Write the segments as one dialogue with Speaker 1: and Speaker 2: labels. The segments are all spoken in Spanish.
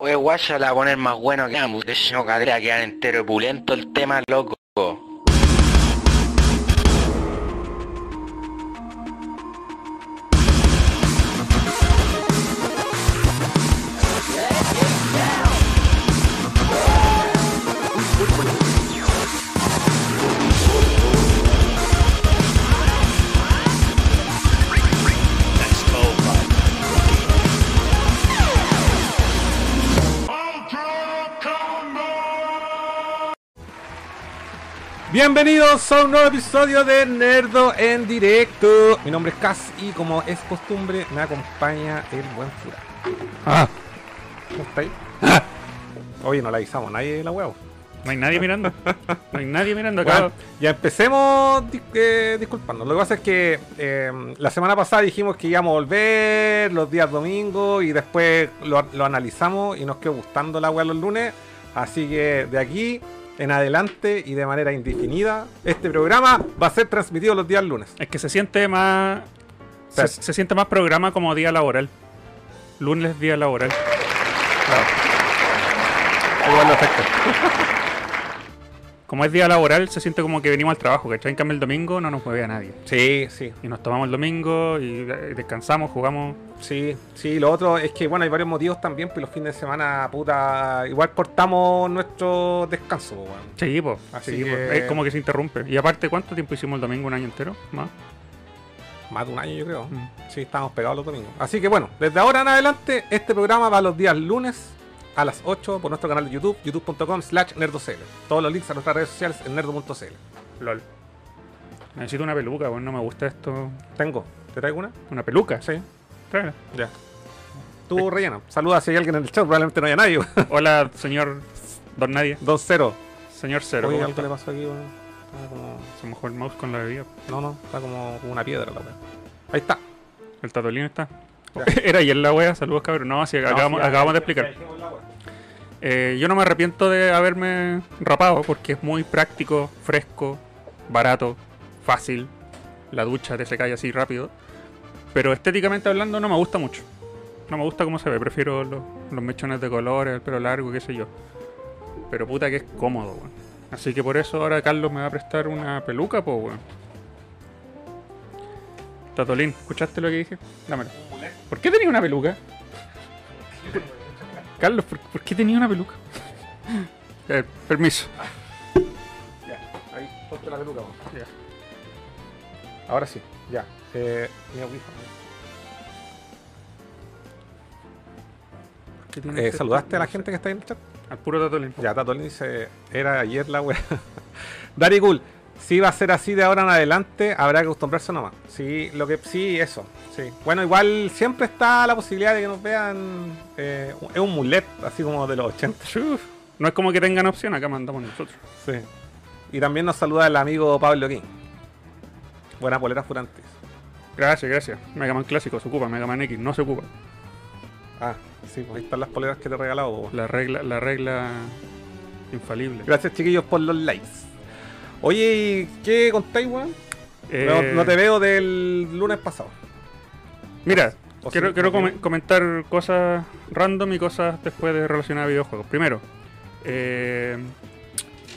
Speaker 1: Oye, guaya la va a poner más bueno que ambos. De hecho, cadera quedar entero pulento el tema, loco.
Speaker 2: Bienvenidos a un nuevo episodio de Nerdo en directo. Mi nombre es Cas y como es costumbre me acompaña el buen Fura.
Speaker 3: Ah,
Speaker 2: ¿Cómo estáis? Oye, no la avisamos, nadie la huevo.
Speaker 3: no hay nadie mirando. No hay nadie mirando acá.
Speaker 2: Bueno, ya empecemos eh, disculpando. Lo que pasa es que eh, la semana pasada dijimos que íbamos a volver los días domingos y después lo, lo analizamos y nos quedó gustando la wea los lunes. Así que de aquí en adelante y de manera indefinida, este programa va a ser transmitido los días lunes.
Speaker 3: Es que se siente más. Se, se siente más programa como día laboral. Lunes, día laboral.
Speaker 2: Igual lo afecta.
Speaker 3: Como es día laboral, se siente como que venimos al trabajo, ¿cachai? En cambio, el domingo no nos mueve a nadie.
Speaker 2: Sí, sí,
Speaker 3: Y nos tomamos el domingo y eh, descansamos, jugamos.
Speaker 2: sí, sí. Lo otro es que, bueno, hay varios motivos también, pues los fines de semana, puta, igual cortamos nuestro descanso, weón.
Speaker 3: Sí, pues.
Speaker 2: Así
Speaker 3: Sí,
Speaker 2: que-
Speaker 3: Es como que se interrumpe. Y aparte, ¿cuánto tiempo hicimos el domingo? ¿Un año entero? ¿Más?
Speaker 2: Más de un año, yo creo.
Speaker 3: Mm.
Speaker 2: Sí, estamos pegados los domingos. Así que bueno, desde ahora en adelante, este programa va los días lunes a las 8 por nuestro canal de YouTube, youtube.com slash nerdocl. Todos los links a nuestras redes sociales en nerdo.cl.
Speaker 3: LOL. Necesito una peluca, bueno, no me gusta esto.
Speaker 2: Tengo. ¿Te traigo una?
Speaker 3: ¿Una peluca?
Speaker 2: Sí.
Speaker 3: Tráela.
Speaker 2: Ya. Tú rellena. Saluda si hay alguien en el chat, probablemente no haya nadie.
Speaker 3: Hola, señor Don Nadie.
Speaker 2: Don Cero.
Speaker 3: Señor Cero.
Speaker 2: Oye,
Speaker 3: ¿cómo
Speaker 2: algo
Speaker 3: está?
Speaker 2: le pasó aquí. Está como...
Speaker 3: Se mojó el mouse con la bebida.
Speaker 2: No, no, está como una piedra la weá. Ahí está.
Speaker 3: El tatolín está.
Speaker 2: Ya.
Speaker 3: Era ayer la wea, saludos cabrón. No, sí, acabamos,
Speaker 2: No, sí,
Speaker 3: acabamos de
Speaker 2: ya
Speaker 3: explicar. Eh, yo no me arrepiento de haberme rapado porque es muy práctico, fresco, barato, fácil. La ducha te se cae así rápido. Pero estéticamente hablando no me gusta mucho. No me gusta cómo se ve, prefiero los, los mechones de colores, el pelo largo, qué sé yo. Pero puta que es cómodo, weón. Así que por eso ahora Carlos me va a prestar una peluca, pues, weón. Tatolín, ¿escuchaste lo que dije? Dámelo. ¿Por qué tenía una peluca? Carlos, ¿por, por qué tenía una peluca? Eh, permiso.
Speaker 2: Ya, ahí, ponte la peluca.
Speaker 3: Ya.
Speaker 2: Ahora sí, ya. Eh, mi audífono.
Speaker 3: ¿Por qué tiene
Speaker 2: Eh,
Speaker 3: este-
Speaker 2: ¿Saludaste a la gente que está ahí en el chat?
Speaker 3: Al puro Tatolín.
Speaker 2: Ya, Tatolín dice, era ayer la wea. Dari Cool, si va a ser así de ahora en adelante, habrá que acostumbrarse nomás. Sí, lo que sí, eso. Sí. Bueno, igual siempre está la posibilidad de que nos vean. eh, es un mulet, así como de los 80.
Speaker 3: Chuf. No es como que tengan opción, acá mandamos nosotros.
Speaker 2: Sí. Y también nos saluda el amigo Pablo King. Buena polera Furantes.
Speaker 3: Gracias, gracias. Mega Man clásico, se ocupa. Mega Man X no se ocupa.
Speaker 2: Ah, sí, pues ahí están las poleras que te he regalado. po.
Speaker 3: La regla, la regla infalible.
Speaker 2: Gracias, chiquillos, por los likes. Oye, ¿y qué contáis, weón?
Speaker 3: Eh,
Speaker 2: No, no te veo del lunes pasado.
Speaker 3: Mira,
Speaker 2: ¿O
Speaker 3: quiero, comentar cosas random y cosas después de relacionadas a videojuegos. Primero, eh,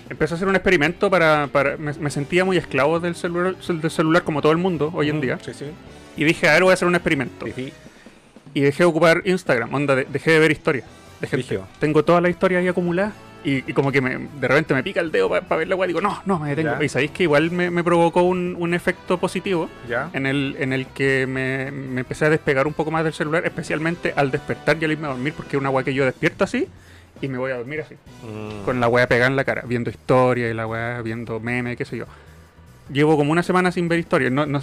Speaker 3: empecé a hacer un experimento para... para- me, me sentía muy esclavo del celular, del celular como todo el mundo hoy en día.
Speaker 2: Sí, sí.
Speaker 3: Y dije, a ver, voy a hacer un experimento.
Speaker 2: Sí, sí.
Speaker 3: Y dejé de ocupar Instagram, onda, de- dejé de ver historias.
Speaker 2: Brígido.
Speaker 3: Tengo todas las historias ahí acumuladas. Y, y como que me, de repente me pica el dedo para ver la weá. Digo, no, no, me detengo.
Speaker 2: Ya.
Speaker 3: Y sabéis que igual me, me provocó un, un efecto positivo
Speaker 2: Ya.
Speaker 3: en el, en el que me, me empecé a despegar un poco más del celular, especialmente al despertar y al irme a dormir, porque es una weá que yo despierto así y me voy a dormir así,
Speaker 2: Mm.
Speaker 3: con la weá pegada en la cara, viendo historia y la weá viendo memes, qué sé yo. Llevo como una semana sin ver historias, no, no,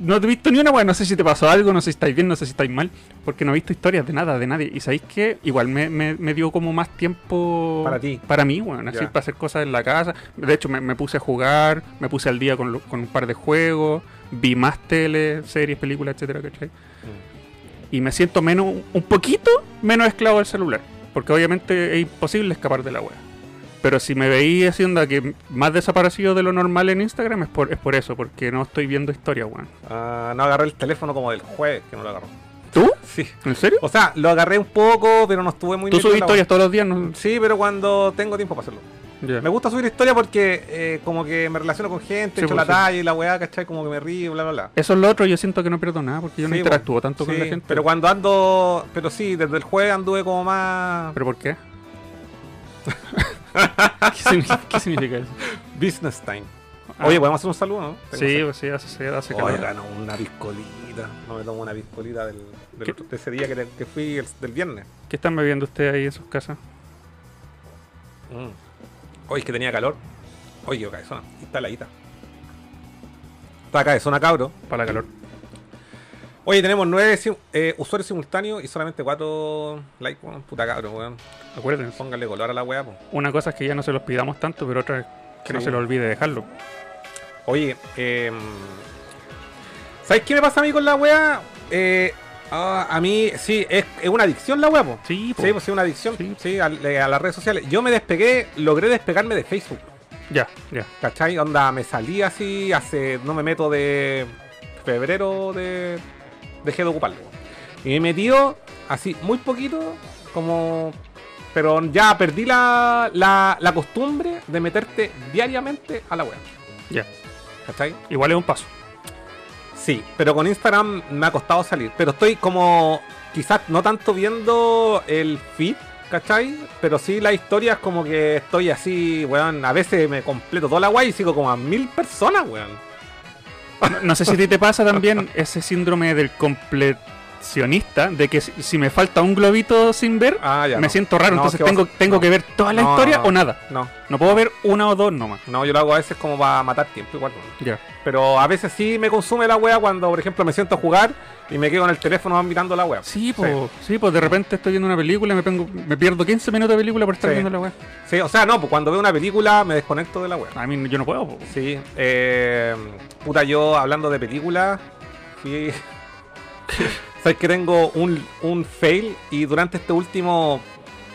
Speaker 3: no he visto ni una weá, no sé si te pasó algo, no sé si estáis bien, no sé si estáis mal, porque no he visto historias de nada, de nadie. Y sabéis que igual me, me- me dio como más tiempo
Speaker 2: Para ti.
Speaker 3: Para mí, bueno, así para hacer cosas en la casa. De hecho, me, me puse a jugar, me puse al día con, lo- con un par de juegos, vi más tele, series, películas, etcétera, ¿cachai?
Speaker 2: Mm.
Speaker 3: Y me siento menos, un poquito menos esclavo del celular. Porque obviamente es imposible escapar de la web. Pero si me veía haciendo que más desaparecido de lo normal en Instagram es por, es por eso, porque no estoy viendo historia, weón.
Speaker 2: Ah, no agarré el teléfono como del jueves que no lo agarró.
Speaker 3: ¿Tú?
Speaker 2: Sí.
Speaker 3: ¿En serio?
Speaker 2: O sea, lo agarré un poco, pero no estuve muy
Speaker 3: ¿Tú
Speaker 2: la
Speaker 3: historias todos los días? No?
Speaker 2: Sí, pero cuando tengo tiempo para hacerlo. Me gusta subir historia porque eh, como que me relaciono con gente,
Speaker 3: Sí,
Speaker 2: echo
Speaker 3: pues,
Speaker 2: la
Speaker 3: sí.
Speaker 2: talla y la weá, ¿cachai? Como que me río, bla, bla, bla.
Speaker 3: Eso es lo otro, yo siento que no pierdo nada porque yo no interactúo
Speaker 2: po.
Speaker 3: tanto con la gente.
Speaker 2: Pero cuando ando, pero sí, desde el jueves anduve como más
Speaker 3: ¿Pero por qué? ¿Qué, significa, qué significa eso?
Speaker 2: business time.
Speaker 3: Ah.
Speaker 2: Oye, podemos hacer un saludo, ¿no?
Speaker 3: Sí, pues sí, hace, hace,
Speaker 2: Oye,
Speaker 3: calor.
Speaker 2: ganó una piscolita. No me tomo una piscolita del, del
Speaker 3: ¿Qué?
Speaker 2: otro- de ese día que, te- que fui el- del viernes.
Speaker 3: ¿Qué están bebiendo ustedes ahí en sus casas?
Speaker 2: Mm. Oye, es que tenía calor. Oye, cabezona. Está heladita. Está cabezona, cabro.
Speaker 3: Para la calor.
Speaker 2: Oye, tenemos nueve sim- eh, usuarios simultáneos y solamente cuatro likes. Bueno, puta cabro, weón.
Speaker 3: Acuérdense.
Speaker 2: Póngale color a la weá.
Speaker 3: Una cosa es que ya no se los pidamos tanto, pero otra es que no se le olvide dejarlo.
Speaker 2: Oye, eh, ¿sabes qué me pasa a mí con la weá? Eh, ah, a mí, sí, es, es una adicción la weá, po.
Speaker 3: Sí, po.
Speaker 2: Sí, pues sí, una adicción.
Speaker 3: Sí.
Speaker 2: Sí, a, eh, a las redes sociales. Yo me despegué, logré despegarme de Facebook.
Speaker 3: Ya, ya.
Speaker 2: ¿Cachai? Onda, me salí así, hace, no me meto de febrero de, dejé de ocuparlo. Y me metió así, muy poquito, como... Pero ya perdí la, la, la costumbre de meterte diariamente a la web.
Speaker 3: Ya.
Speaker 2: ¿Cachai?
Speaker 3: Igual es un paso.
Speaker 2: Sí, pero con Instagram me ha costado salir. Pero estoy como, quizás no tanto viendo el feed, ¿cachai? Pero sí las historias como que estoy así, weón. A veces me completo toda la guay y sigo como a mil personas, weón.
Speaker 3: No, no sé si a ti te pasa también ese síndrome del completionista, de que si, si me falta un globito sin ver,
Speaker 2: Ah,
Speaker 3: me
Speaker 2: no.
Speaker 3: siento raro.
Speaker 2: No,
Speaker 3: entonces tengo, tengo
Speaker 2: no.
Speaker 3: que ver toda la historia o nada.
Speaker 2: No,
Speaker 3: No puedo ver una o dos nomás.
Speaker 2: no, yo lo hago a veces como para matar tiempo, igual.
Speaker 3: Ya.
Speaker 2: Pero a veces sí me consume la wea cuando, por ejemplo, me siento a jugar y me quedo en el teléfono mirando la wea.
Speaker 3: Sí, pues, sí, pues de repente estoy viendo una película y me, pongo- me pierdo 15 minutos de película por estar
Speaker 2: Sí.
Speaker 3: viendo la web.
Speaker 2: Sí, o sea, no, pues cuando veo una película me desconecto de la wea.
Speaker 3: A mí yo no puedo. po.
Speaker 2: Sí, eh, puta, yo hablando de películas, fui. Sabes que tengo un, un fail y durante este último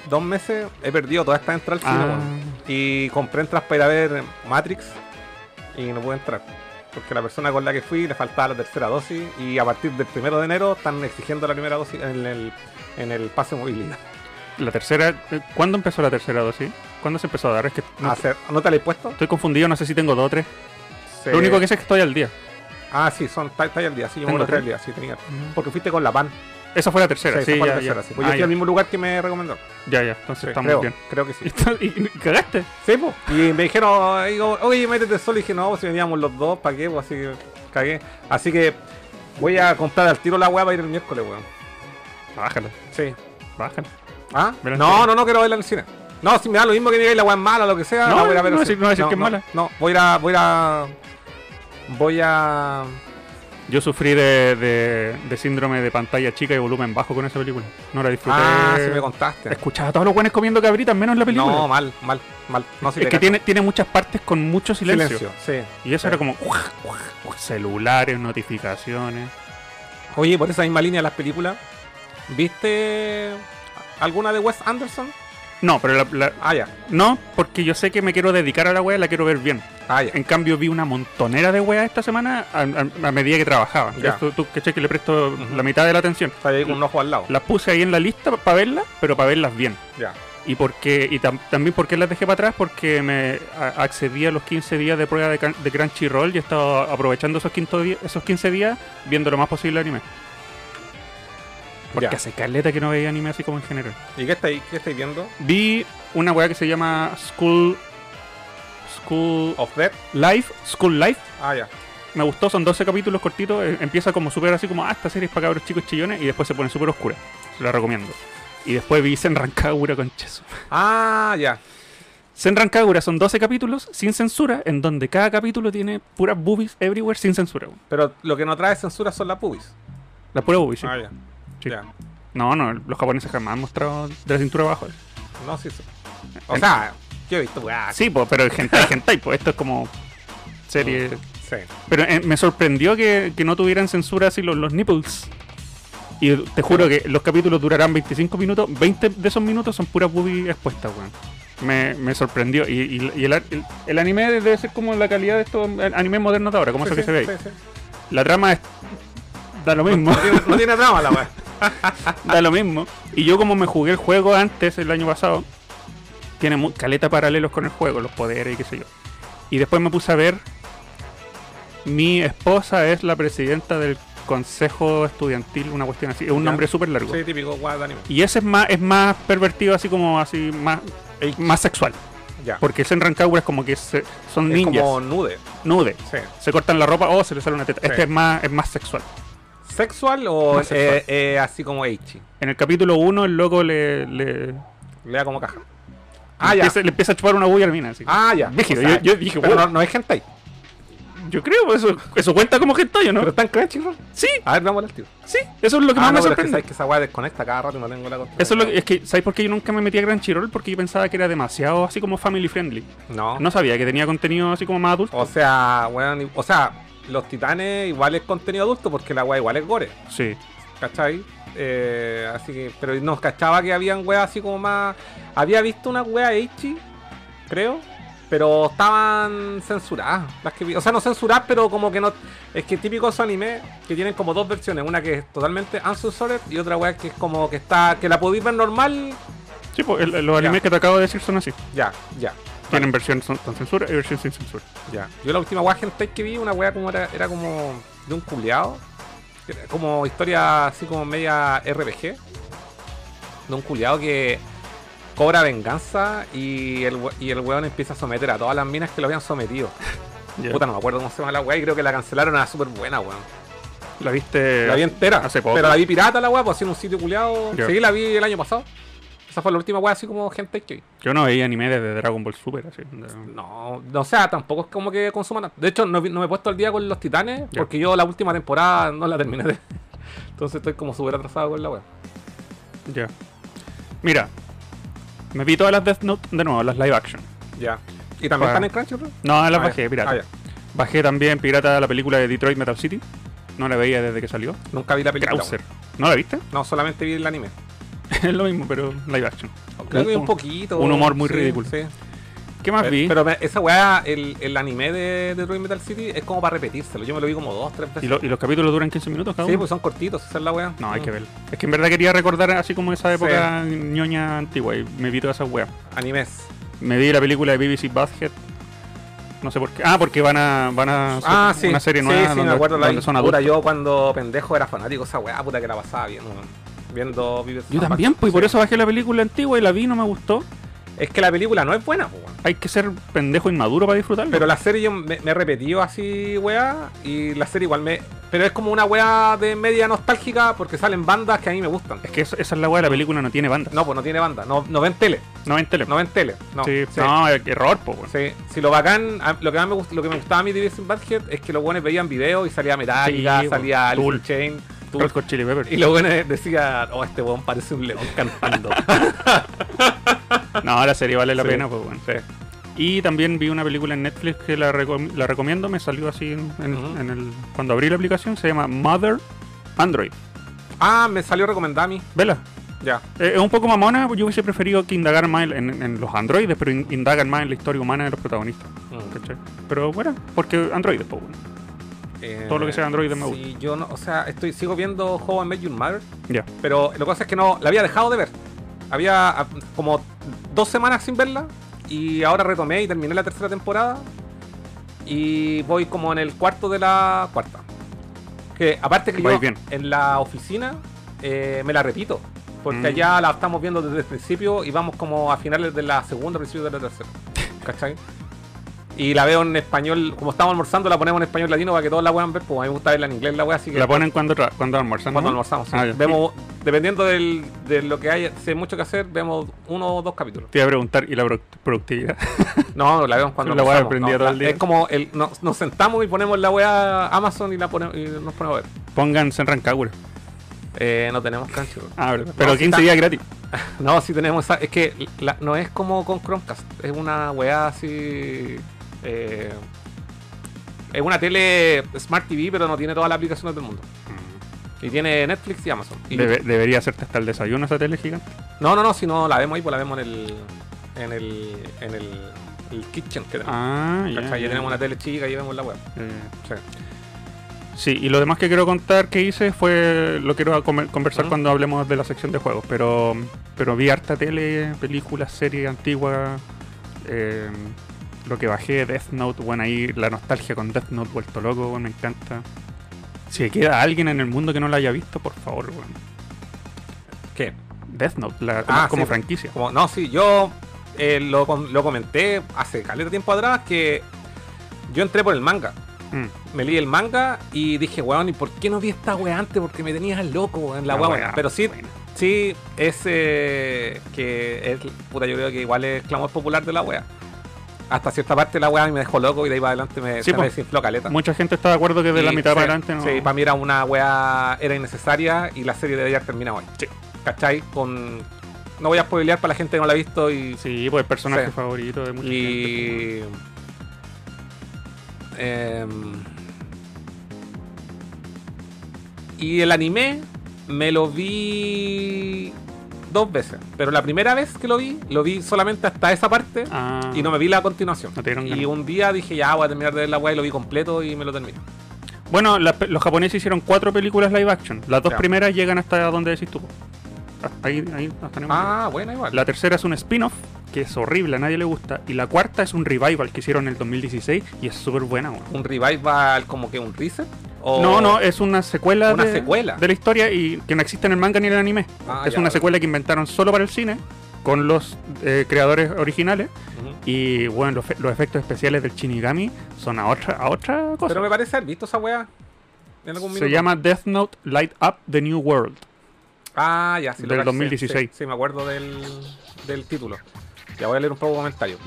Speaker 2: dos meses he perdido todas estas entradas al cine,
Speaker 3: Ah.
Speaker 2: Y compré entradas para ir a ver Matrix y no pude entrar. Porque la persona con la que fui le faltaba la tercera dosis y a partir del primero de enero están exigiendo la primera dosis en el, en el pase de movilidad.
Speaker 3: La tercera, eh, ¿cuándo empezó la tercera dosis? ¿Cuándo se empezó a dar? Es que no-
Speaker 2: Hacer- ¿No te la he puesto?
Speaker 3: estoy confundido, no sé si tengo dos o tres.
Speaker 2: Se-
Speaker 3: Lo único que sé es que estoy al día.
Speaker 2: Ah, sí, son está al día, sí, yo me
Speaker 3: tres.
Speaker 2: al día, sí, tenía. Porque fuiste con la PAN.
Speaker 3: Esa fue la tercera,
Speaker 2: Sí,
Speaker 3: sí,
Speaker 2: esa fue la
Speaker 3: ya,
Speaker 2: tercera,
Speaker 3: ya.
Speaker 2: sí. Pues
Speaker 3: Ah,
Speaker 2: yo fui
Speaker 3: ya.
Speaker 2: al mismo lugar que me recomendó.
Speaker 3: ya, ya, entonces estamos
Speaker 2: creo,
Speaker 3: bien.
Speaker 2: creo que sí.
Speaker 3: ¿Y, y cagaste?
Speaker 2: Sí, pues. Y me dijeron, digo, oye, métete solo. Y dije, no, si veníamos los dos, ¿para qué? Pues así que cagué. Así que voy a comprar al tiro la weá para ir el miércoles, weón.
Speaker 3: Bájala,
Speaker 2: Sí.
Speaker 3: bájala.
Speaker 2: ¿Ah? No,
Speaker 3: cine.
Speaker 2: no, no quiero verla en el cine. No, si me da lo mismo que digáis la weá es mala, lo que sea,
Speaker 3: No,
Speaker 2: la voy a a ver.
Speaker 3: no
Speaker 2: al
Speaker 3: decir-
Speaker 2: cine.
Speaker 3: no decir que es mala.
Speaker 2: No, voy a a. Voy a. a- Voy a.
Speaker 3: Yo sufrí de, de, de síndrome de pantalla chica y volumen bajo con esa película. No la disfruté.
Speaker 2: Ah, si me contaste.
Speaker 3: Escuchaba a todos los buenos comiendo cabritas, menos en la película.
Speaker 2: No, mal, mal, mal. No, si
Speaker 3: es que tiene, tiene muchas partes con mucho silencio.
Speaker 2: silencio. Sí.
Speaker 3: Y eso
Speaker 2: Sí.
Speaker 3: era como celulares, notificaciones.
Speaker 2: Oye, por esa misma línea de las películas, ¿viste alguna de Wes Anderson?
Speaker 3: No, pero la, la-
Speaker 2: Ah, ya.
Speaker 3: no, porque yo sé que me quiero dedicar a la wea, la quiero ver bien.
Speaker 2: Ah, ya.
Speaker 3: En cambio, vi una montonera de weas esta semana a, a- a medida que trabajaba.
Speaker 2: Ya.
Speaker 3: Esto, tú que que le presto la mitad de la atención.
Speaker 2: Está ahí con un ojo al lado.
Speaker 3: Las puse ahí en la lista para verlas, pero para verlas bien.
Speaker 2: Ya.
Speaker 3: Y porque y tam- también porque las dejé para atrás porque me a- accedí a los 15 días de prueba de, can- de Crunchyroll y he estado aprovechando esos, quinto di- esos 15 días viendo lo más posible anime. Porque
Speaker 2: Ya.
Speaker 3: hace caleta que no veía anime así como en general.
Speaker 2: ¿Y qué estáis, qué estáis viendo?
Speaker 3: Vi una weá que se llama School School
Speaker 2: ¿Of Death?
Speaker 3: Life, School Life.
Speaker 2: Ah, ya.
Speaker 3: Me gustó, son 12 capítulos cortitos. eh, Empieza como súper así como, ah, esta serie es para cabros chicos chillones y después se pone súper oscura. Se la recomiendo. Y después vi Senran Kagura con Cheso.
Speaker 2: Ah, ya.
Speaker 3: Senran Kagura son 12 capítulos sin censura, en donde cada capítulo tiene puras boobies everywhere sin censura.
Speaker 2: Pero lo que no trae censura son las pubis.
Speaker 3: Las puras boobies, sí.
Speaker 2: Ah, ya.
Speaker 3: Sí.
Speaker 2: Ya.
Speaker 3: No, no, los japoneses jamás han mostrado de la cintura abajo.
Speaker 2: No, sí, sí. O sea, yo he visto, weá.
Speaker 3: Sí, pues, pero el hentai, hentai, pues esto es como serie...
Speaker 2: Sí.
Speaker 3: Pero eh, me sorprendió que, que no tuvieran censura así los, los nipples. Y te juro que los capítulos durarán 25 minutos, 20 de esos minutos son puras boobies expuestas, weón. Me, me sorprendió. Y, y- y el, el- el anime debe ser como la calidad de estos animes modernos de ahora, como
Speaker 2: Sí,
Speaker 3: eso que se ve
Speaker 2: sí.
Speaker 3: La trama es. da lo mismo.
Speaker 2: No tiene, no tiene trama la weá.
Speaker 3: da lo mismo. Y yo como me jugué el juego antes, el año pasado, tiene caleta paralelos con el juego, los poderes y qué sé yo. Y después me puse a ver, mi esposa es la presidenta del consejo estudiantil, una cuestión así, es un
Speaker 2: Ya.
Speaker 3: nombre súper largo.
Speaker 2: Sí, típico guay.
Speaker 3: Y ese es más, es más pervertido, así como así, más, más sexual.
Speaker 2: Ya.
Speaker 3: Porque Senran Kagura es como que se- son
Speaker 2: es
Speaker 3: ninjas,
Speaker 2: como nude.
Speaker 3: nude.
Speaker 2: Sí.
Speaker 3: Se cortan la ropa o se les sale una teta.
Speaker 2: Sí.
Speaker 3: Este es más, es más sexual.
Speaker 2: ¿Sexual o
Speaker 3: Más sexual.
Speaker 2: eh, eh, así como Eichi?
Speaker 3: En el capítulo 1 el loco le, le,
Speaker 2: Le da como caja. Ah,
Speaker 3: le
Speaker 2: ya.
Speaker 3: empieza, le empieza a chupar una bulla a la mina. Así.
Speaker 2: Ah, ya.
Speaker 3: Brígido,
Speaker 2: O sea,
Speaker 3: yo- yo dije,
Speaker 2: pero
Speaker 3: wow.
Speaker 2: no, no es hentai.
Speaker 3: Yo creo, pues, eso, eso cuenta como hentai, ¿o ¿no?
Speaker 2: Pero está en Crunchyroll.
Speaker 3: Sí,
Speaker 2: A ver, vamos al tío.
Speaker 3: sí, eso es lo que
Speaker 2: Ah,
Speaker 3: más
Speaker 2: no,
Speaker 3: me
Speaker 2: pero es que
Speaker 3: sorprende.
Speaker 2: sabes que esa weá desconecta cada rato y no tengo la contra.
Speaker 3: Eso es lo que, es que, ¿sabes por qué yo nunca me metí a Crunchyroll? Porque yo pensaba que era demasiado así como family friendly.
Speaker 2: No.
Speaker 3: No sabía que tenía contenido así como más adulto.
Speaker 2: O sea, weón, o sea, los titanes igual es contenido adulto porque la weá igual es gore.
Speaker 3: Sí.
Speaker 2: ¿Cachai? Eh, así que, pero no cachaba que habían weas así como más. Había visto una wea Eichi, creo, pero estaban censuradas. Las que vi. O sea, no censuradas, pero como que no. Es que típico esos animes que tienen como dos versiones: una que es totalmente uncensored y otra wea que es como que está. que la podéis ver normal.
Speaker 3: Sí, pues el- los animes que te acabo de decir son así.
Speaker 2: Ya, ya.
Speaker 3: Tienen versión con censura y versión sin censura.
Speaker 2: Ya. Yo la última wea hentai que vi, una wea como era, era como de un culiado. Como historia así como media RPG. De un culiado que cobra venganza y el, y el weón empieza a someter a todas las minas que lo habían sometido. Puta, no me acuerdo cómo se llama la wea y creo que la cancelaron, era súper buena, weón.
Speaker 3: ¿La viste?
Speaker 2: La vi entera.
Speaker 3: hace poco.
Speaker 2: Pero la vi pirata la wea, pues así en un sitio culiado.
Speaker 3: Ya.
Speaker 2: Sí, la vi el año pasado. Esa fue la última wea así como hentai que vi.
Speaker 3: Yo no veía anime desde Dragon Ball Super, así.
Speaker 2: No, no, o sea, tampoco es como que consuman. De hecho, no, no me he puesto al día con los titanes porque yo la última temporada no la terminé de. Entonces estoy como súper atrasado con la wea.
Speaker 3: Ya. Mira, me vi todas las Death Note de nuevo, las live action.
Speaker 2: Ya. ¿Y también están en Crunchyroll?
Speaker 3: No, las
Speaker 2: Ah,
Speaker 3: bajé, pirata.
Speaker 2: Ah.
Speaker 3: Bajé también pirata la película de Detroit Metal City. No la veía desde que salió.
Speaker 2: Nunca vi la película.
Speaker 3: Krauser. ¿No la viste?
Speaker 2: No, solamente vi el anime.
Speaker 3: es lo mismo, pero live action.
Speaker 2: Creo que vi
Speaker 3: Un-
Speaker 2: un poquito.
Speaker 3: un humor muy
Speaker 2: sí,
Speaker 3: ridículo.
Speaker 2: Sí.
Speaker 3: ¿Qué más
Speaker 2: Pero,
Speaker 3: vi?
Speaker 2: pero me- esa weá, el, el anime de Detroit Metal City es como para repetírselo. Yo me lo vi como dos, tres veces.
Speaker 3: ¿Y, lo- y los capítulos duran 15 minutos cada
Speaker 2: Sí, pues son cortitos, esa es la weá.
Speaker 3: No, hay
Speaker 2: Mm.
Speaker 3: que verlo. Es que en verdad quería recordar así como esa época ñoña antigua y me vi todas esas weas.
Speaker 2: Animes.
Speaker 3: Me vi la película de BBC Badhead. No sé por qué. Ah, porque van a, van a
Speaker 2: Ah, sí.
Speaker 3: una serie
Speaker 2: sí,
Speaker 3: nueva
Speaker 2: sí,
Speaker 3: donde,
Speaker 2: me acuerdo la
Speaker 3: donde son adultos.
Speaker 2: yo cuando pendejo era fanático de esa weá, puta que la pasaba bien, weón. Viendo videos.
Speaker 3: Yo también, pues y por eso bajé la película antigua y la vi no me gustó.
Speaker 2: Es que la película no es buena, pues.
Speaker 3: Hay que ser pendejo inmaduro para disfrutarlo.
Speaker 2: Pero la serie yo me, me he repetido así, weá, y la serie igual me... Pero es como una weá de media nostálgica porque salen bandas que a mí me gustan.
Speaker 3: Es que eso- esa es la wea, la película no tiene banda.
Speaker 2: No, pues no tiene banda, no, no ven tele,
Speaker 3: No ven tele.
Speaker 2: no ven tele. No,
Speaker 3: sí,
Speaker 2: sí.
Speaker 3: no, eh, error, pues, weón.
Speaker 2: Sí, sí, lo bacán, a- lo que más me gust- lo que me gustaba a mí de and Butthead es que los buenos veían videos y salía Metallica,
Speaker 3: Sí,
Speaker 2: salía Alice
Speaker 3: Tool.
Speaker 2: Chain.
Speaker 3: Red Hot Chili Peppers.
Speaker 2: y los buenos decían, oh, este weón parece un león cantando.
Speaker 3: No, la serie vale la
Speaker 2: Sí.
Speaker 3: pena, pues, weón.
Speaker 2: Sí.
Speaker 3: Y también vi una película en Netflix que la, recom- la recomiendo, me salió así en, en-
Speaker 2: Ujú.
Speaker 3: en el cuando abrí la aplicación, se llama Mother Android.
Speaker 2: Ah, me salió recomendada a mí.
Speaker 3: Vela.
Speaker 2: Ya.
Speaker 3: Eh, es un poco mamona, yo hubiese preferido que indagar más en, en los androides, pero in- indagan más en la historia humana de los protagonistas. Pero bueno, porque androides, pues bueno.
Speaker 2: Eh,
Speaker 3: Todo lo que sea Android me
Speaker 2: Sí, yo no, o sea, estoy, sigo viendo How I Met Your Mother,
Speaker 3: Ya.
Speaker 2: pero lo que pasa es que no, la había dejado de ver. Había ah, como dos semanas sin verla y ahora retomé y terminé la tercera temporada y voy como en el cuarto de la cuarta. Que aparte que
Speaker 3: Vais
Speaker 2: yo
Speaker 3: bien.
Speaker 2: en la oficina eh, me la repito, porque
Speaker 3: Mm.
Speaker 2: allá la estamos viendo desde el principio y vamos como a finales de la segunda, principios de la tercera. ¿Cachai? Y la veo en español, como estamos almorzando, la ponemos en español latino para que todos la puedan ver, pues a mí me gusta verla en inglés la wea, así que
Speaker 3: La ponen cuando, cuando almorzan.
Speaker 2: cuando almorzamos. sí.
Speaker 3: Ah.
Speaker 2: Vemos, dependiendo del, de lo que haya, si hay mucho que hacer, vemos uno o dos capítulos.
Speaker 3: Te iba a preguntar, ¿y la produ- productividad?
Speaker 2: No, la vemos cuando
Speaker 3: La
Speaker 2: almorzamos,
Speaker 3: prendida
Speaker 2: no,
Speaker 3: todo
Speaker 2: la-
Speaker 3: el día.
Speaker 2: Es como el, nos, nos sentamos y ponemos la wea Amazon y la ponemos y nos ponemos a ver.
Speaker 3: Pongan Senran Kagura.
Speaker 2: Eh, no tenemos Crunchyroll.
Speaker 3: Ah. Pero
Speaker 2: No, sí
Speaker 3: 15
Speaker 2: está-
Speaker 3: días gratis.
Speaker 2: No, sí tenemos esa. Es que la- no es como con Chromecast. Es una weá así. Eh, es una tele Smart TV, pero no tiene todas las aplicaciones del mundo. Y tiene Netflix y Amazon. Y-
Speaker 3: Debe- debería hacerte hasta el desayuno esa tele gigante.
Speaker 2: No, no, no, si no la vemos ahí, pues la vemos en el. En el. En el. el kitchen que tenemos.
Speaker 3: Ah, ya.
Speaker 2: ¿Cachai? Ya tenemos una tele chica y vemos la web.
Speaker 3: Eh,
Speaker 2: Sí.
Speaker 3: Sí, y lo demás que quiero contar que hice fue. Lo quiero conversar cuando hablemos de la sección de juegos. Pero, pero vi harta tele, películas, series antiguas. eh, lo que bajé, Death Note, bueno, ahí la nostalgia con Death Note vuelto loco, bueno, me encanta. Si queda alguien en el mundo que no la haya visto, por favor, bueno.
Speaker 2: ¿Qué?
Speaker 3: Death Note, la, como,
Speaker 2: Ah,
Speaker 3: como
Speaker 2: sí.
Speaker 3: franquicia.
Speaker 2: Como, no, sí, yo eh, lo, lo comenté hace caleta tiempo atrás que yo entré por el manga.
Speaker 3: Mm.
Speaker 2: Me leí el manga y dije, weón, ¿y por qué no vi esta weá antes? Porque me tenías loco en la
Speaker 3: La
Speaker 2: weá. Pero sí,
Speaker 3: buena.
Speaker 2: sí, es eh, que es, puta, yo creo que igual es clamor popular de la weá. Hasta cierta parte la weá me dejó loco y de ahí para adelante me,
Speaker 3: Sí,
Speaker 2: se
Speaker 3: po.
Speaker 2: me desinfló caleta.
Speaker 3: Mucha gente está de acuerdo que de la mitad
Speaker 2: sí,
Speaker 3: para adelante no.
Speaker 2: Sí, para mí era una weá, era innecesaria y la serie debería haber terminado hoy.
Speaker 3: Sí.
Speaker 2: ¿Cachai? Con... No voy a spoilear para la gente que no la ha visto y...
Speaker 3: Sí, pues el personaje favorito de mucha gente.
Speaker 2: y... em, y el anime me lo vi dos veces. Pero la primera vez que lo vi, lo vi solamente hasta esa parte
Speaker 3: Ah,
Speaker 2: y no me vi la continuación.
Speaker 3: No
Speaker 2: y
Speaker 3: ganas.
Speaker 2: un día dije, ya voy a terminar de ver la weá y lo vi completo y me lo terminé.
Speaker 3: Bueno, la- los japoneses hicieron cuatro películas live action. Las dos primeras llegan hasta donde decís tú. Hasta ahí, ahí hasta no
Speaker 2: Ah, bueno, igual.
Speaker 3: La tercera es un spin-off, que es horrible, a nadie le gusta. Y la cuarta es un revival que hicieron en el 2016 y es súper buena.
Speaker 2: un revival como que un reset. O...
Speaker 3: No, no, es una secuela,
Speaker 2: Una
Speaker 3: de,
Speaker 2: secuela.
Speaker 3: de la historia y que no existe en el manga ni en el anime.
Speaker 2: Ah,
Speaker 3: es
Speaker 2: ya,
Speaker 3: una secuela que inventaron solo para el cine, con los eh, creadores originales. Y bueno, los, fe- los efectos especiales del Shinigami son a otra, a otra cosa.
Speaker 2: Pero me parece haber visto esa weá.
Speaker 3: Se
Speaker 2: minuto.
Speaker 3: llama Death Note Light Up the New World.
Speaker 2: Ah, ya, sí. lo
Speaker 3: del
Speaker 2: caché,
Speaker 3: 2016.
Speaker 2: Sí, sí, me acuerdo del, del título. Ya voy a leer un poco de comentarios.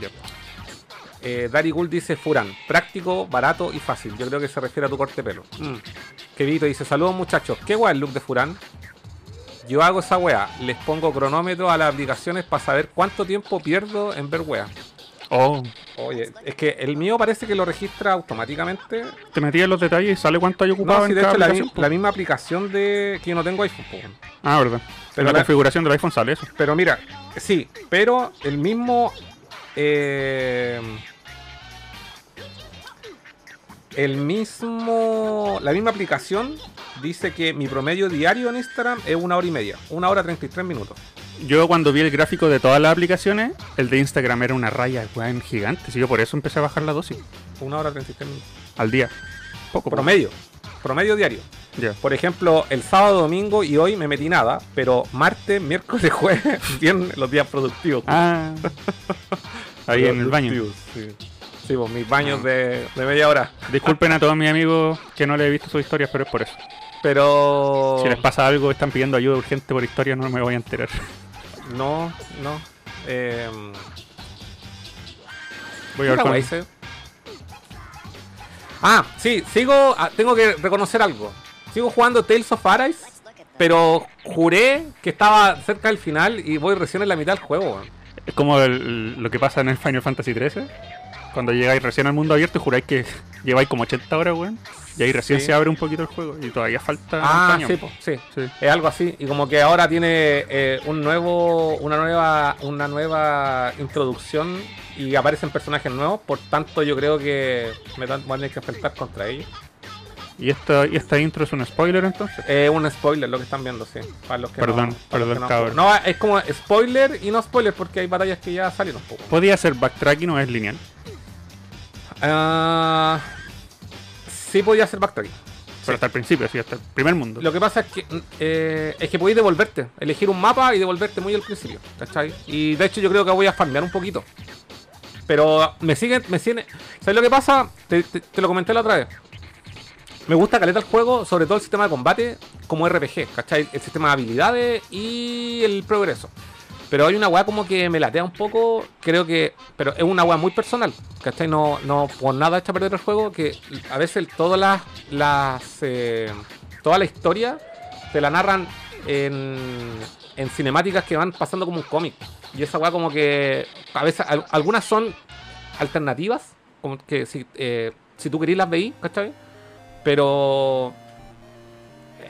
Speaker 2: Eh, Dari Gould dice Furan, práctico, barato y fácil. Yo creo que se refiere a tu corte de pelo. Mm. Kevito dice, saludos muchachos, ¿qué guay el look de Furan? Yo hago esa weá, les pongo cronómetro a las aplicaciones para saber cuánto tiempo pierdo en ver weá.
Speaker 3: Oh,
Speaker 2: Oye, es que el mío parece que lo registra automáticamente.
Speaker 3: te metí en los detalles y sale cuánto hay ocupado
Speaker 2: No, sí,
Speaker 3: en
Speaker 2: de
Speaker 3: cada
Speaker 2: hecho
Speaker 3: aplicación,
Speaker 2: la misma aplicación de que yo no tengo iPhone. po.
Speaker 3: Ah, verdad.
Speaker 2: Pero
Speaker 3: en la,
Speaker 2: la-
Speaker 3: configuración del iPhone sale eso.
Speaker 2: Pero mira, sí, pero el mismo. eh, el mismo. La misma aplicación dice que mi promedio diario en Instagram es una hora y media. Una hora 33 minutos.
Speaker 3: Yo cuando vi el gráfico de todas las aplicaciones, el de Instagram era una raya weón, gigante. Así que por eso empecé a bajar la dosis
Speaker 2: Una hora 33 minutos.
Speaker 3: al día. Poco, poco.
Speaker 2: Promedio. Promedio diario.
Speaker 3: Ya.
Speaker 2: Por ejemplo, el sábado, domingo y hoy me metí nada, pero martes, miércoles, jueves, viernes, los días productivos.
Speaker 3: Ah, ahí en el baño.
Speaker 2: Sí, sí pues, mis baños de, de media hora.
Speaker 3: Disculpen a todos mis amigos que no le he visto sus historias, pero es por eso.
Speaker 2: Pero.
Speaker 3: Si les pasa algo, están pidiendo ayuda urgente por historia, no me voy a enterar.
Speaker 2: No, no. Eh,
Speaker 3: Voy a ver
Speaker 2: Ah, sí, sigo. ah, tengo que reconocer algo. Sigo jugando Tales of Arise, pero juré que estaba cerca del final y voy recién en la mitad del juego.
Speaker 3: Es como el- lo que pasa en el Final Fantasy XIII. Cuando llegáis recién al mundo abierto y juráis que lleváis como 80 horas, weón. Y ahí recién
Speaker 2: Sí.
Speaker 3: se abre un poquito el juego. Y todavía falta. un
Speaker 2: Ah,
Speaker 3: cañón.
Speaker 2: sí, po, sí.
Speaker 3: Sí.
Speaker 2: Es algo así. Y como que ahora tiene eh, un nuevo, una nueva, una nueva introducción y aparecen personajes nuevos. Por tanto, yo creo que me voy a tener que enfrentar contra ellos.
Speaker 3: ¿Y esta, ¿Y esta intro es un spoiler entonces?
Speaker 2: Es un spoiler lo que están viendo, sí. Para los que
Speaker 3: Perdón,
Speaker 2: no, para los
Speaker 3: perdón,
Speaker 2: que no,
Speaker 3: cabrón.
Speaker 2: no, es como spoiler y no spoiler porque hay batallas que ya salieron. po.
Speaker 3: ¿Podía ser backtracking o es lineal?
Speaker 2: Ah, sí podía ser backtracking.
Speaker 3: Pero hasta el principio, sí, hasta el primer mundo.
Speaker 2: Lo que pasa es que eh, es que podéis devolverte, elegir un mapa y devolverte muy al principio, ¿cachai? Y de hecho yo creo que voy a farmear un poquito. Pero me siguen, me siguen. ¿Sabes lo que pasa? Te, te- te lo comenté la otra vez. Me gusta caleta el juego, sobre todo el sistema de combate como RPG, ¿cachai? El sistema de habilidades y el progreso. Pero hay una weá como que me latea un poco, creo que. Pero es una weá muy personal, ¿cachai? No, no por nada a perder el juego, que a veces todas las. las eh, toda la historia te la narran en, en cinemáticas que van pasando como un cómic. Y esa weá como que. A veces al- algunas son alternativas, como que si, eh, si tú querís las veís, ¿cachai? Pero.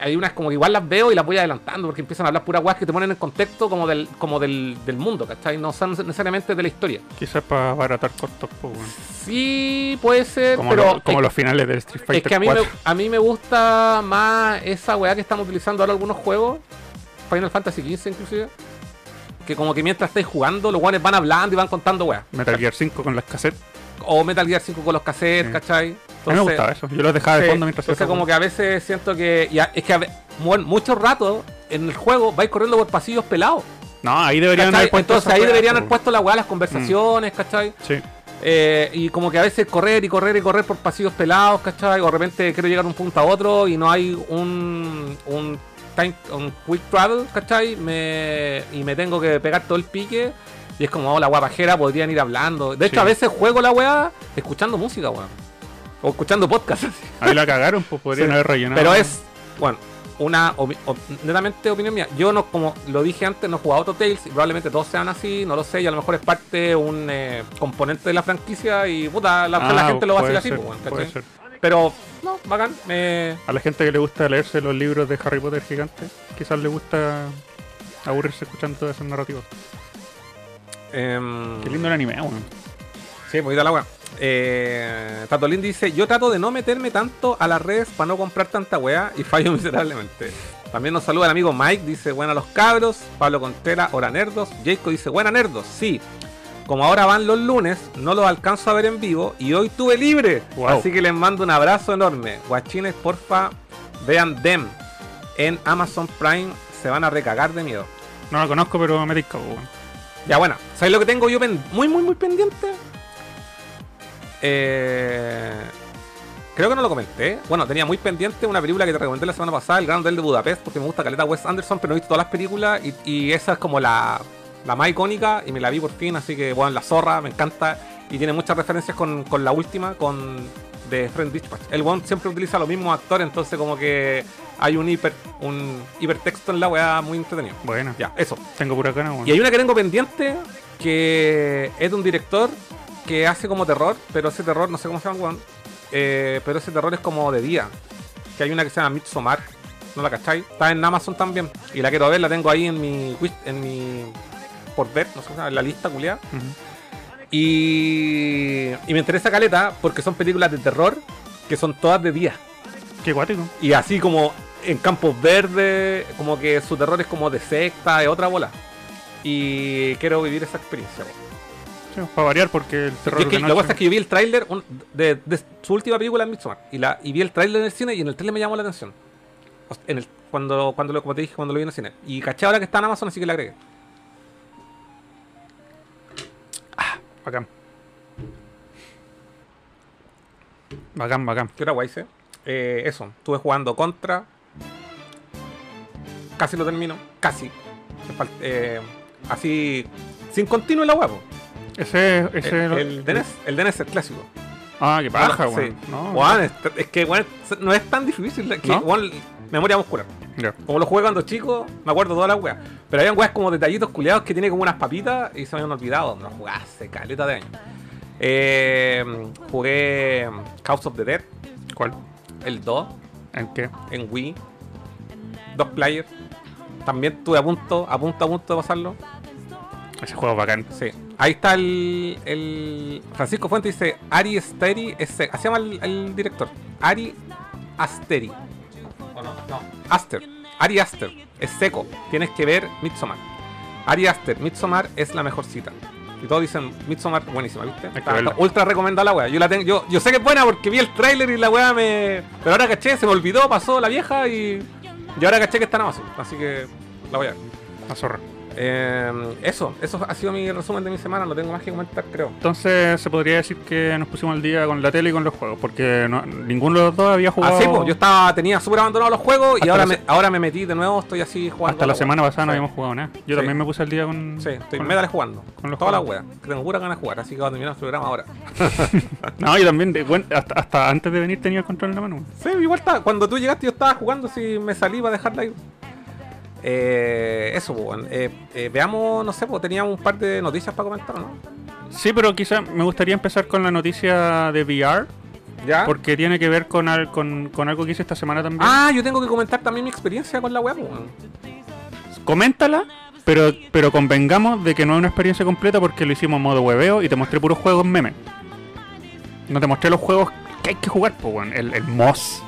Speaker 2: Hay unas como que igual las veo y las voy adelantando porque empiezan a hablar puras weas que te ponen en contexto como del, como del, del mundo, ¿cachai? No son necesariamente de la historia.
Speaker 3: Quizás para baratar costos, pues, weón.
Speaker 2: Sí, puede ser,
Speaker 3: Como,
Speaker 2: pero
Speaker 3: lo- como
Speaker 2: es,
Speaker 3: los finales del Street
Speaker 2: es
Speaker 3: Fighter
Speaker 2: que a mí, me,
Speaker 3: 4.
Speaker 2: a mí me gusta más esa weá que están utilizando ahora algunos juegos, Final Fantasy XV inclusive, que como que mientras estáis jugando, los weones van hablando y van contando weas.
Speaker 3: Metal Gear 5 con las cassettes.
Speaker 2: O Metal Gear 5 con los cassettes,
Speaker 3: Sí.
Speaker 2: ¿cachai?
Speaker 3: A mí me
Speaker 2: Entonces-
Speaker 3: gustaba eso. Yo los dejaba de fondo mientras
Speaker 2: entonces como que a veces siento que ya, es que a ve- mu- mucho rato en el juego vais corriendo por pasillos pelados.
Speaker 3: No, ahí deberían
Speaker 2: ¿cachai?
Speaker 3: haber puesto
Speaker 2: Entonces ahí deberían haber puesto la weá, las conversaciones,
Speaker 3: Mm.
Speaker 2: ¿cachai?
Speaker 3: Sí.
Speaker 2: Eh, y como que a veces correr y correr y correr por pasillos pelados, ¿cachai? O de repente quiero llegar de un punto a otro y no hay un, un, time, un quick travel, ¿cachai? Me, y me tengo que pegar todo el pique. Y es como, oh, la guapajera podrían ir hablando. De hecho,
Speaker 3: Sí.
Speaker 2: a veces juego la weá escuchando música, weón. O escuchando podcast.
Speaker 3: Ahí la cagaron, pues podrían
Speaker 2: Sí.
Speaker 3: haber rellenado.
Speaker 2: Pero es, bueno, una opi- op- netamente opinión mía. Yo no, como lo dije antes, no he jugado otro Tales y probablemente todos sean así, no lo sé, y a lo mejor es parte, un eh, componente de la franquicia y puta, la, la
Speaker 3: Ah,
Speaker 2: gente lo va a hacer así,
Speaker 3: ser,
Speaker 2: pues,
Speaker 3: puede ser.
Speaker 2: Pero, no, bacán. me-
Speaker 3: A la gente que le gusta leerse los libros de Harry Potter gigante, quizás le gusta aburrirse escuchando todas esas narrativas.
Speaker 2: em,
Speaker 3: Qué lindo el anime, weón.
Speaker 2: Sí, pues ir a la weá. Eh, Tatolín dice: Yo trato de no meterme tanto a las redes para no comprar tanta weá y fallo miserablemente. También nos saluda el amigo Mike, dice: Buena los cabros. Pablo Contreras, hora nerdos. Jacob dice: Buena nerdos, sí. Como ahora van los lunes, no los alcanzo a ver en vivo y hoy tuve libre.
Speaker 3: Wow.
Speaker 2: Así que les mando un abrazo enorme. Guachines, porfa, vean Dem en Amazon Prime. Se van a recagar de miedo.
Speaker 3: No la conozco, pero me disco.
Speaker 2: Ya, bueno, ¿sabéis lo que tengo yo muy, muy, muy pendiente? Eh, creo que no lo comenté. Bueno, tenía muy pendiente una película que te recomendé la semana pasada, El Gran Hotel de Budapest, porque me gusta Caleta Wes Anderson, pero no he visto todas las películas y, y esa es como la, la más icónica y me la vi por fin, así que, bueno, La Zorra, me encanta y tiene muchas referencias con, con la última, con de Friend Dispatch. El one siempre utiliza los mismos actores, entonces como que hay un hiper un hipertexto en la weá muy entretenido.
Speaker 3: Buena.
Speaker 2: Ya, eso.
Speaker 3: Tengo pura gana, weón.
Speaker 2: Y hay una que tengo pendiente que es de un director que hace como terror, pero ese terror, no sé cómo se llama, weón, eh, pero ese terror es como de día. Que hay una que se llama Midsommar, ¿no la cachai? Está en Amazon también. Y la quiero ver, la tengo ahí en mi en mi por ver, no sé cómo se llama, en la lista culiada. Y, y me interesa caleta porque son películas de terror que son todas de día.
Speaker 3: Qué guático.
Speaker 2: Y así como en campos verdes, como que su terror es como de secta, de otra bola. Y quiero vivir esa experiencia.
Speaker 3: Sí, para variar, porque el terror
Speaker 2: es que
Speaker 3: de
Speaker 2: lo que pasa es que yo vi el tráiler de, de su última película en Midsommar. Y, la, y vi el tráiler en el cine y en el tráiler me llamó la atención. O sea, En el, cuando, cuando lo, como te dije, cuando lo vi en el cine. Y caché ahora que está en Amazon, así que le agregué.
Speaker 3: Bacán. Bacán, bacán.
Speaker 2: ¿Qué hora guay hice? Eh, eso, estuve jugando contra. Casi lo termino. Casi. Eh, así. Sin continuo en la huevo.
Speaker 3: Ese, ese
Speaker 2: El, el DNS, el DNS es clásico.
Speaker 3: Ah, qué paja,
Speaker 2: Sí.
Speaker 3: weón. No,
Speaker 2: Weón, es, es que weón, no es tan difícil. Que,
Speaker 3: ¿No?
Speaker 2: memoria muscular. Como lo jugué cuando chico, me acuerdo todas las weas. Pero había weas como detallitos culiados que tiene como unas papitas y se me habían olvidado. No jugué hace caleta de años. Eh, jugué House of the Dead,
Speaker 3: ¿Cuál?
Speaker 2: el 2,
Speaker 3: ¿En qué?
Speaker 2: en Wii. Dos players. También estuve a punto, a punto, a punto de pasarlo.
Speaker 3: Ese juego es bacán.
Speaker 2: Sí. Ahí está el, el Francisco Fuente dice Ari Asteri, es se- así llama el, el director. Ari Asteri. ¿O no? No. Aster. Ari Aster. Es seco. Tienes que ver Midsommar. Ari Aster, Midsommar es la mejor cita. Y todos dicen Midsommar buenísima, ¿viste? Está, ultra recomendada la wea. Yo la tengo, yo, yo sé que es buena porque vi el tráiler y la wea me. Pero ahora caché, se me olvidó, pasó la vieja y. Y ahora caché que está en Amazon. Así que la voy a ver.
Speaker 3: La zorra.
Speaker 2: Eh, eso, eso ha sido mi resumen de mi semana, no tengo más que comentar, creo.
Speaker 3: Entonces se podría decir que nos pusimos al día con la tele y con los juegos, porque no- ninguno de los dos había jugado.
Speaker 2: Así, pues, yo estaba, tenía súper abandonados los juegos y ahora
Speaker 3: la
Speaker 2: me, ahora me metí de nuevo, estoy así jugando.
Speaker 3: Hasta la
Speaker 2: wea.
Speaker 3: semana pasada no habíamos jugado nada. Yo
Speaker 2: Sí.
Speaker 3: también me puse al día con.
Speaker 2: Sí, estoy
Speaker 3: con-
Speaker 2: medales jugando.
Speaker 3: con los
Speaker 2: Todas las
Speaker 3: juegos.
Speaker 2: weas. Que tengo pura ganas de jugar, así que cuando terminar el programa ahora.
Speaker 3: No, yo también, de- bueno, hasta, hasta antes de venir tenía el control en la mano.
Speaker 2: Sí, igual está. Cuando tú llegaste yo estaba jugando, si me salí para dejarla ahí. Eh, eso, bueno. Eh, eh, veamos, no sé, pues teníamos un par de noticias para comentar, ¿no?
Speaker 3: Sí, pero quizás me gustaría empezar con la noticia de VR.
Speaker 2: ¿Ya?
Speaker 3: Porque tiene que ver con, al- con, con algo que hice esta semana también.
Speaker 2: Ah, yo tengo que comentar también mi experiencia con la weón.
Speaker 3: Coméntala, pero, pero convengamos de que no es una experiencia completa porque lo hicimos en modo hueveo y te mostré puros juegos meme. No te mostré los juegos que hay que jugar, pues. El, el Moss,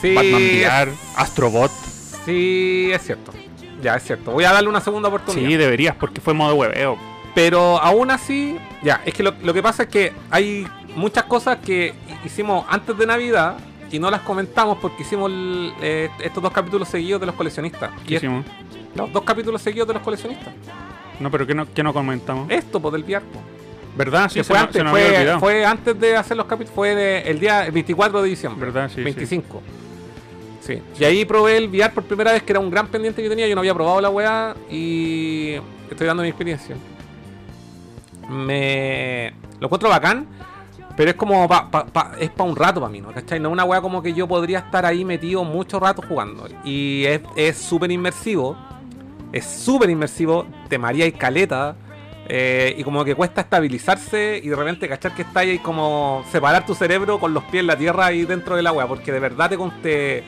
Speaker 2: Sí.
Speaker 3: Batman VR, Astrobot.
Speaker 2: Sí, es cierto. Ya, es cierto. Voy a darle una segunda oportunidad.
Speaker 3: Sí, deberías, porque fue modo hueveo.
Speaker 2: Pero aún así, ya, es que lo, lo que pasa es que hay muchas cosas que hi- hicimos antes de Navidad y no las comentamos porque hicimos el- eh, estos dos capítulos seguidos de los coleccionistas.
Speaker 3: ¿Qué
Speaker 2: Y es-
Speaker 3: hicimos?
Speaker 2: los dos capítulos seguidos de los coleccionistas.
Speaker 3: No, pero ¿qué no, qué no comentamos?
Speaker 2: Esto, pues del VR. po.
Speaker 3: ¿Verdad? Sí, se,
Speaker 2: fue,
Speaker 3: me-
Speaker 2: antes,
Speaker 3: se
Speaker 2: fue, fue antes de hacer los capítulos, fue de- el día el 24 de diciembre.
Speaker 3: ¿Verdad? Sí, sí.
Speaker 2: 25. Sí. Y ahí probé el VR por primera vez, que era un gran pendiente que tenía. Yo no había probado la weá y estoy dando mi experiencia. Me lo encuentro bacán, pero es como pa, pa- pa- es para un rato para mí, ¿no? ¿Cachai? No es una weá como que yo podría estar ahí metido mucho rato jugando. Y es- súper inmersivo. Es súper inmersivo. Te maría y caleta. eh, y como que cuesta estabilizarse y de repente cachar que está ahí como separar tu cerebro con los pies en la tierra y dentro del agua, porque de verdad te, te,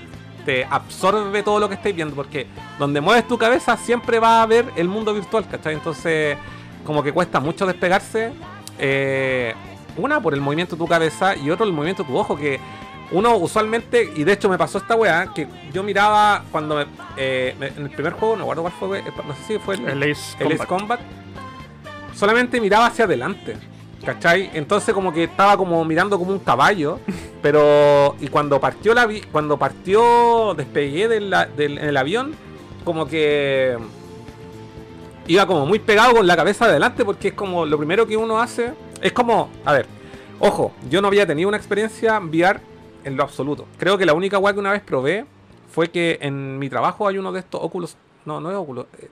Speaker 2: te absorbe todo lo que estáis viendo, porque donde mueves tu cabeza siempre va a haber el mundo virtual, ¿cachai? Entonces como que cuesta mucho despegarse. eh, una por el movimiento de tu cabeza y otro el movimiento de tu ojo, que uno usualmente, y de hecho me pasó esta weá, que yo miraba cuando me- eh, me- en el primer juego, no guardo cuál fue, no sé si fue
Speaker 3: El Ace
Speaker 2: el Ace.
Speaker 3: Combat,
Speaker 2: solamente miraba hacia adelante. ¿Cachai? Entonces como que estaba como mirando como un caballo, pero y cuando partió la vi- cuando partió despegué del, del- en el avión, como que iba como muy pegado con la cabeza adelante porque es como lo primero que uno hace, es como, a ver, ojo, yo no había tenido una experiencia VR en lo absoluto. Creo que la única weá que una vez probé fue que en mi trabajo hay uno de estos óculos, no, no es óculos, eh,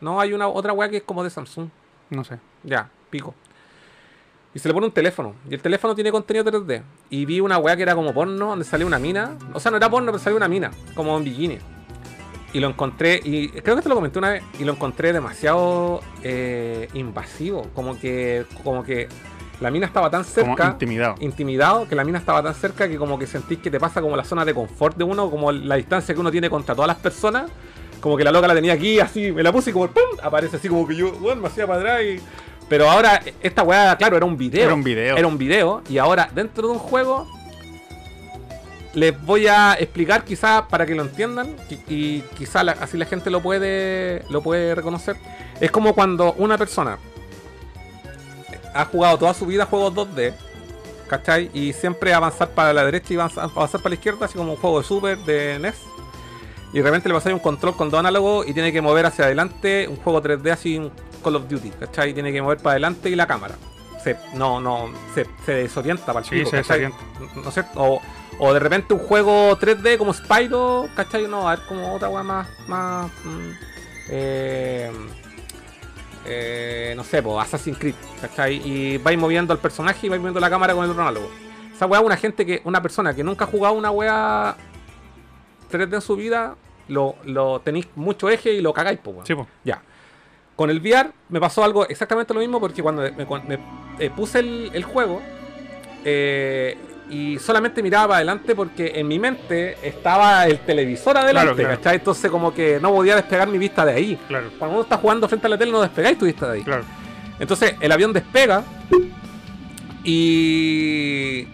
Speaker 2: no hay una otra weá que es como de Samsung.
Speaker 3: No sé.
Speaker 2: Ya, pico. Y se le pone un teléfono. Y el teléfono tiene contenido 3D. Y vi una weá que era como porno, donde salía una mina. O sea, no era porno, pero salía una mina, como en bikini. Y lo encontré, y creo que te lo comenté una vez, y lo encontré demasiado eh, invasivo. Como que, como que la mina estaba tan
Speaker 3: Como
Speaker 2: cerca,
Speaker 3: intimidado.
Speaker 2: intimidado, que la mina estaba tan cerca que como que sentís que te pasa como la zona de confort de uno, como la distancia que uno tiene contra todas las personas. Como que la loca la tenía aquí, así, me la puse y como ¡pum! aparece así como que yo, bueno, me hacía para atrás y... Pero ahora, esta weá, claro, era un video.
Speaker 3: Era un video.
Speaker 2: Era un video. Y ahora, dentro de un juego, les voy a explicar quizás para que lo entiendan. Y, y quizás así la gente lo puede, lo puede reconocer. Es como cuando una persona ha jugado toda su vida juegos 2D. ¿Cachai? Y siempre avanzar para la derecha y avanzar, avanzar para la izquierda, así como un juego de Super, de NES. Y de repente le pasáis un control con dos análogos y tiene que mover hacia adelante un juego 3D así, Call of Duty, ¿cachai? Tiene que mover para adelante y la cámara. Se, no, no, se, se desorienta para el
Speaker 3: Sí,
Speaker 2: pico,
Speaker 3: se desorienta.
Speaker 2: ¿No es cierto? O, o de repente un juego 3D como Spyro, ¿cachai? No, a ver como otra weá más, más mm, eh, eh, no sé, pues Assassin's Creed, ¿cachai? Y vais moviendo al personaje y vais moviendo la cámara con el análogo. Esa weá, una gente que, una persona que nunca ha jugado una weá 3D en su vida, lo, lo tenéis mucho eje y lo cagáis, pues, weón.
Speaker 3: Sí.
Speaker 2: Ya. Con el VR me pasó algo exactamente lo mismo porque cuando me, me- eh, puse el, el juego eh, y solamente miraba para adelante porque en mi mente estaba el televisor adelante,
Speaker 3: Claro.
Speaker 2: Entonces como que no podía despegar mi vista de ahí.
Speaker 3: Claro,
Speaker 2: Cuando uno está jugando frente a la tele no despegáis tu vista de ahí.
Speaker 3: claro.
Speaker 2: Entonces el avión despega y.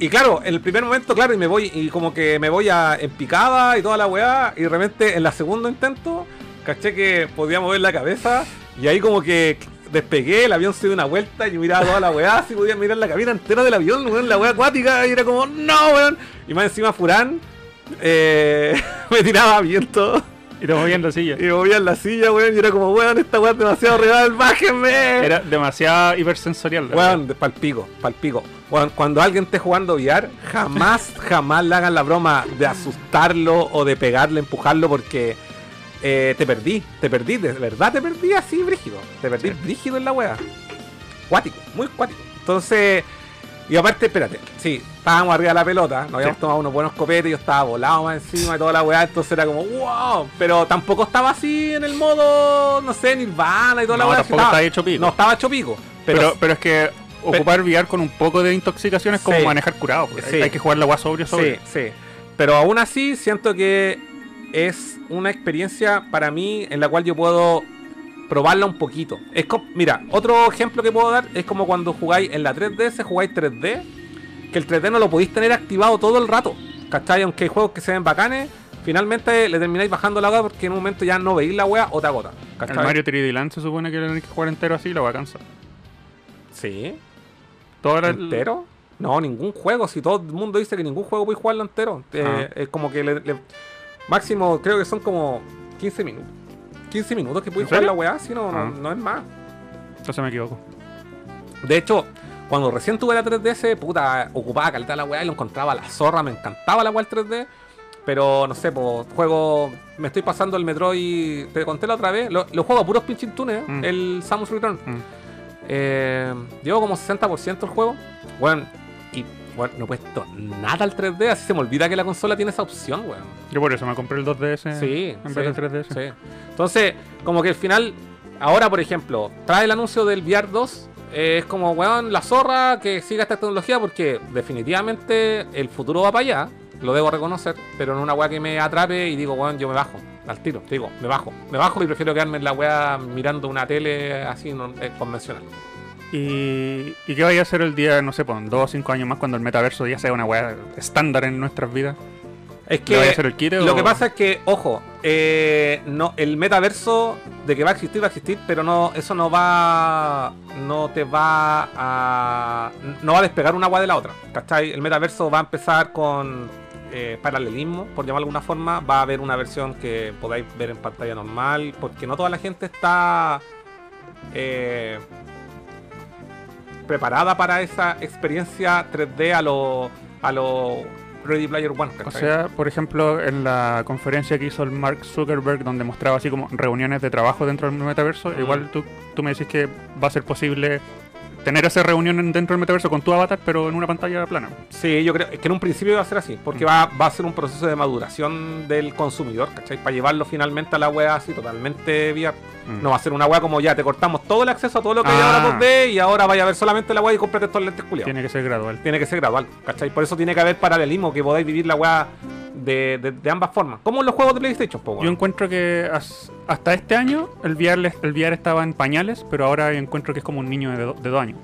Speaker 2: Y claro, en el primer momento, claro, y me voy, y como que me voy a en picada y toda la weá, y de repente en el segundo intento, caché que podía mover la cabeza, y ahí como que despegué, el avión se dio una vuelta y yo miraba toda la weá, así podía mirar la cabina entera del avión, weón, la weá acuática, y era como, no, weón. Y más encima Furán eh, me tiraba viento.
Speaker 3: Y te movían la silla.
Speaker 2: Y me movía en la silla, weón, y era como, weón, esta weá es demasiado real, bájenme.
Speaker 3: Era demasiado hipersensorial. la
Speaker 2: Weón, palpico, palpico. Weón, cuando alguien esté jugando VR, jamás, jamás le hagan la broma de asustarlo o de pegarle, empujarlo, porque eh, te perdí, te perdí, de verdad te perdí así, brígido. Te perdí brígido en la wea. Cuático, muy cuático. Entonces, y aparte, espérate, sí, estábamos arriba de la pelota, nos habíamos
Speaker 3: Sí.
Speaker 2: tomado unos buenos copetes, yo estaba volado más encima de toda la weá, entonces era como, wow, pero tampoco estaba así en el modo, no sé, Nirvana y toda la
Speaker 3: No,
Speaker 2: weá.
Speaker 3: tampoco
Speaker 2: estaba-
Speaker 3: estaba hecho pico.
Speaker 2: No, estaba hecho pico.
Speaker 3: Pero,
Speaker 2: Pero,
Speaker 3: pero es que ocupar VR con un poco de intoxicación es como
Speaker 2: Sí.
Speaker 3: manejar curado. porque hay-
Speaker 2: Sí.
Speaker 3: Hay que jugar la agua sobrio sobrio.
Speaker 2: Sí, sí. Pero aún así siento que es una experiencia para mí en la cual yo puedo probarla un poquito. Es como, mira, otro ejemplo que puedo dar es como cuando jugáis en la 3DS, jugáis 3D, que el 3D no lo podéis tener activado todo el rato. ¿Cachai? Aunque hay juegos que se ven bacanes, finalmente le termináis bajando la agua porque en un momento ya no veis la wea o te agota.
Speaker 3: El. Mario 3D Land se supone que lo tenés que jugar entero así y lo va a cansar.
Speaker 2: Sí.
Speaker 3: Todo
Speaker 2: ¿Entero? No, ningún juego. Si todo el mundo dice que ningún juego puede jugarlo entero. Eh,
Speaker 3: Ah.
Speaker 2: Es como que le, le- máximo creo que son como 15 minutos. 15 minutos que puedes
Speaker 3: ¿En
Speaker 2: jugar la weá, si no,
Speaker 3: Ah.
Speaker 2: no es más.
Speaker 3: Entonces me equivoco.
Speaker 2: De hecho, cuando recién tuve la 3DS, puta, ocupaba caleta la weá y lo encontraba a la zorra, me encantaba la weá el 3D. Pero no sé, pues juego. Me estoy pasando el Metroid. Te conté la otra vez. Lo, lo juego a puros pinches tunes,
Speaker 3: Mm.
Speaker 2: el Samus Return.
Speaker 3: Mm.
Speaker 2: Eh, llevo como 60% el juego. Bueno, bueno, no he puesto nada al 3D, así se me olvida que la consola tiene esa opción, weón.
Speaker 3: Yo por eso me compré el 2DS
Speaker 2: Sí,
Speaker 3: en
Speaker 2: sí,
Speaker 3: vez del 3DS.
Speaker 2: sí. Entonces, como que al final, ahora por ejemplo, trae el anuncio del VR 2. eh, es como, weón, la zorra que siga esta tecnología porque definitivamente el futuro va para allá. Lo debo reconocer, pero en una weá que me atrape y digo, weón, yo me bajo al tiro. Te digo, me bajo. Me bajo y prefiero quedarme en la weá mirando una tele así no- eh, convencional.
Speaker 3: ¿Y, ¿Y qué vaya a hacer el día, no sé, pues, en dos o cinco años más cuando el metaverso ya sea una weá estándar en nuestras vidas?
Speaker 2: Es
Speaker 3: ¿Le vaya a
Speaker 2: que
Speaker 3: hacer el
Speaker 2: Lo
Speaker 3: o-
Speaker 2: que pasa es que, ojo, eh, no, el metaverso de que va a existir, va a existir, pero no, eso no va, no te va a, no va a despegar una agua de la otra, ¿cachai? El metaverso va a empezar con eh, paralelismo, por llamarlo de alguna forma, va a haber una versión que podáis ver en pantalla normal, porque no toda la gente está eh, preparada para esa experiencia 3D a lo, a lo Ready Player One,
Speaker 3: O sea, por ejemplo, en la conferencia que hizo el Mark Zuckerberg, donde mostraba así como reuniones de trabajo dentro del metaverso,
Speaker 2: Mm.
Speaker 3: igual tú, tú me decís que va a ser posible tener esa reunión en- dentro del metaverso con tu avatar, pero en una pantalla plana.
Speaker 2: Sí, yo creo que en un principio va a ser así, porque
Speaker 3: Mm.
Speaker 2: va, va a ser un proceso de maduración del consumidor, ¿cachai? Para llevarlo finalmente a la wea así totalmente VR.
Speaker 3: Mm.
Speaker 2: No va a ser una wea como ya, te cortamos todo el acceso a todo lo que hay
Speaker 3: Ah.
Speaker 2: ahora por D y ahora vaya a ver solamente la wea y cómprate estos lentes culiados.
Speaker 3: Tiene que ser gradual.
Speaker 2: Tiene que ser gradual, ¿cachai? Por eso tiene que haber paralelismo, que podáis vivir la wea de, de- de ambas formas. Como en los juegos de PlayStation, po,
Speaker 3: Yo encuentro que as- hasta este año el VR, el VR estaba en pañales, pero ahora encuentro que es como un niño de, do- de dos años.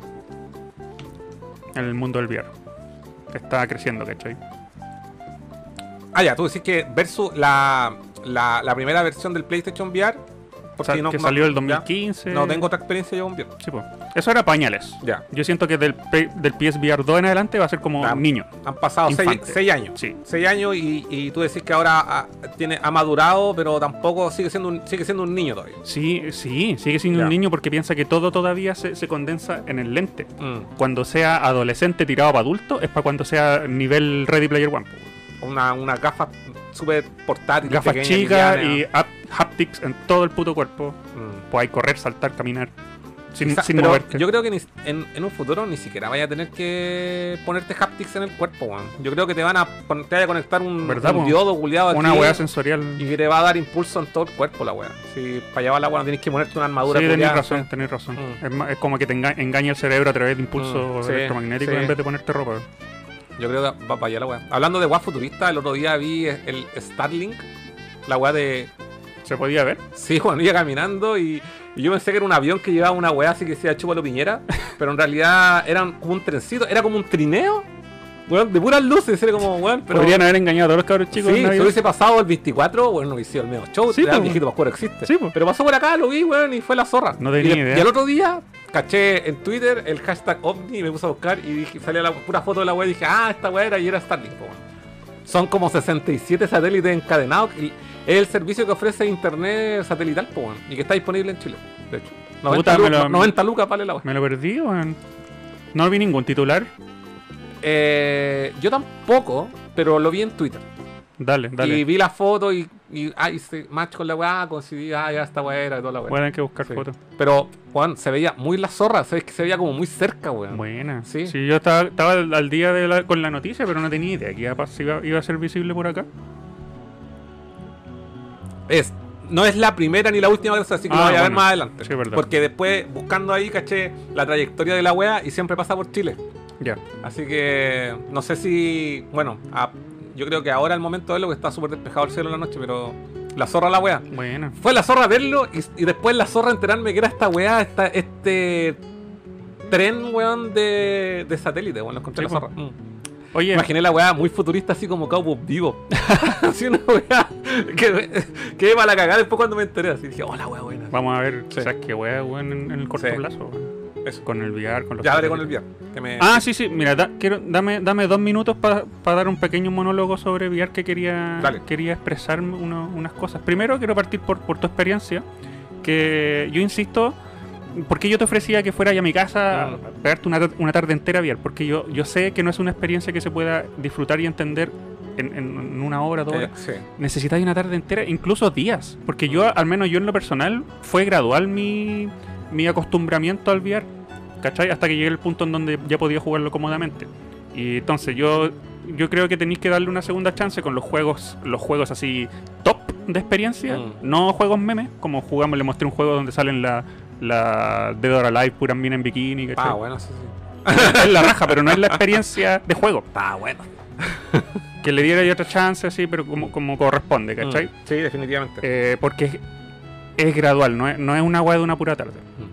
Speaker 3: En el mundo del VR. Está creciendo, ¿cachai?
Speaker 2: Ah, ya, tú decís que versus la, la, la primera versión del PlayStation VR. No-
Speaker 3: que salió el
Speaker 2: ya.
Speaker 3: 2015.
Speaker 2: No tengo otra experiencia yo con VR.
Speaker 3: Sí, pues. Eso era pañales.
Speaker 2: Ya.
Speaker 3: Yo siento que del, del PSVR 2 en adelante va a ser como
Speaker 2: Ah,
Speaker 3: niño.
Speaker 2: Han pasado seis,
Speaker 3: Infante.
Speaker 2: seis años.
Speaker 3: Sí.
Speaker 2: Seis años y, y tú decís que ahora ha, tiene, ha madurado, pero tampoco sigue siendo un, sigue siendo un niño todavía.
Speaker 3: Sí, sí, sigue siendo
Speaker 2: Ya.
Speaker 3: un niño porque piensa que todo todavía se, se condensa en el lente.
Speaker 2: Mm.
Speaker 3: Cuando sea adolescente tirado para adulto es para cuando sea nivel Ready Player One.
Speaker 2: Una, una gafa súper portátil.
Speaker 3: Gafas chicas y haptics en todo el puto cuerpo.
Speaker 2: Mm.
Speaker 3: Pues hay correr, saltar, caminar. Sin,
Speaker 2: Quizá-
Speaker 3: sin
Speaker 2: pero
Speaker 3: moverte.
Speaker 2: yo creo que ni- en, en un futuro ni siquiera vaya a tener que ponerte haptics en el cuerpo, weón. Yo creo que te van a, pon- te a conectar un, diodo culiado aquí.
Speaker 3: Una weá sensorial.
Speaker 2: Y que te va a dar impulso en todo el cuerpo la weá. Si para llevar la weá no tienes que ponerte una armadura
Speaker 3: Sí, tenéis
Speaker 2: culiada.
Speaker 3: razón, tenéis razón.
Speaker 2: Mm.
Speaker 3: Es, como que te enga- engaña el cerebro a través de impulsos
Speaker 2: Mm, sí,
Speaker 3: electromagnéticos
Speaker 2: sí.
Speaker 3: en vez de ponerte ropa.
Speaker 2: Yo creo que va para allá la weá. Hablando de weá futurista, el otro día vi el Starlink, la weá de.
Speaker 3: ¿Se podía ver?
Speaker 2: Sí, bueno, iba caminando y, y yo pensé que era un avión que llevaba una weá así que decía Chúpalo Piñera, pero en realidad era como un trencito, era como un trineo, weón, de puras luces, era como, weón, pero.
Speaker 3: Podrían haber engañado a todos los cabros chicos.
Speaker 2: sí, si hubiese pasado el 24, bueno, no hubiese sido el medio show,
Speaker 3: Sí,
Speaker 2: el viejito Pascuero existe.
Speaker 3: Sí.
Speaker 2: Pero pasó por acá, lo vi, weón, y fue la zorra.
Speaker 3: No tenía
Speaker 2: y,
Speaker 3: idea.
Speaker 2: Y el otro día caché en Twitter el hashtag OVNI y me puse a buscar y dije, salía la pura foto de la weá y dije, ah, esta weá era y era Starlink, weón. Son como 67 satélites encadenados. Y es el servicio que ofrece internet satelital, po, y que está disponible en Chile, de hecho. 90,
Speaker 3: Puta, lo-
Speaker 2: 90 lucas vale la weá.
Speaker 3: Me lo perdí, weón. No vi ningún titular.
Speaker 2: Eh, yo tampoco, pero lo vi en Twitter.
Speaker 3: Dale, dale.
Speaker 2: Y vi la foto y, y ah, hice match con la weá, coincidí, ah, ya esta weá era y toda la weá.
Speaker 3: A tener que buscar
Speaker 2: Sí.
Speaker 3: fotos.
Speaker 2: Pero, Juan, se veía muy la zorra. Que se veía como muy cerca, weón.
Speaker 3: Buena.
Speaker 2: Sí.
Speaker 3: Sí. yo estaba, estaba al, al día de la- con la noticia, pero no tenía idea que iba iba, iba a ser visible por acá.
Speaker 2: Es no es la primera ni la última vez, así que
Speaker 3: Ah,
Speaker 2: lo voy a ver
Speaker 3: bueno.
Speaker 2: más adelante.
Speaker 3: Sí.
Speaker 2: Porque después, buscando ahí, caché la trayectoria de la wea y siempre pasa por Chile.
Speaker 3: Ya.
Speaker 2: Así que no sé si. Bueno, a- yo creo que ahora el momento de verlo, que está súper despejado el cielo en la noche, pero. La zorra la wea.
Speaker 3: Bueno.
Speaker 2: Fue la zorra verlo y, y después la zorra enterarme que era esta weá, esta, este tren, weón, de, de satélite, weón, lo encontré
Speaker 3: Sí,
Speaker 2: la zorra. Mm.
Speaker 3: Oye,
Speaker 2: Imaginé la weá muy futurista, así como Cowboy Vivo. así una weá que, que iba a la cagada después cuando me enteré. Así dije, hola weá buena.
Speaker 3: vamos a ver,
Speaker 2: Sí.
Speaker 3: ¿sabes qué wea, weón, en, en el corto
Speaker 2: Sí.
Speaker 3: plazo?
Speaker 2: Eso.
Speaker 3: Con el VR, con los
Speaker 2: Ya hablé con el. VR. Que me...
Speaker 3: Ah, sí, sí, mira, da- quiero, dame, dame dos minutos para dar un pequeño monólogo sobre VR que quería,
Speaker 2: Dale.
Speaker 3: quería expresar uno- unas cosas. Primero quiero partir por, por tu experiencia, que yo insisto, porque yo te ofrecía que fuera a mi casa a pegarte una, una tarde entera VR, porque yo, yo sé que no es una experiencia que se pueda disfrutar y entender en, en- una hora, dos
Speaker 2: Eh,
Speaker 3: horas.
Speaker 2: sí.
Speaker 3: Necesitáis una tarde entera, incluso días. Porque yo, al menos yo en lo personal, fue gradual mi, mi acostumbramiento al VR. ¿Cachai? Hasta que llegué al punto en donde ya podía jugarlo cómodamente. Y entonces yo, yo creo que tenéis que darle una segunda chance con los juegos, los juegos así top de experiencia,
Speaker 2: Mm.
Speaker 3: no juegos memes, como jugamos, le mostré un juego donde salen la, la Dead or Alive puras minas en bikini, ¿cachai?
Speaker 2: Ah, bueno, sí, sí.
Speaker 3: Es la raja, pero no es la experiencia de juego.
Speaker 2: Ah, bueno.
Speaker 3: Que le diera otra chance así, pero como, como corresponde, ¿cachai?
Speaker 2: Mm, Sí, definitivamente.
Speaker 3: Eh, porque es, es gradual, no es, no es una weá de una pura tarde.
Speaker 2: Mm.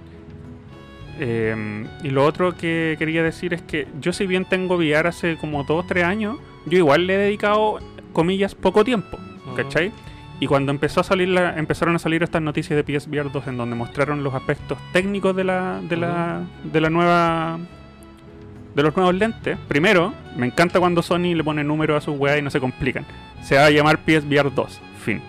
Speaker 3: Eh, y lo otro que quería decir es que yo si bien tengo VR hace como 2 3 años, yo igual le he dedicado, comillas, poco tiempo. ¿cachai? Y cuando empezó a salir la- empezaron a salir estas noticias de PSVR 2 en donde mostraron los aspectos técnicos de la, de la, de la nueva de los nuevos lentes. Primero, me encanta cuando Sony le pone número a sus weas y no se complican. Se va a llamar PSVR 2. Fin.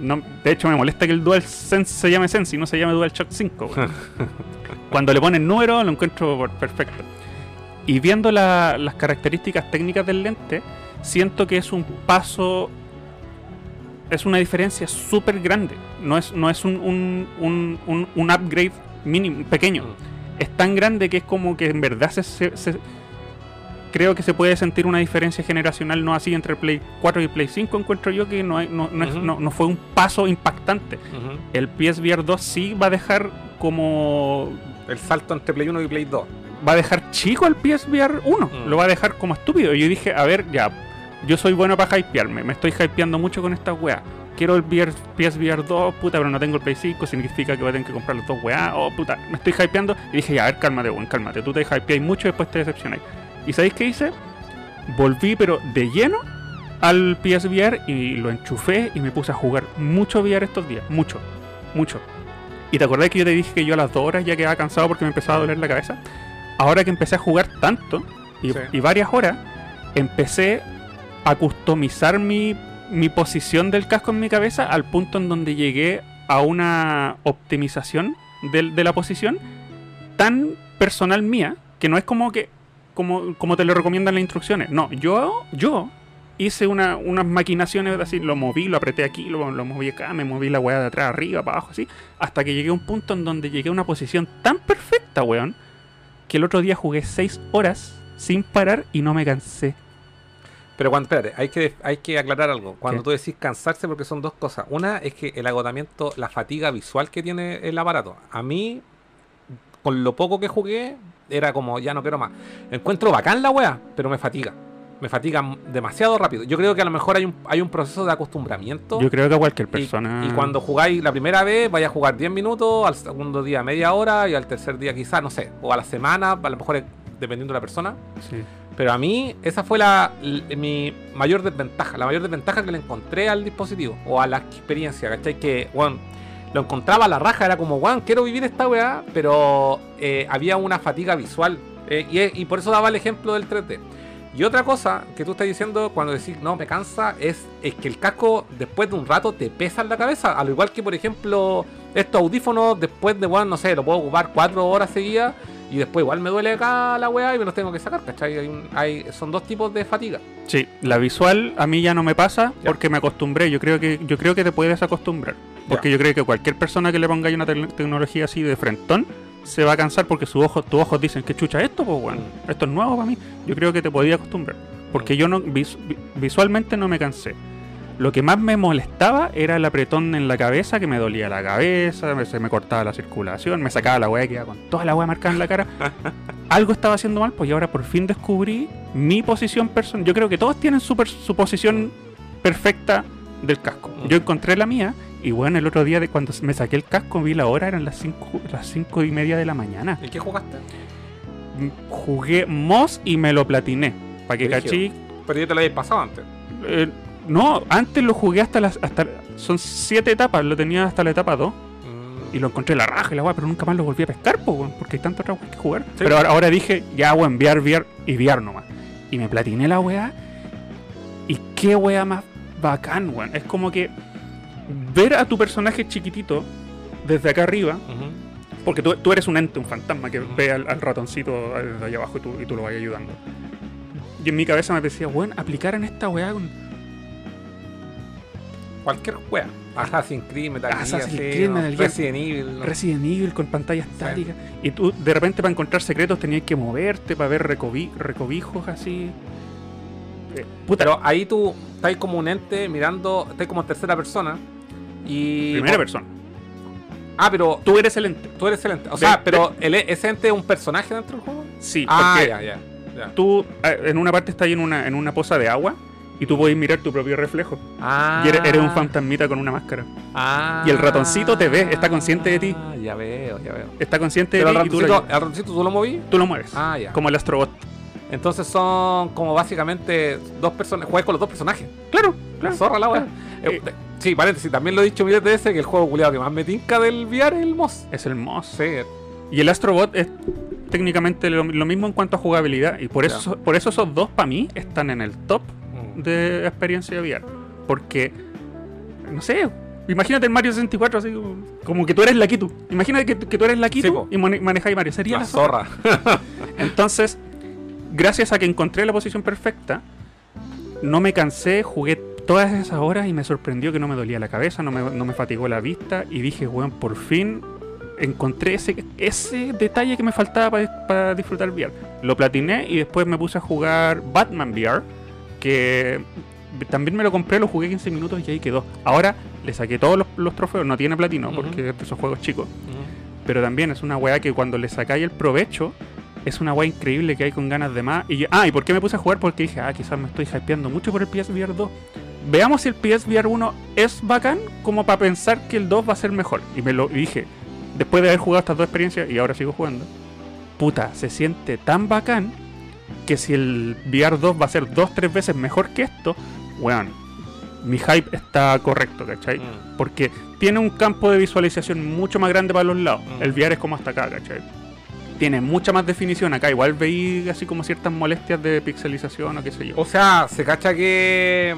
Speaker 3: No, de hecho, me molesta que el DualSense se llame Sense y no se llame DualShock 5. weón. Cuando le ponen número, lo encuentro perfecto. Y viendo la- las características técnicas del lente, siento que es un paso. Es una diferencia súper grande. No es, no es un, un, un- un- upgrade mínimo, pequeño
Speaker 2: Mm.
Speaker 3: es tan grande que es como que en verdad se, se- se- creo que se puede sentir una diferencia generacional no así entre Play 4 y Play 5 encuentro yo que no, hay- no, no, es- no- no fue un paso impactante el PSVR 2 sí va a dejar como
Speaker 2: El salto entre Play 1 y Play 2.
Speaker 3: va a dejar chico el PSVR 1
Speaker 2: Mm.
Speaker 3: lo va a dejar como estúpido y yo dije a ver ya yo soy bueno para hypearme me estoy hypeando mucho con esta weá Quiero el VR PSVR 2, puta, pero no tengo el Play 5, significa que voy a tener que comprar los dos weá, oh puta, me estoy hypeando y dije, ya, a ver, cálmate, weón, cálmate, tú te hypeáis mucho y después te decepcionáis. ¿Y sabéis qué hice? Volví, pero de lleno al PSVR y lo enchufé y me puse a jugar mucho VR estos días, mucho, mucho. ¿Y te acordás que yo te dije que yo a las dos horas ya quedaba cansado porque me empezaba a doler la cabeza? Ahora que empecé a jugar tanto y,
Speaker 2: Sí.
Speaker 3: y varias horas, empecé a customizar mi, mi posición del casco en mi cabeza al punto en donde llegué a una optimización del- de, la posición tan personal mía que no es como que como, como te lo recomiendan las instrucciones. No, yo, yo hice una, unas maquinaciones así, lo moví, lo apreté aquí, lo, lo moví acá, me moví la weá de atrás arriba, para abajo, así, hasta que llegué a un punto en donde llegué a una posición tan perfecta, weón, que el otro día jugué 6 horas sin parar y no me cansé.
Speaker 2: Pero cuando, espérate, hay que, hay que aclarar algo. Cuando
Speaker 3: ¿Qué?
Speaker 2: tú decís cansarse, porque son dos cosas. Una es que el agotamiento, la fatiga visual que tiene el aparato. A mí, con lo poco que jugué, era como, ya no quiero más. Encuentro bacán la wea, pero me fatiga. Me fatiga demasiado rápido. Yo creo que a lo mejor hay un, hay un proceso de acostumbramiento.
Speaker 3: Yo creo que a cualquier
Speaker 2: Y-
Speaker 3: persona.
Speaker 2: Y, cuando jugáis la primera vez, vais a jugar 10 minutos, al segundo día media hora y al tercer día quizás, no sé, o a la semana, a lo mejor es dependiendo de la persona.
Speaker 3: Sí.
Speaker 2: Pero a mí esa fue la, mi mayor desventaja, la mayor desventaja que le encontré al dispositivo o a la experiencia, ¿cachai? Que, bueno, lo encontraba a la raja, era como, weón, quiero vivir esta weá, pero eh, había una fatiga visual. eh, y, y por eso daba el ejemplo del 3D. Y otra cosa que tú estás diciendo cuando decís, no, me cansa, es, es que el casco después de un rato te pesa en la cabeza. Al igual que, por ejemplo, estos audífonos, después de, bueno, no sé, lo puedo ocupar cuatro horas seguidas y después igual me duele acá la weá y me los tengo que sacar, ¿cachai? Hay un- hay- son dos tipos de fatiga.
Speaker 3: Sí, la visual a mí ya no me pasa
Speaker 2: Ya.
Speaker 3: porque me acostumbré. Yo creo que yo creo que te puedes acostumbrar. Porque yo creo que cualquier persona que le ponga ahí una te- tecnología así de frentón se va a cansar porque sus ojos, tus ojos dicen que chucha esto, pues bueno,
Speaker 2: Mm.
Speaker 3: esto es nuevo para mí. Yo creo que te podía acostumbrar. Porque
Speaker 2: Mm.
Speaker 3: yo no vis- vi- visualmente no me cansé. Lo que más me molestaba era el apretón en la cabeza, que me dolía la cabeza, se me cortaba la circulación, me sacaba la weá que iba con toda la weá marcada en la cara. Algo estaba haciendo mal, pues y ahora por fin descubrí mi posición personal. Yo creo que todos tienen su, posición perfecta del casco.
Speaker 2: Mm.
Speaker 3: Yo encontré la mía y bueno, el otro día de cuando me saqué el casco vi la hora, eran las 5 las cinco y media de la mañana.
Speaker 2: ¿Y qué jugaste?
Speaker 3: Mm, Jugué Moss y me lo platiné. Para que cachí
Speaker 2: Pero yo te lo había pasado antes.
Speaker 3: eh, no, antes lo jugué hasta las. Hasta, son siete etapas, lo tenía hasta la etapa 2.
Speaker 2: Mm.
Speaker 3: Y lo encontré la raja y la weá, pero nunca más lo volví a pescar, po, weón, porque hay tantas otras weas que jugar.
Speaker 2: Sí.
Speaker 3: Pero ahora, ahora dije, ya, weón, VR, VR y VR nomás. Y me platiné la weá. Y qué weá más bacán, weón. Es como que ver a tu personaje chiquitito desde acá arriba, porque tú, tú eres un ente, un fantasma que ve al, al ratoncito desde allá abajo y tú, y tú lo vas ayudando. Y en mi cabeza me decía, weón, aplicar en esta weá con
Speaker 2: Cualquier wea. Assassin's Creed, Metal
Speaker 3: Assassin's Creed,
Speaker 2: ¿no?
Speaker 3: Metal Gear.
Speaker 2: Resident Evil. ¿no?
Speaker 3: Resident Evil con pantalla estática. Y tú, de repente, para encontrar secretos tenías que moverte para ver recobi- recobijos así. Eh, puta,
Speaker 2: Pero ahí tú estás como un ente mirando, estás como tercera persona. Y.
Speaker 3: primera persona.
Speaker 2: Ah, pero
Speaker 3: Tú eres el ente.
Speaker 2: tú eres el ente. O sea,
Speaker 3: de-
Speaker 2: pero el, ese ente es un personaje dentro del juego.
Speaker 3: Sí,
Speaker 2: Ah,
Speaker 3: porque
Speaker 2: ya, ya. ya.
Speaker 3: tú eh, en una parte estás en una, en una poza de agua y tú puedes mirar tu propio reflejo.
Speaker 2: Ah.
Speaker 3: Y eres, eres un fantasmita con una máscara.
Speaker 2: Ah.
Speaker 3: Y el ratoncito te ve, está consciente de ti.
Speaker 2: Ah, ya veo, ya veo.
Speaker 3: Está consciente de
Speaker 2: Pero el
Speaker 3: ti y tú lo,
Speaker 2: el ratoncito tú lo moví.
Speaker 3: tú lo mueves.
Speaker 2: Ah, ya.
Speaker 3: Como el astrobot.
Speaker 2: Entonces son como básicamente dos personas. Juegas con los dos personajes.
Speaker 3: Claro,
Speaker 2: La
Speaker 3: claro.
Speaker 2: zorra la wea.
Speaker 3: Eh,
Speaker 2: Eh, sí, paréntesis, también lo he dicho miles de veces que el juego culiado que más me tinca del VR es el Moss.
Speaker 3: Es el Moss.
Speaker 2: Sí.
Speaker 3: Y el Astrobot es técnicamente lo, lo mismo en cuanto a jugabilidad. Y por eso, por eso esos dos, para mí, están en el top. De experiencia de VR. Porque, no sé, imagínate el Mario 64 así como, como que tú eres la Kitu. Imagínate que, que tú eres la Kitu
Speaker 2: Sí,
Speaker 3: y mane- manejáis Mario. Sería
Speaker 2: La
Speaker 3: la, zorra.
Speaker 2: zorra.
Speaker 3: Entonces, gracias a que encontré la posición perfecta, no me cansé, jugué todas esas horas y me sorprendió que no me dolía la cabeza, no me, no me fatigó la vista y dije, weón, por fin encontré ese, ese detalle que me faltaba para disfrutar VR. Lo platiné y después me puse a jugar Batman VR, también me lo compré, lo jugué 15 minutos y ahí quedó. Ahora le saqué todos los, los trofeos, no tiene platino porque es de esos juegos chicos. Pero también es una weá que cuando le sacáis el provecho, es una weá increíble que hay con ganas de más. Y yo- ah, ¿y por qué me puse a jugar? Porque dije, ah, quizás me estoy hypeando mucho por el PSVR 2. Veamos si el PSVR 1 es bacán como para pensar que el 2 va a ser mejor. Y me lo dije, después de haber jugado estas dos experiencias y ahora sigo jugando, puta, se siente tan bacán que si el VR 2 va a ser dos, tres veces mejor que esto, weón, mi hype está correcto, ¿cachai?
Speaker 2: Mm.
Speaker 3: Porque tiene un campo de visualización mucho más grande para los lados.
Speaker 2: Mm.
Speaker 3: El VR es como hasta acá, ¿cachai? Tiene mucha más definición acá. Igual veí así como ciertas molestias de pixelización o qué sé yo.
Speaker 2: O sea, se cacha que.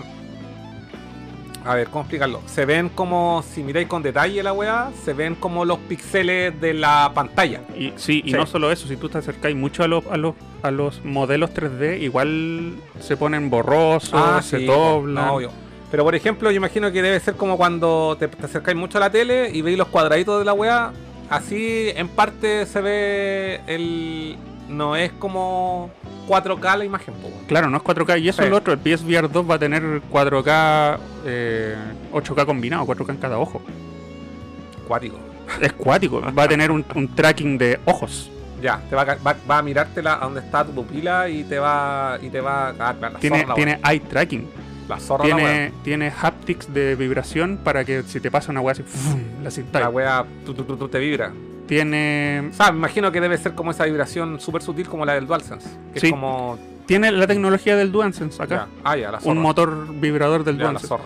Speaker 2: A ver, ¿cómo explicarlo? Se ven como, si miráis con detalle la weá, se ven como los píxeles de la pantalla.
Speaker 3: Y, sí, y
Speaker 2: Sí.
Speaker 3: no solo eso, si tú te acercáis mucho a los, a los, a los modelos 3D, igual se ponen borrosos, se
Speaker 2: Ah, sí,
Speaker 3: doblan.
Speaker 2: no, obvio. Pero por ejemplo, yo imagino que debe ser como cuando te, te acercáis mucho a la tele y veis los cuadraditos de la weá. Así en parte se ve el. No es como 4K la imagen, weón.
Speaker 3: Claro, no es 4K. Y eso
Speaker 2: Sí.
Speaker 3: es lo otro. El PSVR 2 va a tener 4K, eh, 8K combinado, 4K en cada ojo.
Speaker 2: Cuático.
Speaker 3: Es cuático. va a tener un, un tracking de ojos.
Speaker 2: Ya, te va a, va, va a mirártela a donde está tu pupila y te va. Y te va a. ah,
Speaker 3: Tiene,
Speaker 2: zorra,
Speaker 3: tiene eye tracking.
Speaker 2: La zorra, la.
Speaker 3: Tiene, tiene haptics de vibración para que si te pasa una weá así, ¡fum! la sintáis.
Speaker 2: La weá te vibra.
Speaker 3: Tiene,
Speaker 2: O sea, me imagino que debe ser como esa vibración súper sutil como la del DualSense. Que
Speaker 3: Sí.
Speaker 2: es como.
Speaker 3: tiene la tecnología del DualSense acá.
Speaker 2: Ya. Ah, ya, la zorra.
Speaker 3: un motor vibrador del
Speaker 2: Ya, la
Speaker 3: DualSense.
Speaker 2: zorra.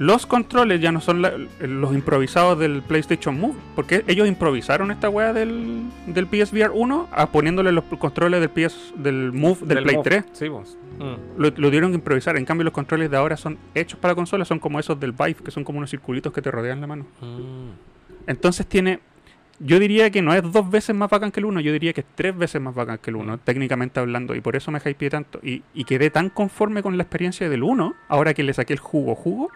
Speaker 3: Los controles ya no son la- los improvisados del PlayStation Move, porque ellos improvisaron esta weá del, del PSVR 1 a poniéndole los controles del PS del Move del, Play
Speaker 2: Move.
Speaker 3: 3.
Speaker 2: Sí, pues. Mm.
Speaker 3: Lo, lo tuvieron que improvisar. En cambio, los controles de ahora son hechos para consola, son como esos del Vive, que son como unos circulitos que te rodean la mano.
Speaker 2: Mm.
Speaker 3: Entonces tiene. Yo diría que no es dos veces más bacán que el uno, yo diría que es tres veces más bacán que el uno, técnicamente hablando, y por eso me hypeé tanto. Y, y quedé tan conforme con la experiencia del uno, ahora que le saqué el jugo jugo,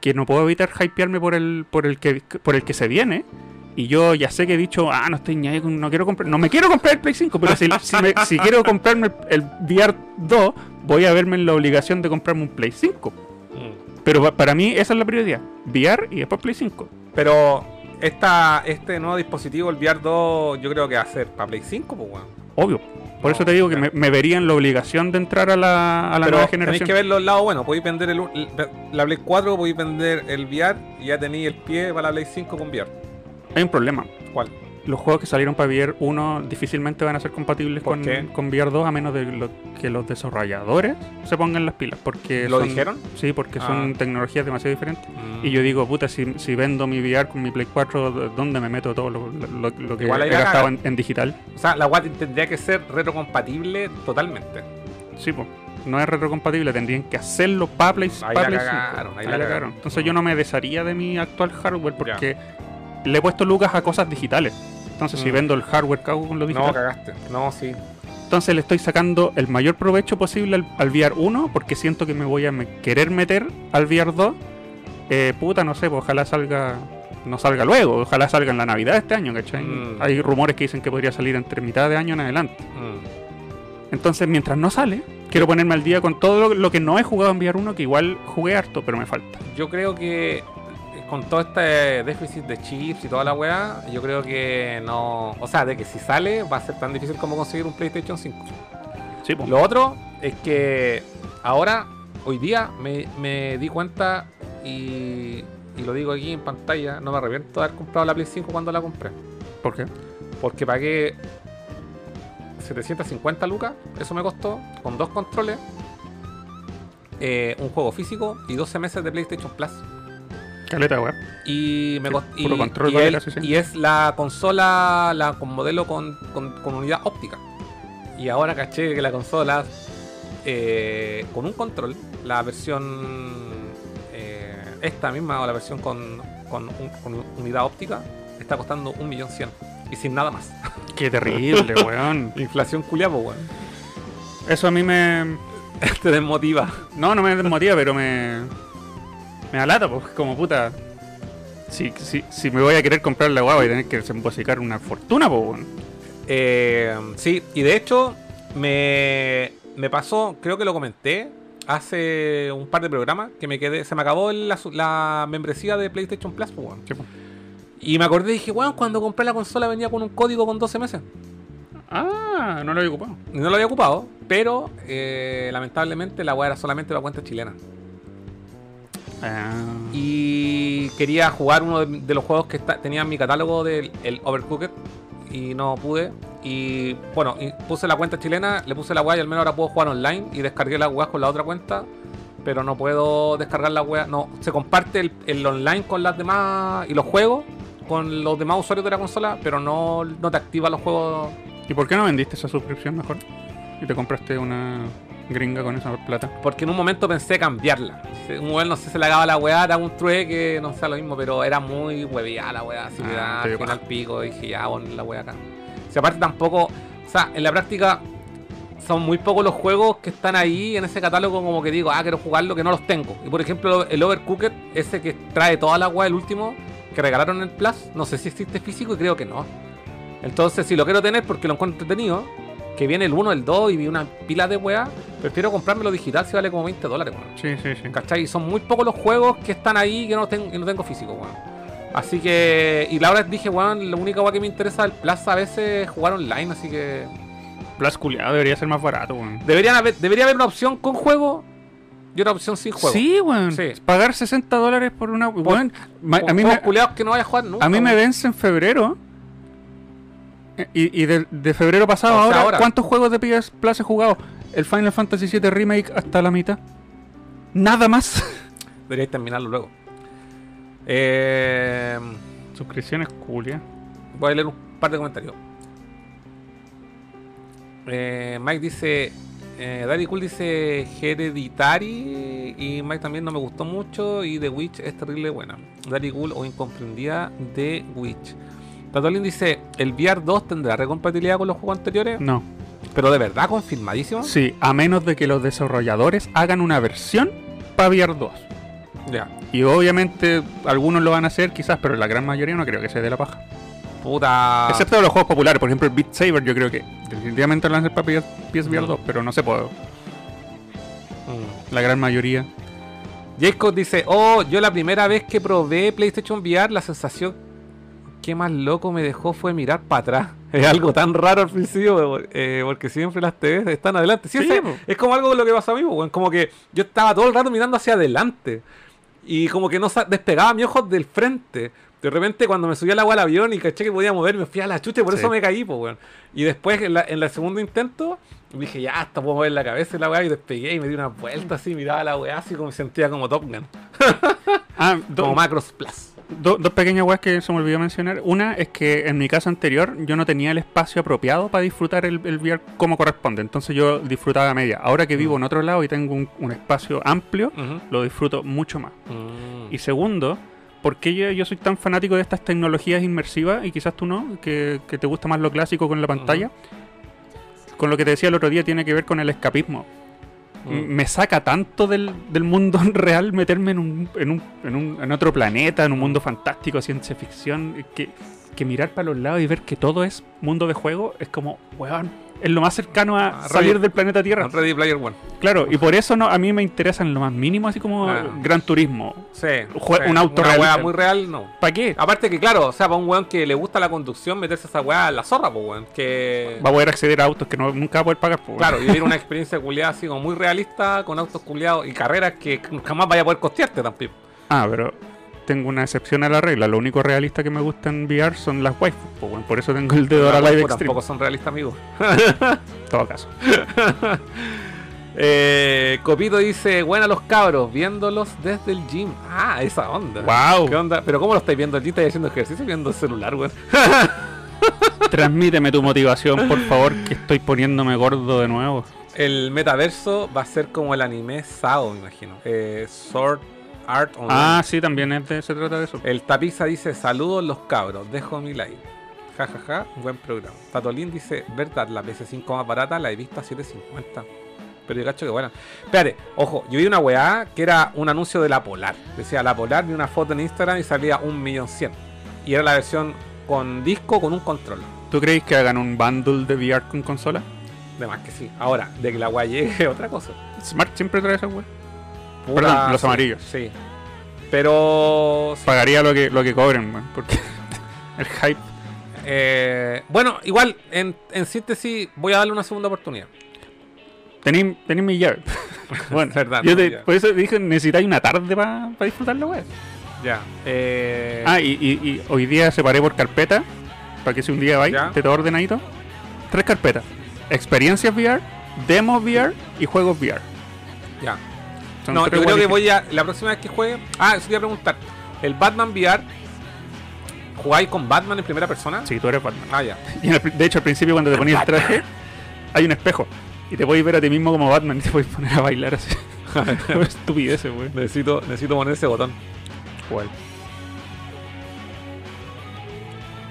Speaker 3: que no puedo evitar hypearme por el, por el que por el que se viene. Y yo ya sé que he dicho, ah, no estoy ni ahí con- no quiero comprar, no me quiero comprar el Play 5, pero si, si, me- si quiero comprarme el, el VR 2, voy a verme en la obligación de comprarme un Play 5.
Speaker 2: Mm.
Speaker 3: Pero pa- para mí esa es la prioridad. VR y después Play 5.
Speaker 2: Pero esta, este nuevo dispositivo, el VR 2, yo creo que va a ser para Play 5, pues, weón.
Speaker 3: Obvio. Por eso te digo que me, me vería en la obligación de entrar a la, a la
Speaker 2: Pero
Speaker 3: nueva
Speaker 2: tenéis
Speaker 3: generación.
Speaker 2: que ver los lados buenos. Podéis vender el- la Play 4, podéis vender el VR y ya tenéis el pie para la Play 5 con VR.
Speaker 3: Hay un problema.
Speaker 2: ¿Cuál?
Speaker 3: Los juegos que salieron para VR 1 difícilmente van a ser compatibles
Speaker 2: ¿Por
Speaker 3: con,
Speaker 2: qué?
Speaker 3: con VR 2 a menos de lo- que los desarrolladores se pongan las pilas. Porque
Speaker 2: ¿Lo
Speaker 3: son-
Speaker 2: dijeron?
Speaker 3: Sí, porque
Speaker 2: Ah.
Speaker 3: son tecnologías demasiado diferentes.
Speaker 2: Mm.
Speaker 3: Y yo digo, puta, si, si vendo mi VR con mi Play 4, ¿dó- ¿dónde me meto todo lo, lo- lo que
Speaker 2: Igual
Speaker 3: he gastado en, en digital?
Speaker 2: O sea, la WAT tendría que ser retrocompatible totalmente.
Speaker 3: Sí, pues. No es retrocompatible, tendrían que hacerlo para Play,
Speaker 2: Ahí
Speaker 3: pa'
Speaker 2: la
Speaker 3: Play
Speaker 2: cagaron,
Speaker 3: 5.
Speaker 2: ahí
Speaker 3: Ahí
Speaker 2: la
Speaker 3: la
Speaker 2: cagaron.
Speaker 3: cagaron. Entonces yo no me desharía de mi actual hardware porque le he puesto lucas a cosas digitales. Entonces si
Speaker 2: Mm.
Speaker 3: vendo el hardware, cago con lo digital.
Speaker 2: No, cagaste. No, sí.
Speaker 3: Entonces le estoy sacando el mayor provecho posible al, al VR 1 porque siento que me voy a me- querer meter al VR 2. Eh, puta, no sé, pues ojalá salga. No salga luego, ojalá salga en la Navidad de este año, ¿cachai?
Speaker 2: Mm.
Speaker 3: Hay rumores que dicen que podría salir entre mitad de año en adelante.
Speaker 2: Mm.
Speaker 3: Entonces, mientras no sale, quiero ponerme al día con todo lo, lo que no he jugado en VR 1, que igual jugué harto, pero me falta.
Speaker 2: Yo creo que con todo este déficit de chips y toda la weá, yo creo que no. O sea, de que si sale va a ser tan difícil como conseguir un PlayStation 5.
Speaker 3: Sí, pues.
Speaker 2: Lo otro es que ahora, hoy día, me, me di cuenta y, y lo digo aquí en pantalla, no me arrepiento de haber comprado la Play 5 cuando la compré.
Speaker 3: ¿Por qué?
Speaker 2: Porque pagué 750 lucas, eso me costó, con dos controles, eh, un juego físico y 12 meses de PlayStation Plus.
Speaker 3: Caleta, weón.
Speaker 2: Y me cost- y,
Speaker 3: control
Speaker 2: y
Speaker 3: vale
Speaker 2: el- y es la consola la con modelo con, con- con unidad óptica. Y ahora caché que la consola eh, con un control, la versión eh, esta misma o la versión con, con, un- con unidad óptica, está costando un millón cien y sin nada más.
Speaker 3: Qué terrible, weón.
Speaker 2: Inflación culiapo, weón.
Speaker 3: Eso a mí me.
Speaker 2: Te desmotiva.
Speaker 3: No, no me desmotiva, pero me. Me alata, pues, como puta. Si, si, si me voy a querer comprar la guagua y tener que desembolsicar una fortuna, pues, weón.
Speaker 2: Eh, sí, y de hecho me, me pasó, creo que lo comenté hace un par de programas, que me quedé, se me acabó la, membresía de PlayStation Plus, pues, weón.
Speaker 3: Sí, pues.
Speaker 2: Y me acordé y dije, weón, cuando compré la consola venía con un código con 12 meses.
Speaker 3: Ah, no lo había ocupado.
Speaker 2: No lo había ocupado, pero eh, lamentablemente la weá era solamente para cuenta chilena.
Speaker 3: Ah.
Speaker 2: Y quería jugar uno de, de los juegos que está- tenía en mi catálogo del el Overcooked y no pude. Y bueno, y puse la cuenta chilena, le puse la weá y al menos ahora puedo jugar online y descargué la weá con la otra cuenta. Pero no puedo descargar la weá. No, se comparte el, el online con las demás y los juegos con los demás usuarios de la consola, pero no, no te activa los juegos.
Speaker 3: ¿Y por qué no vendiste esa suscripción mejor? Y te compraste una gringa con esa plata.
Speaker 2: Porque en un momento pensé cambiarla. Si Un weón no sé, se le acaba la weá, era un trueque, no sé lo mismo, pero era muy hueviada la weá, así que
Speaker 3: Ah, dio
Speaker 2: al pico, dije ya, pon la weá acá. Si aparte tampoco, o sea, en la práctica son muy pocos los juegos que están ahí en ese catálogo como que digo, ah, quiero jugarlo, que no los tengo. Y por ejemplo, el Overcooked, ese que trae toda la weá, el último, que regalaron en el Plus, no sé si existe físico y creo que no. Entonces, si lo quiero tener porque lo encuentro entretenido, que viene el 1, el 2 y vi una pila de weá, prefiero comprármelo digital si vale como 20 dólares, weón.
Speaker 3: Sí, sí, sí.
Speaker 2: ¿Cachai? Y son muy pocos los juegos que están ahí que no tengo, que no tengo físico, weón. Así que. Y la hora dije, weón, la única weá que me interesa del Plaza a veces es jugar online, así que.
Speaker 3: Plus culiado debería ser más barato, weón.
Speaker 2: Deberían haber, debería haber una opción con juego y una opción sin juego.
Speaker 3: Sí, weón.
Speaker 2: Sí.
Speaker 3: Pagar 60 dólares por una. weón, ma-
Speaker 2: Con
Speaker 3: a mí me,
Speaker 2: que no vaya a jugar nunca.
Speaker 3: A mí me
Speaker 2: weón.
Speaker 3: vence en febrero. Y, y de, de febrero pasado
Speaker 2: O sea,
Speaker 3: ahora,
Speaker 2: ahora.
Speaker 3: ¿cuántos juegos de PS Plus he jugado? El Final Fantasy VII Remake hasta la mitad. Nada más.
Speaker 2: Deberíais terminarlo luego. Eh,
Speaker 3: Suscripciones culia.
Speaker 2: voy a leer un par de comentarios. Eh, Mike dice. Eh, Daddy Cool dice Hereditary. Y Mike también no me gustó mucho. Y The Witch es terrible buena. Daddy Cool o incomprendida The Witch. Tatolin dice: ¿El VR 2 tendrá recompatibilidad con los juegos anteriores?
Speaker 3: No.
Speaker 2: Pero de verdad, confirmadísimo.
Speaker 3: Sí, a menos de que los desarrolladores hagan una versión para VR 2.
Speaker 2: Ya.
Speaker 3: Y obviamente algunos lo van a hacer quizás, pero la gran mayoría no creo que se dé la paja.
Speaker 2: Puta.
Speaker 3: Excepto los juegos populares, por ejemplo el Beat Saber yo creo que definitivamente lo van a hacer para PSVR 2, pero no se puede.
Speaker 2: Mm.
Speaker 3: La gran mayoría.
Speaker 2: Jacob dice, oh, yo la primera vez que probé PlayStation VR, la sensación que más loco me dejó fue mirar para atrás. Es algo tan raro al principio, eh, porque siempre las TVs están adelante. Sí, es como algo lo que pasó a mí, como que yo estaba todo el rato mirando hacia adelante. Y como que no despegaba mi ojos del frente. De repente cuando me subí al agua al avión y caché que podía moverme, fui a la chucha y por
Speaker 3: Sí.
Speaker 2: eso me caí, pues, weón. Y después en, la- en el segundo intento dije, ya, hasta puedo mover la cabeza y la weá y despegué y me di una vuelta así, miraba la weá así como me sentía como Top Gun.
Speaker 3: Ah,
Speaker 2: Como Macros Plus.
Speaker 3: Do- dos pequeñas weas que se me olvidó mencionar. Una es que en mi casa anterior yo no tenía el espacio apropiado para disfrutar el, el VR como corresponde. Entonces yo disfrutaba a media. Ahora que vivo en otro lado y tengo un, un espacio amplio, lo disfruto mucho más.
Speaker 2: Mm.
Speaker 3: Y segundo, ¿por qué yo, yo soy tan fanático de estas tecnologías inmersivas y quizás tú no, que, que te gusta más lo clásico con la pantalla? Con lo que te decía el otro día tiene que ver con el escapismo.
Speaker 2: Mm.
Speaker 3: M- Me saca tanto del, del mundo real meterme en, un, en, un, en, un- en otro planeta, en un mundo fantástico, ciencia ficción, que, que mirar para los lados y ver que todo es mundo de juego es como, weón, es lo más cercano a
Speaker 2: Ah,
Speaker 3: salir
Speaker 2: Ready-
Speaker 3: del planeta Tierra.
Speaker 2: Ready Player One.
Speaker 3: Claro, y por eso no, a mí me interesa en lo más mínimo, así como
Speaker 2: Ah.
Speaker 3: Gran Turismo.
Speaker 2: Sí.
Speaker 3: Jue-
Speaker 2: sí.
Speaker 3: un auto
Speaker 2: Una weá muy real, no.
Speaker 3: ¿Para qué?
Speaker 2: Aparte que, claro, o sea, para un weón que le gusta la conducción, meterse esa weá a la zorra, pues weón. Que.
Speaker 3: Va a poder acceder a autos que no, nunca va a poder pagar. pues,
Speaker 2: Claro, vivir una experiencia culiada así como muy realista, con autos culiados y carreras que jamás vaya a poder costearte tampoco.
Speaker 3: Ah, pero tengo una excepción a la regla. Lo único realista que me gusta en VR son las waifus. pues, bueno, por eso tengo el dedo a la Live Extreme.
Speaker 2: tampoco son realistas, amigos.
Speaker 3: En todo caso.
Speaker 2: Eh, Copito dice, buena los cabros, viéndolos desde el gym. Ah, esa onda.
Speaker 3: ¡Wow!
Speaker 2: ¿Qué onda? ¿Pero cómo lo estáis viendo? ¿El gym estáis haciendo ejercicio viendo el celular, weón?
Speaker 3: Transmíteme tu motivación, por favor, que estoy poniéndome gordo de nuevo.
Speaker 2: El metaverso va a ser como el anime Sao, me imagino. Eh, Sword Art Online.
Speaker 3: Ah, sí, también es de- se trata de eso.
Speaker 2: El tapiza dice, saludos los cabros, dejo mi like. Ja, ja, ja, buen programa. Tatolín dice, verdad, la PS5 más barata la he visto a 7.50. Pero yo cacho que buena. Espérate, ojo, yo vi una weá que era un anuncio de la Polar. Decía la Polar, vi una foto en Instagram y salía un millón cien. Y era la versión con disco con un control.
Speaker 3: ¿Tú creéis que hagan un bundle de VR con consola?
Speaker 2: De más que sí. Ahora, de que la weá llegue, otra cosa.
Speaker 3: Smart siempre trae esa web.
Speaker 2: Puta,
Speaker 3: Perdón, los
Speaker 2: sí,
Speaker 3: amarillos.
Speaker 2: Sí. Pero. sí.
Speaker 3: Pagaría lo que, lo que cobren, man, porque el hype.
Speaker 2: Eh, bueno, igual, en, en síntesis, voy a darle una segunda oportunidad.
Speaker 3: Tenéis mi llave. bueno,
Speaker 2: Verdad,
Speaker 3: yo te- por eso dije, necesitáis una tarde para disfrutar la web.
Speaker 2: Ya. Eh,
Speaker 3: Ah, y, y- y hoy día separé por carpeta, para que si un día vais, te todo ordenadito. Tres carpetas. Experiencias VR, demos VR y juegos VR.
Speaker 2: ya.
Speaker 3: Son
Speaker 2: No, yo creo que voy a. La próxima vez que juegue. Ah, eso te iba a preguntar. El Batman VR. ¿Jugáis con Batman en primera persona?
Speaker 3: Sí, tú eres Batman.
Speaker 2: Ah, ya.
Speaker 3: Y el de hecho, al principio, cuando te ponías el traje, hay un espejo. Y te puedes ver a ti mismo como Batman y te puedes poner a bailar así. Estupideces, güey.
Speaker 2: Necesito, necesito poner ese botón.
Speaker 3: ¿Cuál?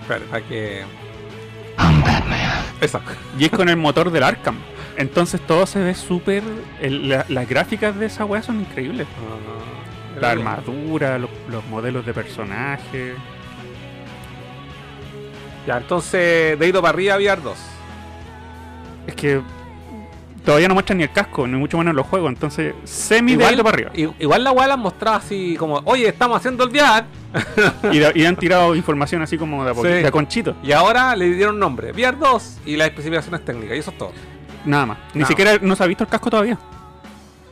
Speaker 2: Espera, para que. Esa.
Speaker 3: Y es con el motor del Arkham. Entonces todo se ve súper. la- Las gráficas de esa weá son increíbles.
Speaker 2: Ah,
Speaker 3: La armadura, los, los modelos de personajes.
Speaker 2: Ya, entonces, dedito para arriba, VR 2.
Speaker 3: Es que todavía no muestran ni el casco, ni mucho menos los juegos. Entonces, semi
Speaker 2: Igual,
Speaker 3: dedito para arriba.
Speaker 2: igual la weá la han mostrado así como, oye, estamos haciendo el VR.
Speaker 3: Y, de- y han tirado información así como de a, poquito,
Speaker 2: Sí.
Speaker 3: de a conchito.
Speaker 2: Y ahora le dieron nombre, VR 2 y las especificaciones técnicas, y eso es todo.
Speaker 3: Nada más. Ni
Speaker 2: Nada
Speaker 3: siquiera no se ha visto el casco todavía.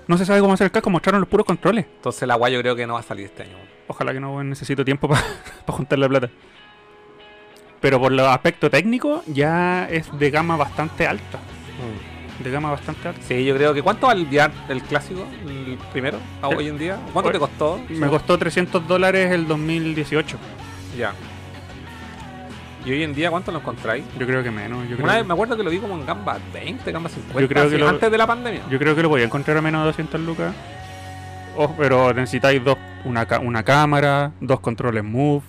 Speaker 3: No se sabe cómo hacer el casco, mostraron los puros controles.
Speaker 2: Entonces la weá yo creo que no va a salir este año.
Speaker 3: Ojalá que no necesito tiempo para juntar la plata. Pero por los aspectos técnicos ya es de gama bastante alta. De gama bastante alta.
Speaker 2: Sí, yo creo que ¿cuánto va el el clásico, el primero, a hoy en día? ¿Cuánto
Speaker 3: Hoy-
Speaker 2: te costó?
Speaker 3: Me costó 300 dólares el 2018.
Speaker 2: Ya. ¿Y hoy en día cuánto lo encontráis?
Speaker 3: Yo creo que menos. Yo
Speaker 2: Una me acuerdo que lo vi como en Gamba 20, Gamba 50,
Speaker 3: Yo creo que lo-
Speaker 2: antes de la pandemia.
Speaker 3: yo creo que lo voy a encontrar a menos de 200 lucas. Oh, pero necesitáis dos, una, una cámara, dos controles Move,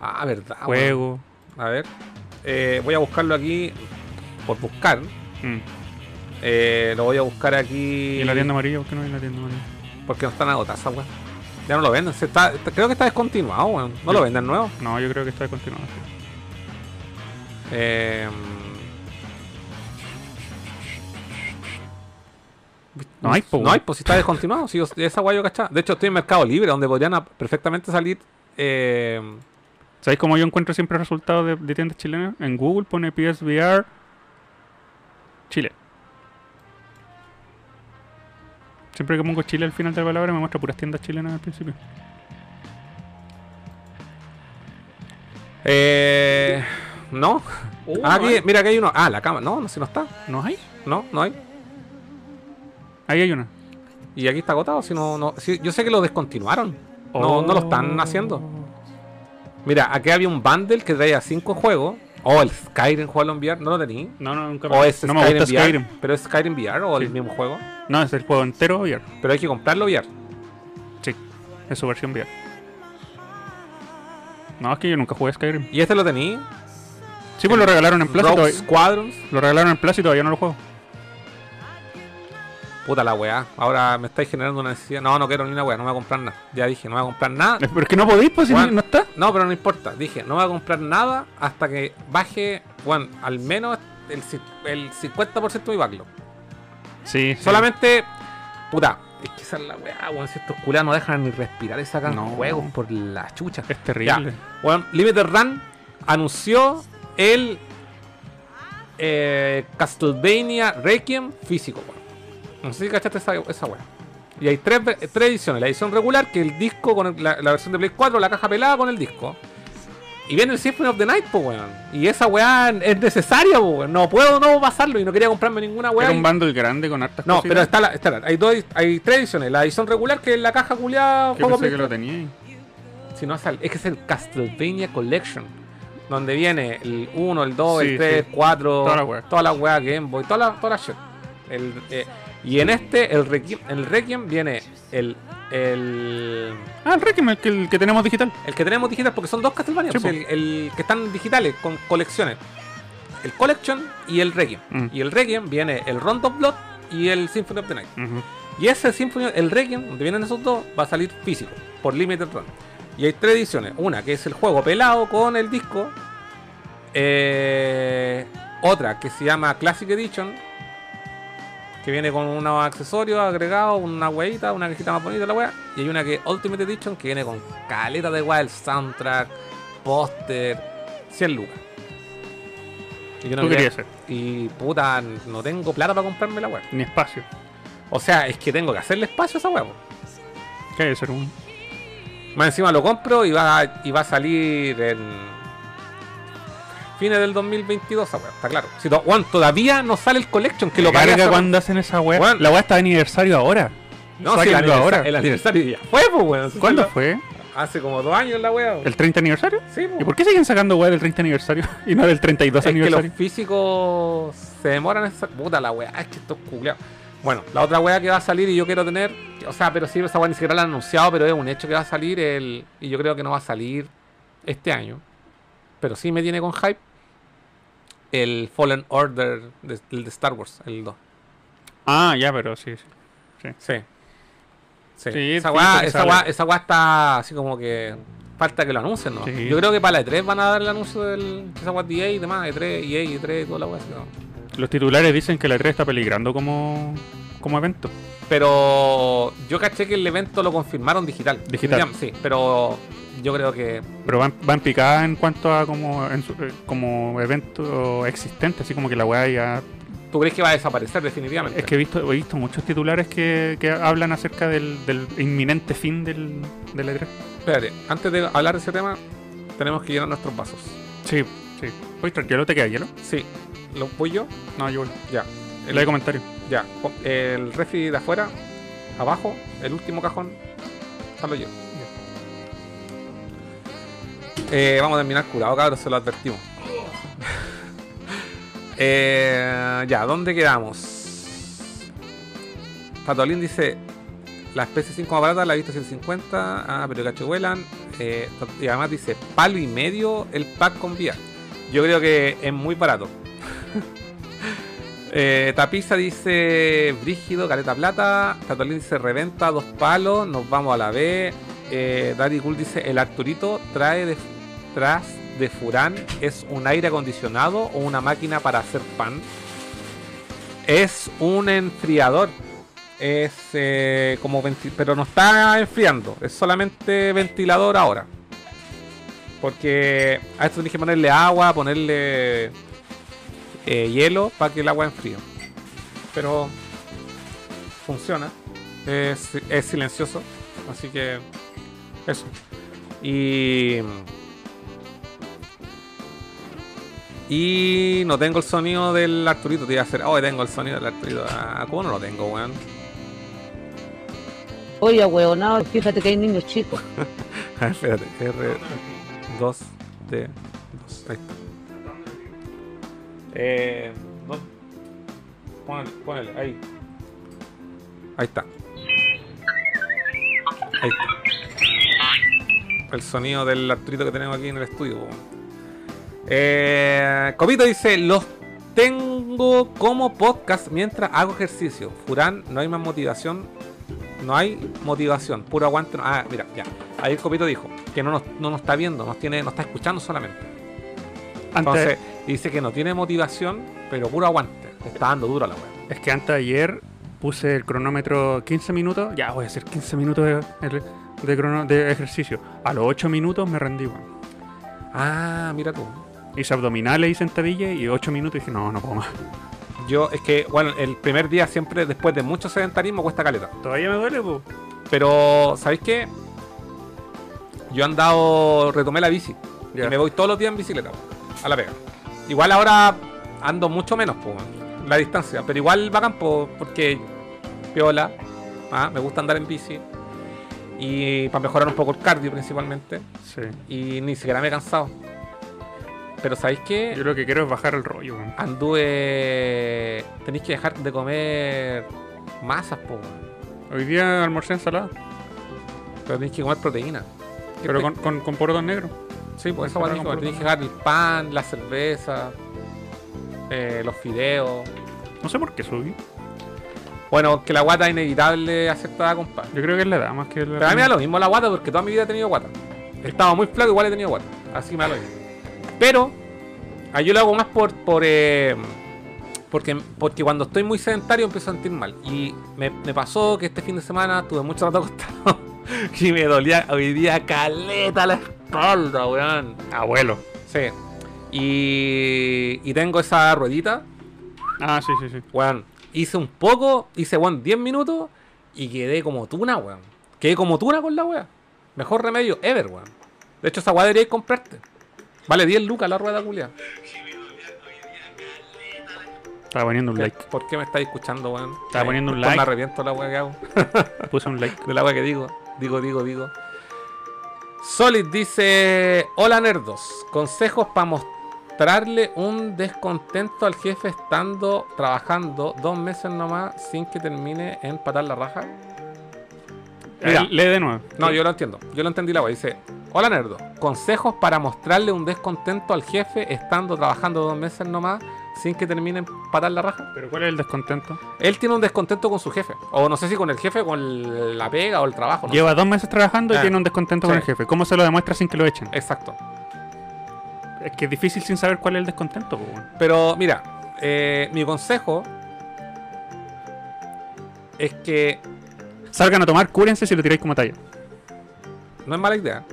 Speaker 2: Ah, verdad. bueno.
Speaker 3: juego.
Speaker 2: A ver. Eh, voy a buscarlo aquí por buscar.
Speaker 3: Mm.
Speaker 2: Eh, lo voy a buscar aquí.
Speaker 3: ¿Y en la tienda amarilla? ¿Por qué no hay en la tienda amarilla?
Speaker 2: Porque no están agotadas weas. Ya no lo venden. se está- creo que está descontinuado, weón. No lo venden nuevo.
Speaker 3: No, yo creo que está de continuación.
Speaker 2: Eh,
Speaker 3: No hay, po,
Speaker 2: No hay, pues si está descontinuado. Si yo- esa guay yo cachaba. De hecho, estoy en Mercado Libre, donde podrían perfectamente salir. eh,
Speaker 3: ¿Sabéis cómo yo encuentro siempre resultados de, de tiendas chilenas? En Google pone PSVR Chile. Siempre que pongo Chile al final de la palabra me muestra puras tiendas chilenas al principio.
Speaker 2: eh, no.
Speaker 3: Uh,
Speaker 2: Ah,
Speaker 3: no
Speaker 2: aquí,
Speaker 3: hay.
Speaker 2: mira, aquí hay uno. Ah, la cama. No, no, si no está.
Speaker 3: ¿No hay?
Speaker 2: No, no hay.
Speaker 3: Ahí hay una.
Speaker 2: Y aquí está agotado. Si no, no, si- yo sé que lo descontinuaron. No, no lo están haciendo. Mira, aquí había un bundle que traía cinco juegos. O el Skyrim juego en VR, ¿no lo tení?
Speaker 3: No, no, nunca
Speaker 2: O es
Speaker 3: No me
Speaker 2: Skyrim,
Speaker 3: gusta
Speaker 2: VR,
Speaker 3: Skyrim.
Speaker 2: Pero es Skyrim VR o el mismo juego.
Speaker 3: No, es el juego entero VR.
Speaker 2: Pero hay que comprarlo VR.
Speaker 3: Sí, es su versión VR. No, es que yo nunca jugué Skyrim.
Speaker 2: ¿Y este lo tení?
Speaker 3: Sí, pues lo regalaron en Plaza todavía,
Speaker 2: Squadrons.
Speaker 3: lo regalaron en Plaza y todavía no lo juego.
Speaker 2: Puta la weá. Ahora me estáis generando una necesidad. No, no quiero ni una weá. No me voy a comprar nada. Ya dije, no me voy a comprar nada.
Speaker 3: Pero es que no podéis, pues si
Speaker 2: Juan.
Speaker 3: no está.
Speaker 2: No, pero no importa. Dije, no voy a comprar nada hasta que baje, bueno, al menos el, el 50% de mi backlog.
Speaker 3: Sí, sí.
Speaker 2: Solamente, puta, es que esa es la weá, weón. Si estos culiados no dejan ni respirar y sacan
Speaker 3: No.
Speaker 2: juegos por la chucha.
Speaker 3: Es terrible.
Speaker 2: Bueno, Limited Run anunció el eh, Castlevania Requiem físico, weón. No sé si cachaste esa, esa weá. Y hay tres, tres ediciones. La edición regular, que es el disco con el- la, la versión de Play 4, la caja pelada con el disco. Y viene el Symphony of the Night, po, weón. Y esa weá es necesaria, po, weón. No puedo no pasarlo y no quería comprarme ninguna weá.
Speaker 3: Era un bundle grande con hartas
Speaker 2: No,
Speaker 3: cositas.
Speaker 2: pero está la, está la- hay dos, hay tres ediciones. La edición regular, que es la caja culiada,
Speaker 3: Yo pensé que lo tenía
Speaker 2: si no sale, es que es el Castlevania Collection. Donde viene el 1, el 2,
Speaker 3: Sí,
Speaker 2: el 3,
Speaker 3: sí.
Speaker 2: 4,
Speaker 3: Toda la wea.
Speaker 2: toda la weá Game Boy, toda la, toda la shit. El, eh, y en este, el Requiem, el Requiem viene el, el,
Speaker 3: Ah, el Requiem, el que, el que tenemos digital.
Speaker 2: el que tenemos digital, porque son dos Castlevania,
Speaker 3: Sí,
Speaker 2: pues, el, el que están digitales, con colecciones. El Collection y el Requiem.
Speaker 3: Mm.
Speaker 2: Y el Requiem viene el Round of Blood y el Symphony of the Night. Y ese Symphony, el Requiem, donde vienen esos dos, va a salir físico, por Limited Run. Y hay tres ediciones. Una que es el juego pelado con el disco. Eh, otra que se llama Classic Edition. Que viene con unos accesorios agregados, una hueita, una cajita más bonita la wea. Y hay una que Ultimate Edition que viene con caleta de wea, el soundtrack, póster, 100 lucas. Y yo no
Speaker 3: Tú
Speaker 2: quería-
Speaker 3: ser.
Speaker 2: Y puta, no tengo plata para comprarme la wea.
Speaker 3: Ni espacio.
Speaker 2: O sea, es que tengo que hacerle espacio a esa huevo.
Speaker 3: ¿Qué hay que ser un.?
Speaker 2: Más encima lo compro y va, y va a salir en fines del 2022 esa hueá, está claro. Si to- weón, todavía no sale el collection que lo hace-
Speaker 3: cuando hacen esa weá. La weá está de aniversario ahora.
Speaker 2: No, sí, el,
Speaker 3: Sáquenlo
Speaker 2: aniversa-
Speaker 3: ahora.
Speaker 2: el aniversario ya fue, pues, weón.
Speaker 3: ¿Cuándo fue?
Speaker 2: Hace como dos años la weá.
Speaker 3: ¿El 30 aniversario?
Speaker 2: Sí, pues.
Speaker 3: ¿Y por qué siguen sacando weá del 30 aniversario y no del 32
Speaker 2: Es que los
Speaker 3: aniversario?
Speaker 2: físicos se demoran en esa puta la weá. Es que estos culiados. Bueno, la otra weá que va a salir y yo quiero tener. O sea, pero sí, esa weá ni siquiera la han anunciado, pero es un hecho que va a salir el. Y yo creo que no va a salir este año. Pero sí me tiene con hype. El Fallen Order de, el de Star Wars, el 2.
Speaker 3: Ah, ya, pero sí. sí.
Speaker 2: Sí. Sí.
Speaker 3: Sí,
Speaker 2: esa
Speaker 3: sí, que
Speaker 2: esa weá, esa weá está así como que. Falta que lo anuncien, ¿no? Yo creo que para la E3 van a dar el anuncio del. Esa weá de EA y demás, E3, EA, E3 y toda la así, ¿no?
Speaker 3: Los titulares dicen que la 3 está peligrando como, como evento.
Speaker 2: Pero yo caché que el evento lo confirmaron digital.
Speaker 3: Digital.
Speaker 2: Sí, pero yo creo que.
Speaker 3: Pero van, van picada en cuanto a como, en su- eh, como evento existente, así como que la weá ya...
Speaker 2: ¿Tú crees que va a desaparecer definitivamente?
Speaker 3: Es que he visto, he visto muchos titulares que, que hablan acerca del, del inminente fin del, del E3.
Speaker 2: Espérate, antes de hablar de ese tema, tenemos que llenar nuestros vasos.
Speaker 3: Sí, sí. Oye, tranquilo, ¿te queda hielo?
Speaker 2: Sí, ¿lo voy yo?
Speaker 3: No, yo voy.
Speaker 2: Ya.
Speaker 3: El de comentario.
Speaker 2: Ya, el refri de afuera, abajo, el último cajón, solo yo. Eh, vamos a terminar curado, cabros, se lo advertimos. Eh, ya, ¿dónde quedamos? Patolín dice: La especie 5 más la he visto 150. Ah, pero cacho vuelan. Eh, y además dice: Palo y medio el pack con vía. Yo creo que es muy barato. Eh, Tapiza dice Brígido, Caleta Plata. Tatolín dice Reventa, dos palos. Nos vamos a la B. Eh, Daddy Cool dice El Arturito trae detrás de Furán. ¿Es un aire acondicionado o una máquina para hacer pan? Es un enfriador. es eh, como pero no está enfriando, es solamente ventilador ahora. Porque a esto tenés que ponerle agua, ponerle eh, hielo para que el agua enfríe. Pero funciona, es silencioso, así que eso. Y y no tengo el sonido del Arturito, te iba a hacer, oh, tengo el sonido del Arturito. Ah, ¿Cómo no lo tengo, weón?
Speaker 4: Oye, huevonado, fíjate que hay niños chicos.
Speaker 2: A ver, espérate. R2 D 2. Ahí está. Eh. ¿dó- Ponele, ponele, ahí. Ahí está. Ahí está. El sonido del Arturito que tenemos aquí en el estudio. Eh, Copito dice: Los tengo como podcast mientras hago ejercicio. Furán, no hay más motivación no hay motivación, puro aguante. no- Ah, mira, ya. Ahí el copito dijo que no nos, no nos está viendo, nos tiene, nos está escuchando solamente.
Speaker 3: Antes,
Speaker 2: Entonces, dice que no tiene motivación, pero puro aguante. Está dando duro la wea.
Speaker 3: es que antes de ayer puse el cronómetro 15 minutos. Ya voy a hacer 15 minutos de, de- crono- de ejercicio. A los 8 minutos me rendí, weón.
Speaker 2: Ah, mira tú.
Speaker 3: Hice abdominales y sentadillas y 8 minutos y dije, no, no puedo más.
Speaker 2: Yo, es que, bueno, el primer día siempre, después de mucho sedentarismo, cuesta caleta.
Speaker 3: Todavía me duele.
Speaker 2: Pero, ¿sabéis qué? Yo he andado, retomé la bici. Y me voy todos los días en bicicleta, a la pega. Igual ahora ando mucho menos, la distancia. Pero igual bacán, po, porque piola, ah, me gusta andar en bici. Y para mejorar un poco el cardio principalmente.
Speaker 3: Sí.
Speaker 2: Y ni siquiera me he cansado. Pero ¿sabéis qué?
Speaker 3: Yo lo que quiero es bajar el rollo, weón.
Speaker 2: Anduve... Tenéis que dejar de comer masas, po.
Speaker 3: Hoy día almorcé ensalada,
Speaker 2: Pero tenéis que comer proteína.
Speaker 3: pero con, con, con porotos negros.
Speaker 2: Sí, pues esa guay
Speaker 3: con
Speaker 2: tenéis que dejar el pan, la cerveza, eh, los fideos.
Speaker 3: No sé por qué subí.
Speaker 2: Bueno, que la guata es inevitable aceptada, compadre.
Speaker 3: Yo creo que es la edad más que la.
Speaker 2: Pero a mí me da lo mismo la guata porque toda mi vida he tenido guata. Estaba muy flaco, igual he tenido guata. Así que me da lo mismo. Pero, a yo lo hago más por. por eh, porque, porque cuando estoy muy sedentario empiezo a sentir mal. Y me, me pasó que este fin de semana tuve mucho rato acostado. y me dolía hoy día caleta la espalda, weón.
Speaker 3: Abuelo.
Speaker 2: Sí. Y, y tengo esa ruedita.
Speaker 3: Ah, sí, sí, sí.
Speaker 2: Weón, hice un poco, hice, weón, 10 minutos y quedé como tuna, weón. Quedé como tuna con la weá. Mejor remedio ever, weón. De hecho, esa weá deberíais comprarte. Vale 10 lucas la rueda culia.
Speaker 3: Estaba poniendo un
Speaker 2: ¿Qué-
Speaker 3: like.
Speaker 2: ¿Por qué me estáis escuchando, weón?
Speaker 3: Estaba poniendo un like.
Speaker 2: Me arrepiento de la weá que hago.
Speaker 3: Puse un like.
Speaker 2: De la weá que digo. Digo, digo, digo. Solid dice: Hola nerdos. Consejos para mostrarle un descontento al jefe estando trabajando dos meses nomás sin que termine en patar la raja. Mira.
Speaker 3: Eh, lee de nuevo.
Speaker 2: No, yo lo entiendo. Yo lo entendí la weá. Dice: Hola nerdo. Consejos para mostrarle un descontento al jefe estando trabajando dos meses nomás sin que termine en patar la raja.
Speaker 3: Pero ¿cuál es el descontento?
Speaker 2: Él tiene un descontento con su jefe. O no sé si con el jefe, con la pega o el trabajo. no
Speaker 3: Lleva dos meses trabajando y
Speaker 2: Ah.
Speaker 3: tiene un descontento con
Speaker 2: Sí.
Speaker 3: el jefe. ¿Cómo se lo demuestra sin que lo echen?
Speaker 2: Exacto.
Speaker 3: Es que es difícil sin saber cuál es el descontento, pues.
Speaker 2: Pero mira, eh, mi consejo es que
Speaker 3: Salgan a tomar, cúrense si lo tiráis como talla.
Speaker 2: no es mala idea.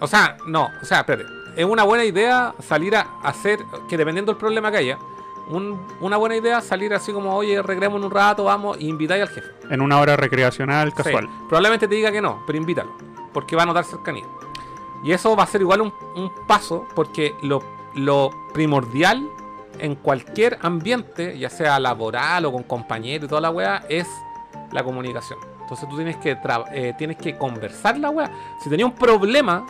Speaker 2: O sea, no, o sea, espérate. Es una buena idea salir a hacer, que dependiendo del problema que haya, un- una buena idea salir así como, oye, recreemos un rato, vamos, e invitáis al jefe.
Speaker 3: En una hora recreacional,
Speaker 2: Sí,
Speaker 3: casual.
Speaker 2: probablemente te diga que no, pero invítalo, porque va a notar cercanía. Y eso va a ser igual un, un paso, porque lo, lo primordial en cualquier ambiente, ya sea laboral o con compañeros y toda la weá, es la comunicación. Entonces tú tienes que, eh, tienes que conversar la weá. Si tenías un problema,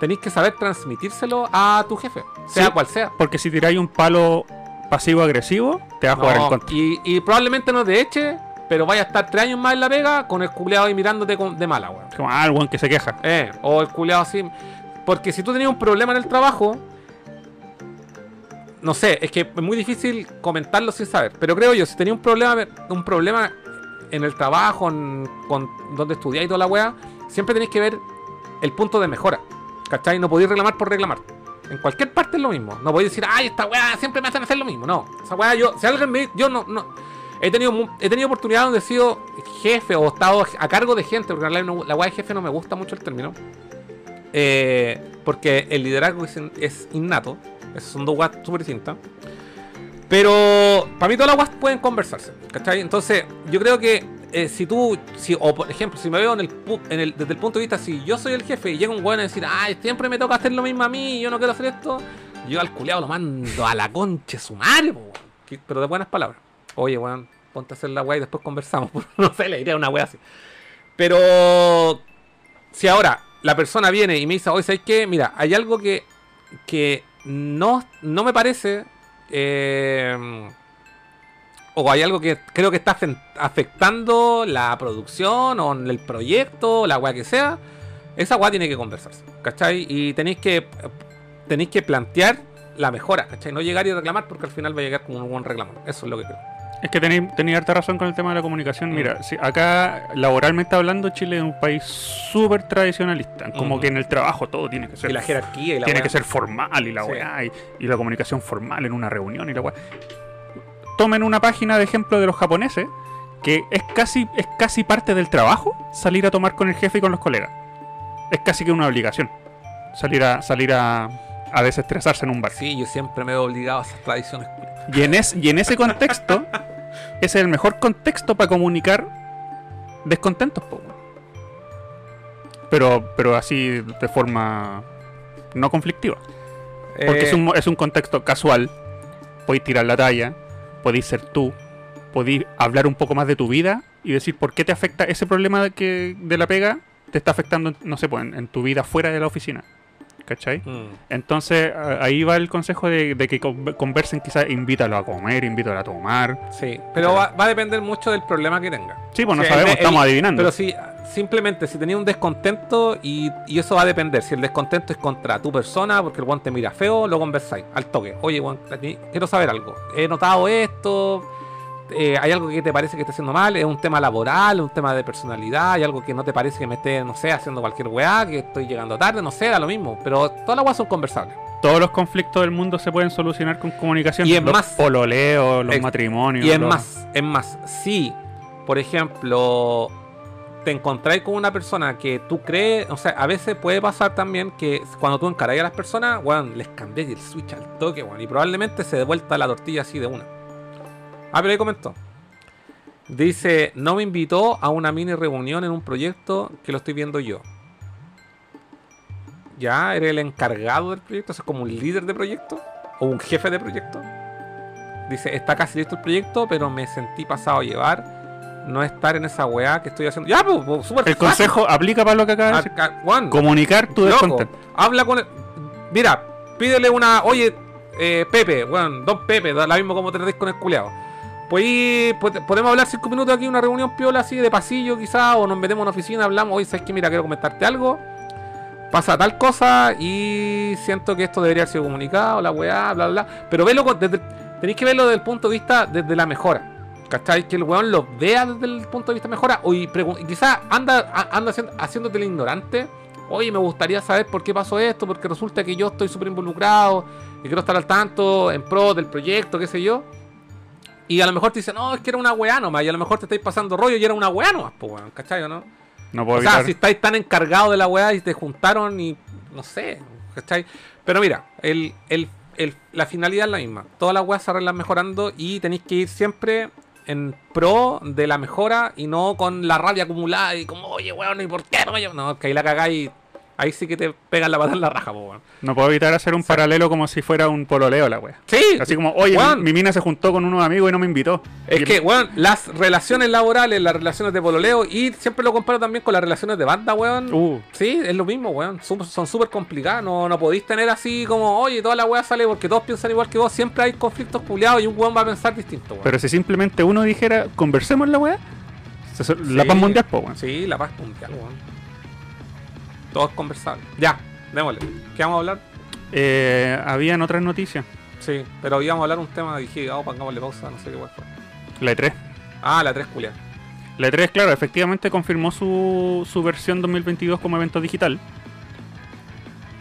Speaker 2: tenéis que saber transmitírselo a tu jefe, sea
Speaker 3: Sí.
Speaker 2: cual sea.
Speaker 3: Porque si tiráis un palo pasivo-agresivo, te va a jugar en contra.
Speaker 2: y, y probablemente no te eche, pero vaya a estar tres años más en la pega con el culeado ahí mirándote con- de mala, weón.
Speaker 3: Como, ah, el weón que se queja.
Speaker 2: Eh, o el culeado así. Porque si tú tenías un problema en el trabajo, no sé, es que es muy difícil comentarlo sin saber. Pero creo yo, si tenías un problema, un problema en el trabajo, en, con donde estudiáis y toda la weá, siempre tenéis que ver el punto de mejora. ¿Cachai? No podéis reclamar por reclamar. En cualquier parte es lo mismo. No podéis decir, ay, esta weá siempre me hacen hacer lo mismo. No, esa weá yo, si alguien me yo no, no. He tenido, he tenido oportunidades donde he sido jefe o estado a cargo de gente, porque la weá de jefe no me gusta mucho el término. Eh, porque el liderazgo es, in- es innato. Esas son dos weas súper distintas. Pero para mí todas las weas pueden conversarse. ¿Cachai? Entonces, yo creo que eh, si tú, si, o por ejemplo, si me veo en desde el punto de vista, si yo soy el jefe y llega un weón a decir, ay, siempre me toca hacer lo mismo a mí, yo no quiero hacer esto, yo al culeado lo mando a la concha su madre, pero de buenas palabras. Oye, weón, ponte a hacer la wea y después conversamos. no sé, le diría una wea así. Pero si ahora la persona viene y me dice, oye, ¿sabes qué? Mira, hay algo que, que no, no me parece. eh, o hay algo que creo que está afectando la producción o el proyecto, la weá que sea. Esa weá tiene que conversarse, ¿cachai? Y tenéis que tenéis que plantear la mejora, ¿cachai? No llegar y reclamar porque al final va a llegar como un buen reclamo. Eso es lo que creo.
Speaker 3: Es que tenéis tenía harta razón con el tema de la comunicación.
Speaker 2: Mm.
Speaker 3: Mira, si acá laboralmente hablando, Chile es un país súper tradicionalista. Como
Speaker 2: Ujú.
Speaker 3: que en el trabajo todo tiene que ser.
Speaker 2: Y la jerarquía y la
Speaker 3: tiene
Speaker 2: weá.
Speaker 3: que ser formal y la
Speaker 2: Sí.
Speaker 3: weá, y, y la comunicación formal en una reunión y la weá. Tomen una página de ejemplo de los japoneses, que es casi, es casi parte del trabajo salir a tomar con el jefe y con los colegas. Es casi que una obligación. Salir a, salir a, a desestresarse en un bar.
Speaker 2: Sí, yo siempre me he obligado a esas tradiciones.
Speaker 3: Y en, es, y en ese contexto, ese es el mejor contexto para comunicar descontentos, po, pero, pero así de forma no conflictiva. Porque
Speaker 2: Eh,
Speaker 3: es, un, es un contexto casual. Podéis tirar la talla, podéis ser tú, podéis hablar un poco más de tu vida y decir por qué te afecta ese problema de, que, de la pega, te está afectando, no sé, pues, en, en tu vida fuera de la oficina. ¿Cachai?
Speaker 2: mm.
Speaker 3: Entonces ahí va el consejo de, de que con- conversen, quizás invítalo a comer, invítalo a tomar.
Speaker 2: Sí, pero va, va a depender mucho del problema que tenga.
Speaker 3: Sí, pues no sabemos,
Speaker 2: el-
Speaker 3: estamos
Speaker 2: el-
Speaker 3: adivinando.
Speaker 2: Pero si simplemente si tenía un descontento y, y eso va a depender. Si el descontento es contra tu persona, porque el guante te mira feo, lo conversáis al toque. Oye, Juan, quiero saber algo. He notado esto. Eh, hay algo que te parece que está haciendo mal. Es un tema laboral, un tema de personalidad. Hay algo que no te parece que me esté, no sé, haciendo cualquier weá, que estoy llegando tarde, no sé, da lo mismo. Pero todas las weas son conversables.
Speaker 3: Todos los conflictos del mundo se pueden solucionar con comunicación.
Speaker 2: Y es
Speaker 3: los
Speaker 2: más-
Speaker 3: pololeos, los matrimonios.
Speaker 2: Y es
Speaker 3: los-
Speaker 2: más, es más, si, por ejemplo, te encontráis con una persona que tú crees, o sea, a veces puede pasar también que cuando tú encaráis a las personas, weón, les cambiáis el switch al toque, weón, y probablemente se dé vuelta la tortilla así de una. Ah, pero ahí comentó. Dice, no me invitó a una mini reunión en un proyecto que lo estoy viendo yo. Ya, eres el encargado del proyecto, es como un líder de proyecto o un jefe de proyecto. Dice, está casi listo el proyecto, pero me sentí pasado a llevar. No estar en esa weá que estoy haciendo. Ya, pues, pues, súper
Speaker 3: El
Speaker 2: fácil.
Speaker 3: consejo aplica para lo que acabas de decir. Comunicar tu descontento.
Speaker 2: habla con el... Mira, pídele una... Oye, eh, Pepe, bueno, don Pepe, da la mismo como te con el culeado. Pues podemos hablar cinco minutos aquí, una reunión piola así de pasillo quizás, o nos metemos en una oficina, hablamos, oye, ¿sabes qué? Mira, quiero comentarte algo. Pasa tal cosa y siento que esto debería haber sido comunicado, la weá, bla, bla, bla. Pero velo desde, tenéis que verlo desde el punto de vista desde la mejora. ¿Cachai? Que el weón lo vea desde el punto de vista mejora. O y, quizás anda, anda haciendo, haciéndote el ignorante. Oye, me gustaría saber por qué pasó esto, porque resulta que yo estoy súper involucrado y quiero estar al tanto en pro del proyecto, qué sé yo. Y a lo mejor te dicen, no, es que era una weá nomás, y a lo mejor te estáis pasando rollo y era una weá nomás, pues weón, ¿cachai o no?
Speaker 3: No puedo
Speaker 2: O sea,
Speaker 3: evitar.
Speaker 2: si estáis tan encargados de la weá y te juntaron y no sé, ¿cachai? Pero mira, el, el- el- la finalidad es la misma. Todas las weas se arreglan mejorando y tenéis que ir siempre en pro de la mejora y no con la rabia acumulada y como, oye, weón, ¿y por qué no me llaman?". No, que ahí la cagáis. Ahí sí que te pegan la pata en la raja, po, weón.
Speaker 3: No puedo evitar hacer un paralelo como si fuera un pololeo la wea.
Speaker 2: Sí,
Speaker 3: Así como, oye, mi, mi mina se juntó con unos amigos y no me invitó.
Speaker 2: Es
Speaker 3: Y-
Speaker 2: que, weón, las relaciones laborales, las relaciones de pololeo y siempre lo comparo también con las relaciones de banda, weón.
Speaker 3: Uh,
Speaker 2: Sí, es lo mismo, weón. Son súper complicadas. No, no podéis tener así como, oye, toda la weá sale porque todos piensan igual que vos. Siempre hay conflictos culiados y un weón va a pensar distinto, weón.
Speaker 3: pero si simplemente uno dijera, conversemos la wea, la
Speaker 2: Sí.
Speaker 3: paz mundial, po, weón.
Speaker 2: Sí, la paz mundial, weón. Todo es conversable. Ya, démosle. ¿Qué vamos a hablar?
Speaker 3: Eh, habían otras noticias.
Speaker 2: Sí, pero íbamos a hablar un tema. Dije, vamos, pongámosle pausa, no sé qué fue.
Speaker 3: La E3.
Speaker 2: Ah, la 3 culia.
Speaker 3: La E3, claro, efectivamente confirmó su, su versión 2022 como evento digital.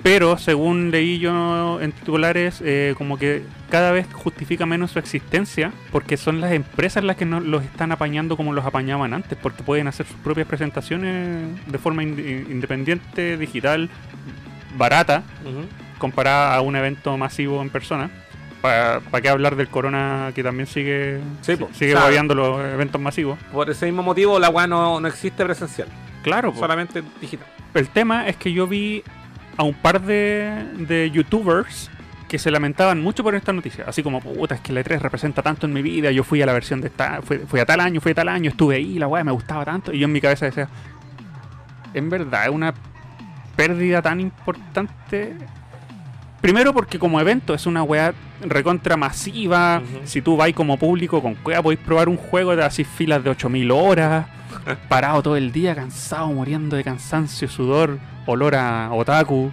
Speaker 3: Pero según leí yo en titulares, eh, como que cada vez justifica menos su existencia porque son las empresas las que no los están apañando como los apañaban antes, porque pueden hacer sus propias presentaciones de forma ind- independiente, digital, barata, comparada a un evento masivo en persona. ¿Para qué hablar del corona que también sigue,
Speaker 2: Sí,
Speaker 3: sigue
Speaker 2: O sea,
Speaker 3: babeando los eventos masivos?
Speaker 2: Por ese mismo motivo, la weá no, no existe presencial,
Speaker 3: Claro, po.
Speaker 2: solamente digital.
Speaker 3: El tema es que yo vi a un par de, de youtubers que se lamentaban mucho por esta noticia. Así como, puta, es que la E3 representa tanto en mi vida. Yo fui a la versión de esta, fui, fui a tal año, fui a tal año, estuve ahí, la weá me gustaba tanto. Y yo en mi cabeza decía, en verdad, es una pérdida tan importante. Primero porque como evento es una weá recontra masiva. Si tú vas como público con cueva podéis probar un juego de así filas de 8000 horas. parado todo el día, cansado, muriendo de cansancio, sudor, olor a otaku.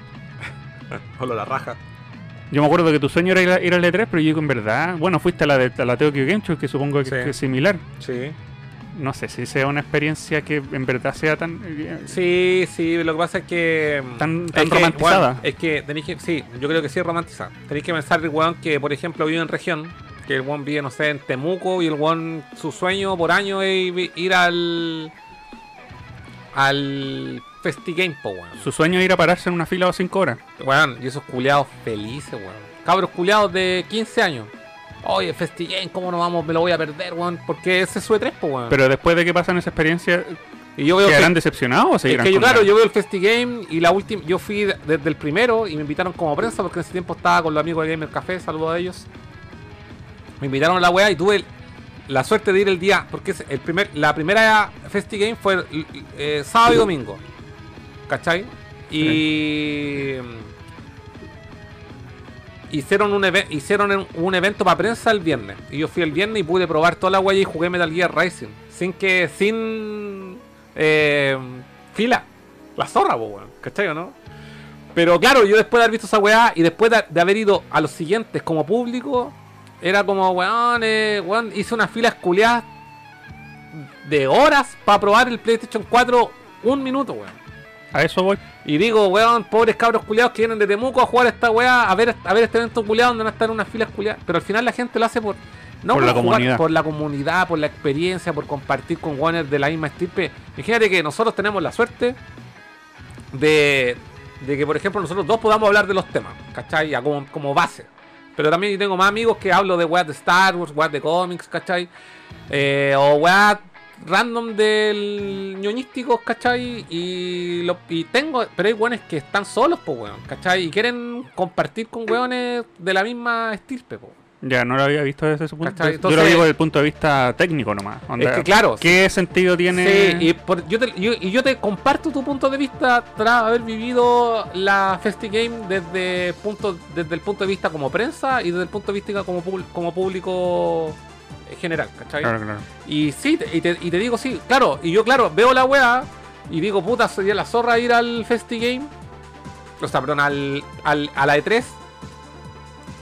Speaker 2: Hola la raja.
Speaker 3: Yo me acuerdo que tu sueño era ir a, ir a la E3, pero yo digo en verdad, bueno, fuiste a la de a la Tokyo Game Show, que supongo que,
Speaker 2: Sí.
Speaker 3: que es similar.
Speaker 2: Sí.
Speaker 3: No sé si sea una experiencia que en verdad sea tan... eh,
Speaker 2: Sí, sí, lo que pasa es que.
Speaker 3: Tan-
Speaker 2: es
Speaker 3: tan
Speaker 2: que,
Speaker 3: romantizada.
Speaker 2: bueno, es que tenéis que. Sí, yo creo que sí es romantizada. Tenéis que pensar, el weón, que por ejemplo vive en región. Que el weón vive, no sé, en Temuco. Y el weón, su sueño por año es ir al. Al. Festigame, po, weón.
Speaker 3: Su sueño es ir a pararse en una fila de 5 horas.
Speaker 2: Weón, y esos culiados felices, weón. Cabros culiados de 15 años. Oye, Festigame, ¿cómo no vamos? Me lo voy a perder, weón. Porque ese es su E3, po, weón.
Speaker 3: Pero después de que pasan esa experiencia,
Speaker 2: y yo veo
Speaker 3: ¿quedarán
Speaker 2: que-
Speaker 3: decepcionados o
Speaker 2: Es
Speaker 3: seguirán
Speaker 2: que yo, claro, yo veo el FestiGame y la última, yo fui de- desde el primero y me invitaron como prensa porque en ese tiempo estaba con los amigos de Gamer Café, saludo a ellos. Me invitaron a la weá y tuve el- la suerte de ir el día, porque es el primer, la primera FestiGame fue el- eh, sábado y domingo. ¿Cachai? Y hicieron un hicieron un- evento para prensa el viernes. Y yo fui el viernes y pude probar toda la huella y jugué Metal Gear Rising. Sin que, sin eh, fila. La zorra, po, weón. ¿Cachai o no? Pero claro, yo después de haber visto esa weá y después de, de haber ido a los siguientes como público, era como, weón, eh, weón, hice unas filas culiadas de horas para probar el PlayStation 4 un minuto, weón.
Speaker 3: A eso voy.
Speaker 2: Y digo, weón, pobres cabros culiados que vienen de Temuco a jugar esta weá, a ver, a ver este evento culiado donde van a estar unas filas culiadas. Pero al final la gente lo hace por. No
Speaker 3: Por la
Speaker 2: jugar,
Speaker 3: comunidad.
Speaker 2: por la comunidad, por la experiencia, por compartir con Warner de la misma estirpe. Imagínate que nosotros tenemos la suerte de, de que, por ejemplo, nosotros dos podamos hablar de los temas, ¿cachai? Ya como, como base. Pero también tengo más amigos que hablo de weas de Star Wars, weas de cómics, ¿cachai? Eh, o weas random del ñoñísticos, ¿cachai? Y, lo, y tengo, pero hay weones que están solos, pues weón, ¿cachai? Y quieren compartir con weones de la misma estirpe, pues.
Speaker 3: Ya, no lo había visto desde ese punto.
Speaker 2: ¿Cachai?
Speaker 3: Yo
Speaker 2: Entonces-
Speaker 3: lo digo desde el punto de vista técnico nomás. Onda,
Speaker 2: Es que claro,
Speaker 3: ¿Qué sentido tiene?
Speaker 2: Sí, y, por- yo te, yo- y yo te comparto tu punto de vista tras haber vivido la FestiGame desde, punto, desde el punto de vista como prensa y desde el punto de vista como, como público general, ¿cachai?
Speaker 3: Claro, claro.
Speaker 2: Y sí, te- y te, y te digo sí, claro, y yo claro, veo la weá y digo, puta, sería la zorra ir al FestiGame, o sea, perdón, al, al, a la E3,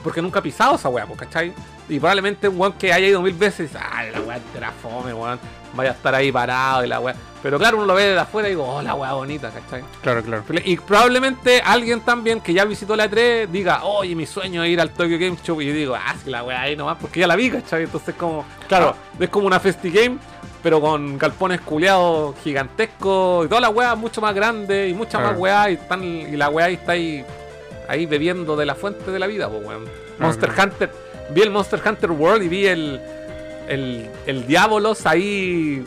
Speaker 2: porque nunca he pisado esa weá, pues, ¿cachai? Y probablemente un weón que haya ido mil veces, ay, la weá te la fome, weón, vaya a estar ahí parado y la weá. Pero claro, uno lo ve de afuera y digo, oh, la weá bonita, ¿cachai?
Speaker 3: Claro, claro.
Speaker 2: Y probablemente alguien también que ya visitó la E3 diga, oye, mi sueño es ir al Tokyo Game Show. Y yo digo, ah, sí, la weá ahí nomás, porque ya la vi, ¿cachai? Entonces, como, claro, es como una FestiGame, pero con galpones culeados gigantescos y toda la weá mucho más grande y mucha más weá. Y, están, y la weá ahí está ahí, ahí bebiendo de la fuente de la vida, pues, weón. Monster. Hunter, vi el Monster Hunter World y vi el, el, el Diabolos ahí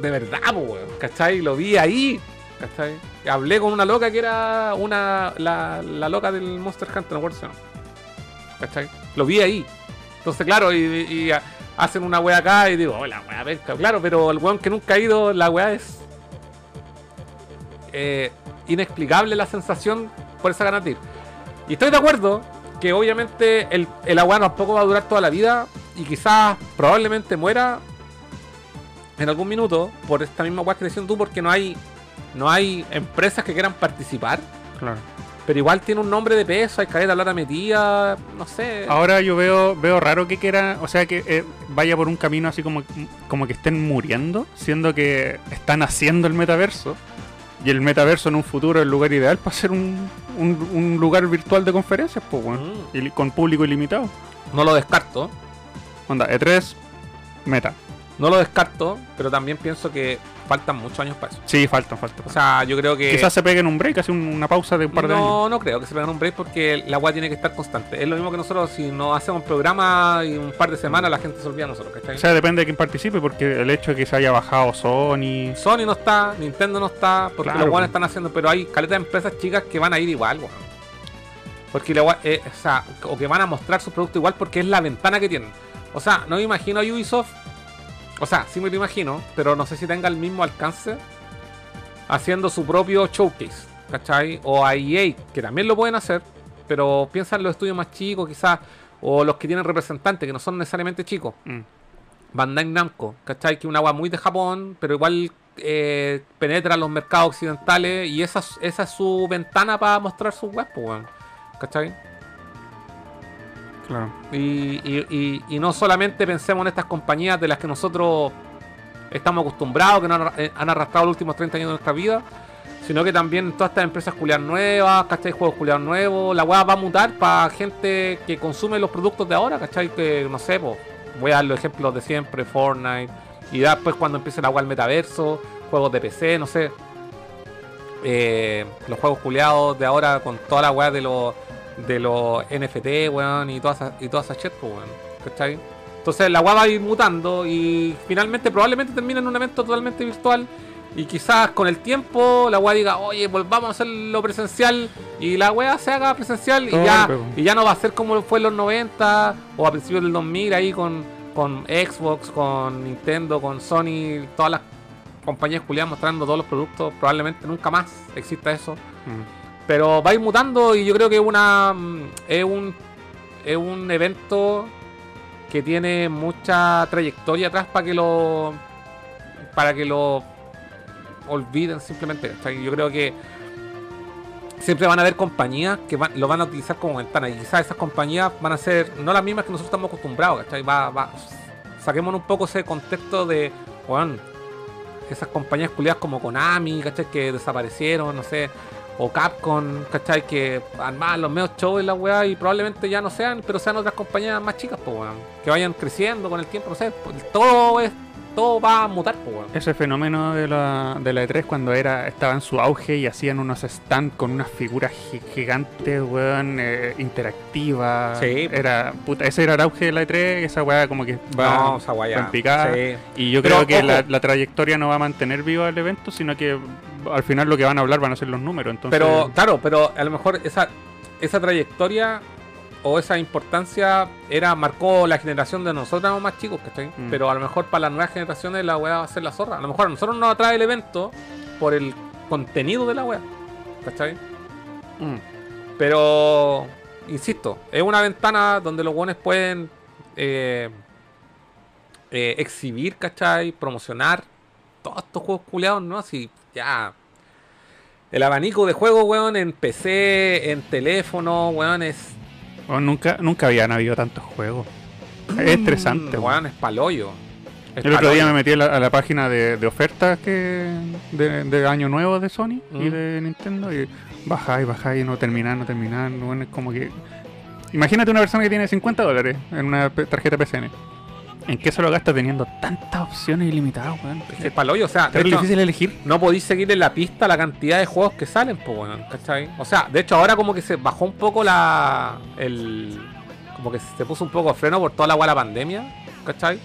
Speaker 2: de verdad, weón, ¿cachai? Lo vi ahí, ¿cachai? Hablé con una loca que era una la, la loca del Monster Hunter World, ¿no? ¿cachai? Lo vi ahí. Entonces, claro, y, hacen una wea acá y digo, oh, la wea pesca. Claro, pero el weón que nunca ha ido, la wea es eh, inexplicable la sensación por esa ganas de ir. Y estoy de acuerdo que obviamente el, el agua tampoco va a durar toda la vida y quizás probablemente muera en algún minuto por esta misma weá que tú porque no hay no hay empresas que quieran participar
Speaker 3: claro.
Speaker 2: pero igual tiene un nombre de peso hay caleta de plata metida no sé
Speaker 3: Ahora yo veo veo raro que quiera, o sea, que eh, vaya por un camino así como, como que estén muriendo, siendo que están haciendo el metaverso. Y el metaverso en un futuro es el lugar ideal para ser un, un- un lugar virtual de conferencias, pues, weón.
Speaker 2: Mm.
Speaker 3: Y con público ilimitado.
Speaker 2: No lo descarto.
Speaker 3: Onda, E3, meta.
Speaker 2: No lo descarto, pero también pienso que faltan muchos años para eso.
Speaker 3: Sí, falta, falta.
Speaker 2: O sea, yo creo que.
Speaker 3: Quizás se peguen un break, hace un- una pausa de un par de años.
Speaker 2: no, no creo que se pegan un break porque la weá tiene que estar constante. Es lo mismo que nosotros, si no hacemos programa y un par de semanas, la gente se olvida de nosotros, ¿cachai?
Speaker 3: O sea, depende de quién participe, porque el hecho de que se haya bajado Sony.
Speaker 2: Sony no está, Nintendo no está, porque
Speaker 3: Claro,
Speaker 2: los
Speaker 3: pues.
Speaker 2: están haciendo, pero hay caletas de empresas chicas que van a ir igual, weón. Porque la eh, o sea, o que van a mostrar su producto igual porque es la ventana que tienen. O sea, no me imagino a Ubisoft. O sea, sí me lo imagino, pero no sé si tenga el mismo alcance haciendo su propio showcase, ¿cachai? O a EA, que también lo pueden hacer, pero piensan los estudios más chicos, quizás, o los que tienen representantes, que no son necesariamente chicos.
Speaker 3: Mm.
Speaker 2: Bandai Namco, ¿cachai? Que es una agua muy de Japón, pero igual eh, penetra los mercados occidentales y esa, es- esa es su ventana para mostrar sus web, pues. ¿cachai?
Speaker 3: Claro.
Speaker 2: Y, no solamente pensemos en estas compañías de las que nosotros estamos acostumbrados, que nos han, eh, han arrastrado los últimos 30 años de nuestra vida, sino que también todas estas empresas culiadas nuevas, ¿cachai? Juegos culiados nuevos, la weá va a mutar para gente que consume los productos de ahora, ¿cachai? Que no sé, voy a dar los ejemplos de siempre, Fortnite, y después cuando empiece la weá al metaverso, juegos de PC, no sé. Eh, los juegos culiados de ahora con toda la weá de los de los NFT, weón, y todas esas, y todas esas shit, pues, weón. ¿Cachai? Entonces la weá va a ir mutando y finalmente probablemente termine en un evento totalmente virtual. Y quizás con el tiempo la weá diga, oye, volvamos a hacerlo presencial y la weá se haga presencial y ya, y ya no va a ser como fue en los 90 o a principios del 2000 ahí con, con Xbox, con Nintendo, con Sony, todas las compañías culiadas mostrando todos los productos. Probablemente nunca más exista eso.
Speaker 3: Mm.
Speaker 2: Pero va a ir mutando y yo creo que una mm, es un es un evento que tiene mucha trayectoria atrás para que lo para que lo olviden simplemente. ¿cachai? Yo creo que siempre van a haber compañías que van- lo van a utilizar como ventana y quizás esas compañías van a ser no las mismas que nosotros estamos acostumbrados. ¿cachai? Va, va, saquémonos un poco ese contexto de, weón, esas compañías culiadas como Konami, ¿cachai? Que desaparecieron, no sé, o Capcom, ¿cachai? Que armaban los medios shows en la weá y probablemente ya no sean, pero sean otras compañías más chicas, pues weón. Que vayan creciendo con el tiempo, no sé, pues, todo es, todo va a mutar, pues weón.
Speaker 3: Ese fenómeno de la, de la E3 cuando era estaba en su auge y hacían unos stands con unas figuras gi- gigantes, weón, eh, interactivas.
Speaker 2: Sí.
Speaker 3: Era, puta, ese era el auge de la E3, esa weá como que va,
Speaker 2: no, esa weá
Speaker 3: va
Speaker 2: ya.
Speaker 3: en picada.
Speaker 2: Sí.
Speaker 3: Y yo
Speaker 2: Pero,
Speaker 3: creo que la, la trayectoria no va a mantener vivo el evento, sino que al final lo que van a hablar van a ser los números. Entonces,
Speaker 2: Pero, claro, pero a lo mejor esa, esa trayectoria o esa importancia era marcó la generación de nosotros más chicos, ¿cachai?
Speaker 3: Mm.
Speaker 2: Pero a lo mejor para las nuevas generaciones la weá va a ser la zorra. A lo mejor a nosotros nos atrae el evento por el contenido de la weá, ¿cachai?
Speaker 3: mm,
Speaker 2: Pero, insisto, es una ventana donde los buenos pueden eh, eh, exhibir, ¿cachai? Promocionar todos estos juegos culiados, ¿no? Así, ya. El abanico de juegos, weón, en PC, en teléfono, weón, es.
Speaker 3: Oh, nunca, nunca habían habido tantos juegos. Es estresante, weón.
Speaker 2: weón, es paloyo. Es
Speaker 3: El otro día me metí a la, a la página de, de ofertas que de, de año nuevo de Sony y
Speaker 2: Mm.
Speaker 3: de Nintendo y bajáis, bajáis, no terminar, no terminar. Bueno, es como que. Imagínate una persona que tiene 50 dólares en una tarjeta PCN. ¿En qué se lo gasta teniendo tantas opciones ilimitadas, weón?
Speaker 2: Es que es paloyo, o sea,
Speaker 3: Es difícil elegir.
Speaker 2: no podéis seguir en la pista la cantidad de juegos que salen, pues, weón, ¿cachai? O sea, de hecho ahora como que se bajó un poco la. el. como que se puso un poco de freno por toda la de la pandemia, ¿cachai?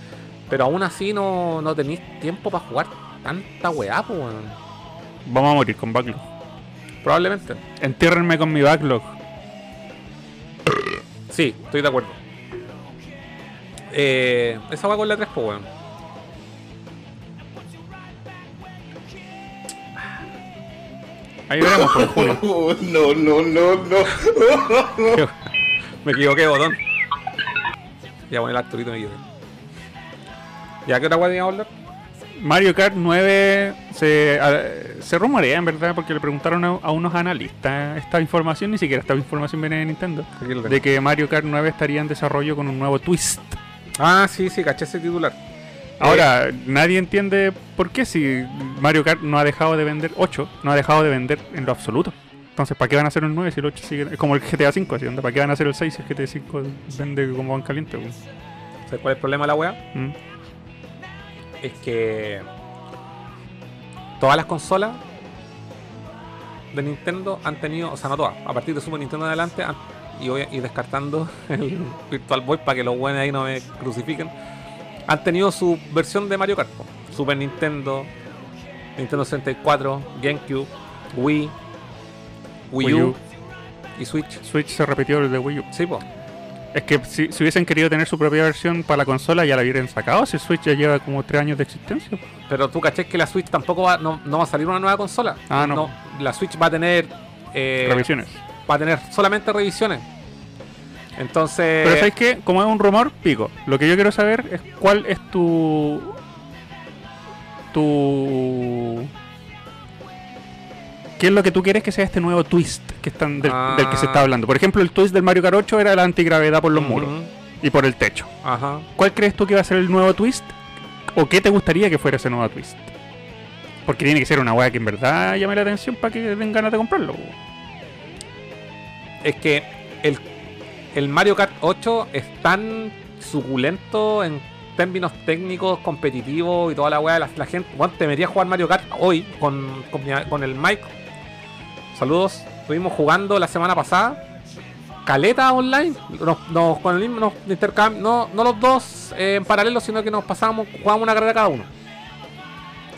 Speaker 2: Pero aún así no, no tenéis tiempo para jugar tanta weá, pues, weón.
Speaker 3: Vamos a morir con backlog.
Speaker 2: Probablemente.
Speaker 3: Entiérrenme con mi backlog.
Speaker 2: Sí, estoy de acuerdo. Eh, esa weá con la 3, pues, weón.
Speaker 3: Ahí veremos por julio.
Speaker 5: No, no, no, no.
Speaker 2: Me equivoqué, botón. Ya poner el Arturito me equivoqué. ¿Ya qué otra teníamos que hablar?
Speaker 3: Mario Kart 9 se, a- se rumorea, en verdad, porque le preguntaron a, a unos analistas esta información, ni siquiera esta información viene de Nintendo, de que Mario Kart 9 estaría en desarrollo con un nuevo twist.
Speaker 2: Ah, sí, sí, caché ese titular.
Speaker 3: Ahora, nadie entiende por qué si Mario Kart no ha dejado de vender 8, no ha dejado de vender en lo absoluto. Entonces, ¿para qué van a hacer un 9 si el 8 sigue? Es como el GTA 5, así, ¿para qué van a hacer el 6 si el GTA 5 vende como van caliente? weón?
Speaker 2: ¿Sabes cuál es el problema de la wea?
Speaker 3: ¿Mm?
Speaker 2: Es que todas las consolas de Nintendo han tenido, o sea, no todas, a partir de Super Nintendo en adelante, han- y, voy- y descartando el Virtual Boy para que los buenos ahí no me crucifiquen, han tenido su versión de Mario Kart. Super Nintendo, Nintendo 64, GameCube, Wii, Wii,
Speaker 3: Wii
Speaker 2: U,
Speaker 3: U.
Speaker 2: y Switch.
Speaker 3: Switch se repitió el de Wii U.
Speaker 2: Sí, po.
Speaker 3: Es que si, si hubiesen querido tener su propia versión para la consola, ya la hubieran sacado. Si Switch ya lleva como 3 años de existencia.
Speaker 2: Pero tú caché que la Switch tampoco va, no, no va a salir una nueva consola.
Speaker 3: Ah, no.
Speaker 2: la Switch va a tener. eh,
Speaker 3: Revisiones.
Speaker 2: Va a tener solamente revisiones. Entonces.
Speaker 3: Pero ¿sabes qué? Como es un rumor, pico. Lo que yo quiero saber es cuál es tu... Tu... ¿Qué es lo que tú quieres que sea este nuevo twist que están del,
Speaker 2: Ah.
Speaker 3: del que se está hablando? Por ejemplo, el twist del Mario Kart 8 era la antigravedad por los muros y por el techo.
Speaker 2: Ajá.
Speaker 3: ¿Cuál crees tú que va a ser el nuevo twist? ¿O qué te gustaría que fuera ese nuevo twist? Porque tiene que ser una weá que en verdad llame la atención para que den ganas de comprarlo.
Speaker 2: Es que el, el Mario Kart 8 es tan suculento en términos técnicos, competitivos y toda la weá. La, la gente. Bueno, te metías a jugar Mario Kart hoy con, con, el Mike. Saludos. Estuvimos jugando la semana pasada. Caleta online. Nos, nos- con el mismo nos intercam- no, no los dos eh, en paralelo, sino que nos pasábamos, jugábamos una carrera cada uno.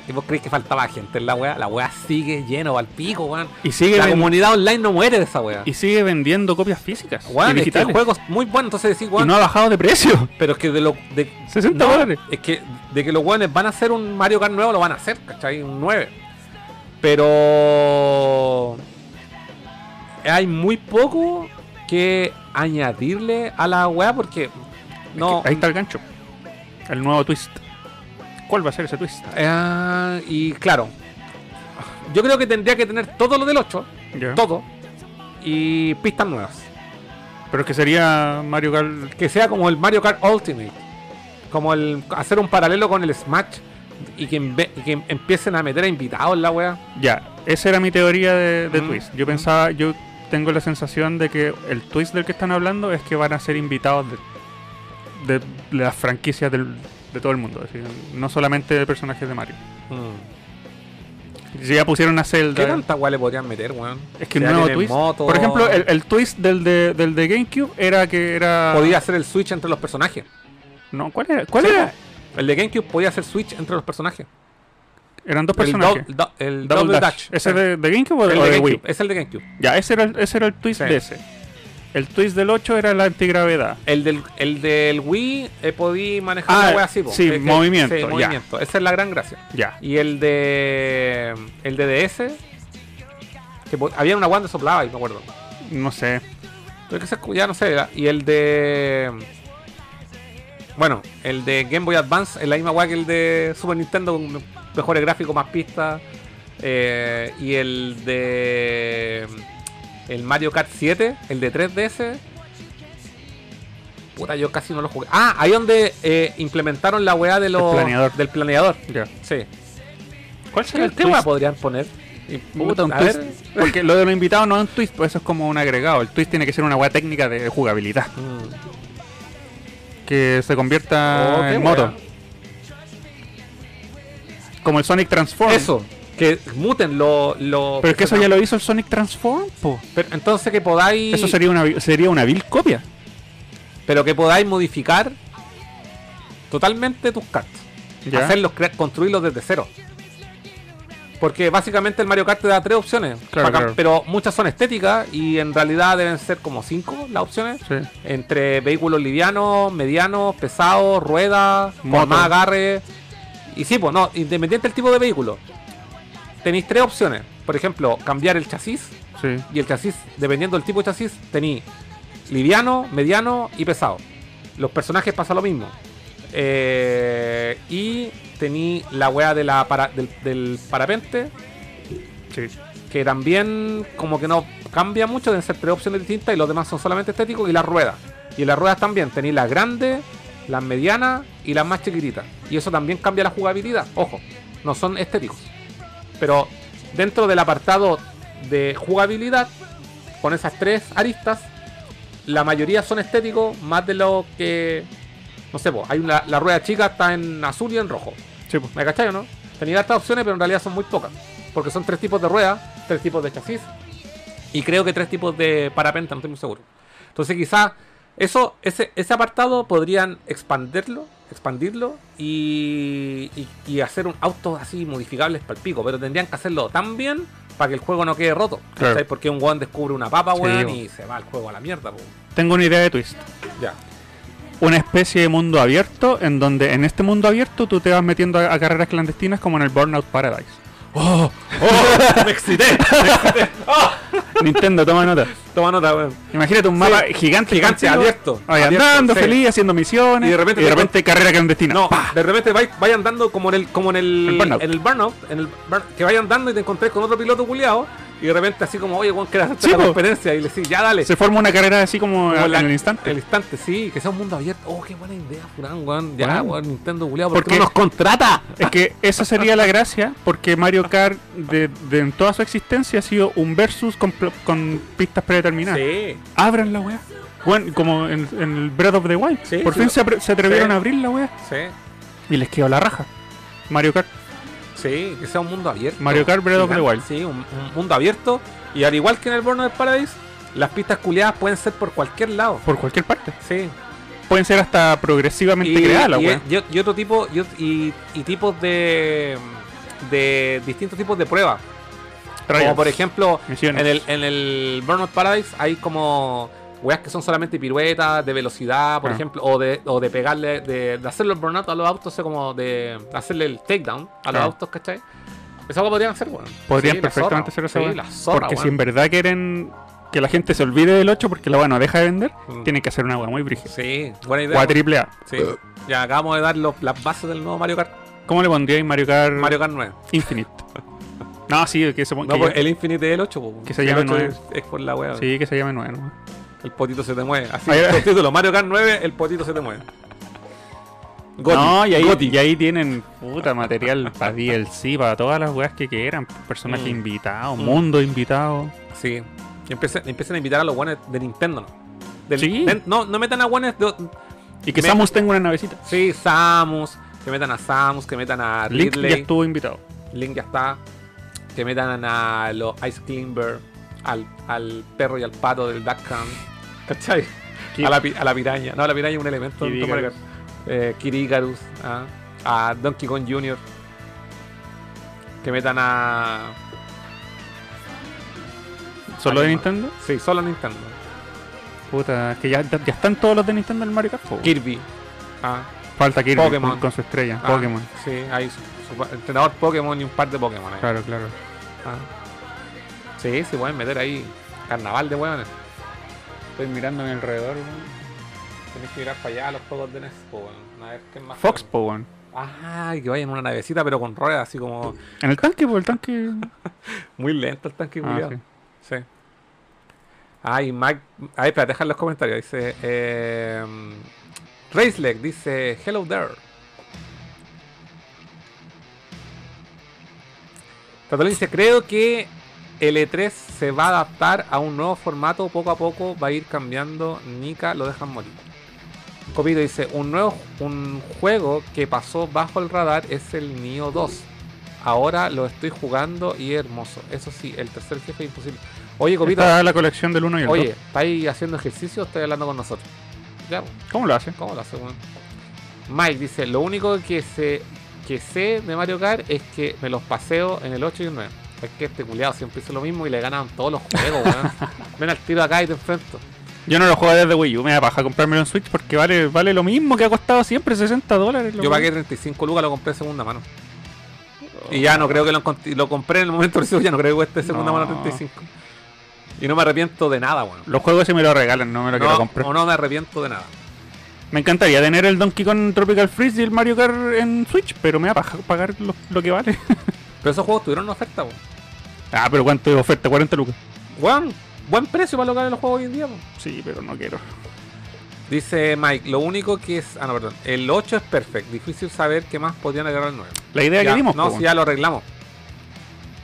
Speaker 2: ¿Y vos crees que faltaba gente en la weá? La weá sigue lleno al pico, weón.
Speaker 3: Y sigue,
Speaker 2: La comunidad online no muere de esa weá.
Speaker 3: y sigue vendiendo copias físicas
Speaker 2: Weón,
Speaker 3: y
Speaker 2: es que el
Speaker 3: digitales.
Speaker 2: juego es muy bueno, entonces decís,
Speaker 3: y no ha bajado de precio.
Speaker 2: pero es que de lo de
Speaker 3: 60
Speaker 2: no,
Speaker 3: dólares.
Speaker 2: es que de que los weones van a hacer un Mario Kart nuevo, lo van a hacer, ¿cachai? Un 9. Pero hay muy poco que añadirle a la weá porque no
Speaker 3: Ahí está el gancho. El nuevo twist. ¿Cuál va a ser ese twist?
Speaker 2: Ah, y claro, yo creo que tendría que tener todo lo del 8,
Speaker 3: Ya.
Speaker 2: todo y pistas nuevas.
Speaker 3: Pero es que sería Mario Kart.
Speaker 2: que sea como el Mario Kart Ultimate. Como el hacer un paralelo con el Smash y que, y empiecen a meter a invitados en la wea.
Speaker 3: Ya, esa era mi teoría de, de
Speaker 2: Mm.
Speaker 3: twist. Yo pensaba, yo tengo la sensación de que el twist del que están hablando es que van a ser invitados de, de las franquicias del- de todo el mundo. así, no solamente de personajes de Mario. Si ya pusieron a
Speaker 2: ¿Qué
Speaker 3: Zelda.
Speaker 2: tanta wea le podrían meter, weón?
Speaker 3: Es que un nuevo twist.
Speaker 2: moto,
Speaker 3: Por ejemplo, el, el twist del de, del de GameCube era que era.
Speaker 2: podía hacer el switch entre los personajes.
Speaker 3: No, ¿cuál era? ¿Cuál
Speaker 2: Sí,
Speaker 3: era?
Speaker 2: El de GameCube podía hacer switch entre los personajes.
Speaker 3: Eran dos
Speaker 2: El,
Speaker 3: personajes.
Speaker 2: dou- do- el
Speaker 3: Double
Speaker 2: Double
Speaker 3: Dash.
Speaker 2: Dash.
Speaker 3: ¿Ese
Speaker 2: Sí.
Speaker 3: de, de GameCube o
Speaker 2: el de
Speaker 3: de
Speaker 2: GameCube.
Speaker 3: Wii?
Speaker 2: Es el de GameCube.
Speaker 3: Ya, ese era, el- ese era el twist
Speaker 2: Sí.
Speaker 3: de ese. El twist del 8 era la antigravedad.
Speaker 2: El del, el del Wii eh, podía manejar
Speaker 3: Ah,
Speaker 2: la wea así, po.
Speaker 3: sí, movimiento,
Speaker 2: sí,
Speaker 3: ya.
Speaker 2: movimiento. Esa es la gran gracia.
Speaker 3: Ya.
Speaker 2: Y el de. El de DS. Que había una wanda soplaba y me acuerdo.
Speaker 3: No sé.
Speaker 2: Ya no sé. Y el de. Bueno, el de Game Boy Advance es la misma weá que el de Super Nintendo con me- mejores gráficos, más pistas. Eh, y el de. El Mario Kart 7, el de 3DS. Puta, yo casi no lo jugué. Ah, ahí donde eh, implementaron la weá de los,
Speaker 3: planeador.
Speaker 2: del planeador. Sí.
Speaker 3: ¿Cuál
Speaker 2: ¿Qué, qué weá podrían poner?
Speaker 3: Puta, un twist. Porque lo de los invitados no es un twist, pues eso es como un agregado. El twist tiene que ser una weá técnica de jugabilidad.
Speaker 2: Mm.
Speaker 3: Que se convierta
Speaker 2: Oh,
Speaker 3: en moto. Como el Sonic Transform.
Speaker 2: Eso, que muten lo. lo
Speaker 3: Pero es que eso ya lo hizo el Sonic Transform, po.
Speaker 2: Pero entonces que podáis.
Speaker 3: Eso sería una, sería una vil copia.
Speaker 2: Pero que podáis modificar totalmente tus cartas.
Speaker 3: Ya.
Speaker 2: Hacerlos, construirlos desde cero. Porque básicamente el Mario Kart te da tres opciones.
Speaker 3: Claro,
Speaker 2: Para-
Speaker 3: claro.
Speaker 2: Pero muchas son estéticas y en realidad deben ser como cinco las opciones.
Speaker 3: Sí.
Speaker 2: Entre vehículos livianos, medianos, pesados, ruedas, con más agarre. Y sí, pues no, independiente del tipo de vehículo. Tenéis tres opciones. Por ejemplo, cambiar el chasis.
Speaker 3: Sí.
Speaker 2: Y el chasis, dependiendo del tipo de chasis, tenéis liviano, mediano y pesado. Los personajes pasa lo mismo. Eh, y tení la wea de la para- del, del parapente,
Speaker 3: Sí.
Speaker 2: que también como que no cambia mucho, deben ser tres opciones distintas y los demás son solamente estéticos y las ruedas. Y en las ruedas también tenéis las grandes, las medianas y las más chiquititas. Y eso también cambia la jugabilidad. Ojo, no son estéticos. Pero dentro del apartado de jugabilidad, con esas tres aristas, la mayoría son estéticos, más de lo que. No sé, po, hay una, la rueda chica está en azul y en rojo.
Speaker 3: Sí, pues.
Speaker 2: ¿Me cachai o no? Tenía estas opciones, pero en realidad son muy pocas. Porque son tres tipos de ruedas, tres tipos de chasis. Y creo que tres tipos de parapenta, no estoy muy seguro. Entonces quizás eso, ese, ese apartado podrían expandirlo, expandirlo y, y, y hacer un auto así modificables para el pico. Pero tendrían que hacerlo tan bien para que el juego no quede roto.
Speaker 3: Claro.
Speaker 2: ¿cachai? Porque un weón descubre una papa, weón, y se va el juego a la mierda, po.
Speaker 3: Tengo una idea de twist.
Speaker 2: Ya.
Speaker 3: Una especie de mundo abierto en donde en este mundo abierto tú te vas metiendo a, a carreras clandestinas como en el Burnout Paradise.
Speaker 2: ¡Oh! ¡Oh! ¡Me excité! ¡Me excité! ¡Oh!
Speaker 3: Nintendo, toma nota.
Speaker 2: Toma nota, weón.
Speaker 3: Imagínate un mapa gigante,
Speaker 2: Gigante, abierto,
Speaker 3: ahí
Speaker 2: abierto,
Speaker 3: andando,
Speaker 2: sí.
Speaker 3: feliz, haciendo misiones.
Speaker 2: Y de repente
Speaker 3: y de
Speaker 2: te
Speaker 3: repente carrera clandestina.
Speaker 2: No,
Speaker 3: ¡Pah!
Speaker 2: de repente vais, vais andando como en el como en el,
Speaker 3: El burnout.
Speaker 2: en el burnout, en el burn- que vaya andando y te encontrés con otro piloto culiado y de repente así como, oye, Juan, ¿quieres hacer
Speaker 3: Sí,
Speaker 2: la
Speaker 3: po.
Speaker 2: competencia? Y le decís, ya dale.
Speaker 3: Se forma una carrera así como,
Speaker 2: Como
Speaker 3: en
Speaker 2: la-
Speaker 3: el instante.
Speaker 2: El instante, sí, que sea un mundo abierto. Oh, qué buena idea, Furán, weón. Ya,
Speaker 3: Bueno.
Speaker 2: weón, Nintendo culiado, ¿por qué
Speaker 3: Porque-
Speaker 2: no nos contrata?
Speaker 3: Es que esa sería la gracia, porque Mario Kart de, de- en toda su existencia ha sido un versus con, pistas predeterminadas.
Speaker 2: Sí.
Speaker 3: Abran la weá. Bueno, como en, en el Breath of the Wild.
Speaker 2: Sí,
Speaker 3: Por
Speaker 2: sí,
Speaker 3: fin se, atrevieron a abrir la weá.
Speaker 2: Sí.
Speaker 3: Y les quedó la raja. Mario Kart.
Speaker 2: Sí, que sea un mundo abierto.
Speaker 3: Mario Kart Breath of the
Speaker 2: Gigante,
Speaker 3: Wild.
Speaker 2: Sí, un, un mundo abierto. Y al igual que en el Burnout Paradise, las pistas culiadas pueden ser por cualquier lado.
Speaker 3: Por cualquier parte.
Speaker 2: Sí,
Speaker 3: Pueden ser hasta progresivamente creadas
Speaker 2: y, y- y otro tipo y, y- y tipos de de distintos tipos de pruebas como por ejemplo
Speaker 3: misiones.
Speaker 2: en el en el Burnout Paradise hay como weas que son solamente piruetas de velocidad por
Speaker 3: Ah.
Speaker 2: ejemplo o de, o de pegarle de, de hacerle el burnout a los autos o sea, como de hacerle el takedown a los
Speaker 3: Ah.
Speaker 2: autos ¿cachai? esa wea podrían hacer bueno
Speaker 3: Podrían
Speaker 2: Sí,
Speaker 3: perfectamente hacer esa
Speaker 2: Sí,
Speaker 3: weá. Porque si
Speaker 2: weón.
Speaker 3: en verdad quieren que la gente se olvide del 8 porque la weá no deja de vender,
Speaker 2: Mm.
Speaker 3: tienen que hacer una weá muy brígida.
Speaker 2: sí buena idea
Speaker 3: 4 triple A.
Speaker 2: sí. ya acabamos de dar los- las bases del nuevo Mario Kart
Speaker 3: ¿Cómo le pondríais Mario Kart
Speaker 2: Mario Kart 9
Speaker 3: Infinite? no, sí, que se,
Speaker 2: No,
Speaker 3: que
Speaker 2: pues
Speaker 3: ya-
Speaker 2: el Infinite es el 8, po.
Speaker 3: Que se llame
Speaker 2: 8
Speaker 3: nueve.
Speaker 2: es, es por la wea.
Speaker 3: sí, que se llame 9. ¿no?
Speaker 2: El potito se te mueve. Así
Speaker 3: Ahí-
Speaker 2: el título, Mario Kart 9, el potito se te mueve. Goti,
Speaker 3: no, y ahí,
Speaker 2: Goti.
Speaker 3: y ahí tienen puta material para DLC, para todas las weas que quieran. Personajes
Speaker 2: Mm.
Speaker 3: invitados,
Speaker 2: Mm.
Speaker 3: mundo invitado.
Speaker 2: Sí. Empiecen, empiecen a invitar a los guanes de Nintendo, ¿no? Del-
Speaker 3: Sí.
Speaker 2: no, no metan a guanes de...
Speaker 3: Y que Samus tenga una navecita.
Speaker 2: Sí, Samus. Que metan a Samus, que metan a
Speaker 3: Link
Speaker 2: Ridley.
Speaker 3: ya estuvo invitado.
Speaker 2: Link ya está. Que metan a los Ice Climber. Al, al perro y al pato del Duck Hunt. ¿Cachai? A la, a la piraña. No, la piraña es un elemento. Kart. Eh, ah, a Donkey Kong Jr. Que metan a.
Speaker 3: ¿Solo de Nintendo?
Speaker 2: Sí, solo Nintendo.
Speaker 3: Puta, es que ya, ya están todos los de Nintendo en el Mario Kart.
Speaker 2: Kirby. Ah,
Speaker 3: Falta Kirby
Speaker 2: Pokémon.
Speaker 3: con, con su estrella.
Speaker 2: ah,
Speaker 3: Pokémon.
Speaker 2: Sí, hay su, su entrenador Pokémon y un par de Pokémon. ahí.
Speaker 3: Claro, claro.
Speaker 2: Ah. Sí, se pueden meter ahí. Carnaval de hueones.
Speaker 3: Estoy mirando a mi alrededor.
Speaker 2: Tienes que mirar para allá a los juegos de NES. weón. A ver qué más.
Speaker 3: Fox,
Speaker 2: weón.
Speaker 3: po, weón.
Speaker 2: Ay, que vayan en una navecita, pero con ruedas, así como.
Speaker 3: En el tanque, po, el tanque.
Speaker 2: Muy lento el tanque,
Speaker 3: Ah, sí.
Speaker 2: Sí. Ay, Mike. Ay, espera, deja en los comentarios. Dice. Eh, Raceleg dice: Hello there. Tatolín dice: Creo que el E3 se va a adaptar a un nuevo formato. Poco a poco va a ir cambiando. Nika lo dejan morir. Copito dice: Un nuevo un juego que pasó bajo el radar es el Nioh 2. Ahora lo estoy jugando y es hermoso. Eso sí, el tercer jefe es imposible. Oye, Copito.
Speaker 3: Está la colección del 1 y el
Speaker 2: Oye,
Speaker 3: 2.
Speaker 2: ¿estáis haciendo ejercicio o estáis hablando con nosotros? Ya, pues,
Speaker 3: ¿Cómo lo hace?
Speaker 2: ¿cómo lo hace? Mike dice, lo único que sé, que sé de Mario Kart es que me los paseo en el 8 y el 9. Es que este culiado siempre hizo lo mismo y le ganan todos los juegos, weón. Ven al tiro acá y te enfrento.
Speaker 3: Yo no lo juego desde Wii U, me da paja comprármelo en Switch porque vale, vale lo mismo que ha costado siempre, 60 dólares.
Speaker 2: Yo pagué 35 lucas, lo compré de segunda mano. Y ya no creo que lo, lo compré en el momento preciso, ya no creo que cueste segunda
Speaker 3: No.
Speaker 2: mano 35. Y no me arrepiento de nada, weón.
Speaker 3: Los juegos si me lo regalan, no me lo quiero comprar.
Speaker 2: o no me arrepiento de nada.
Speaker 3: Me encantaría tener el Donkey Kong Tropical Freeze y el Mario Kart en Switch, pero me da paja pagar lo, lo que vale.
Speaker 2: Pero esos juegos tuvieron una oferta, weón.
Speaker 3: Ah, pero ¿cuánto es oferta? 40 lucas.
Speaker 2: Weón, buen precio para lo que valen los juegos hoy en día.
Speaker 3: Sí, pero no quiero.
Speaker 2: Dice Mike, lo único que es. Ah, no, perdón. El 8 es perfect. Difícil saber qué más podrían agarrar el 9.
Speaker 3: La idea
Speaker 2: Ya,
Speaker 3: que dimos,
Speaker 2: No, si ya lo arreglamos.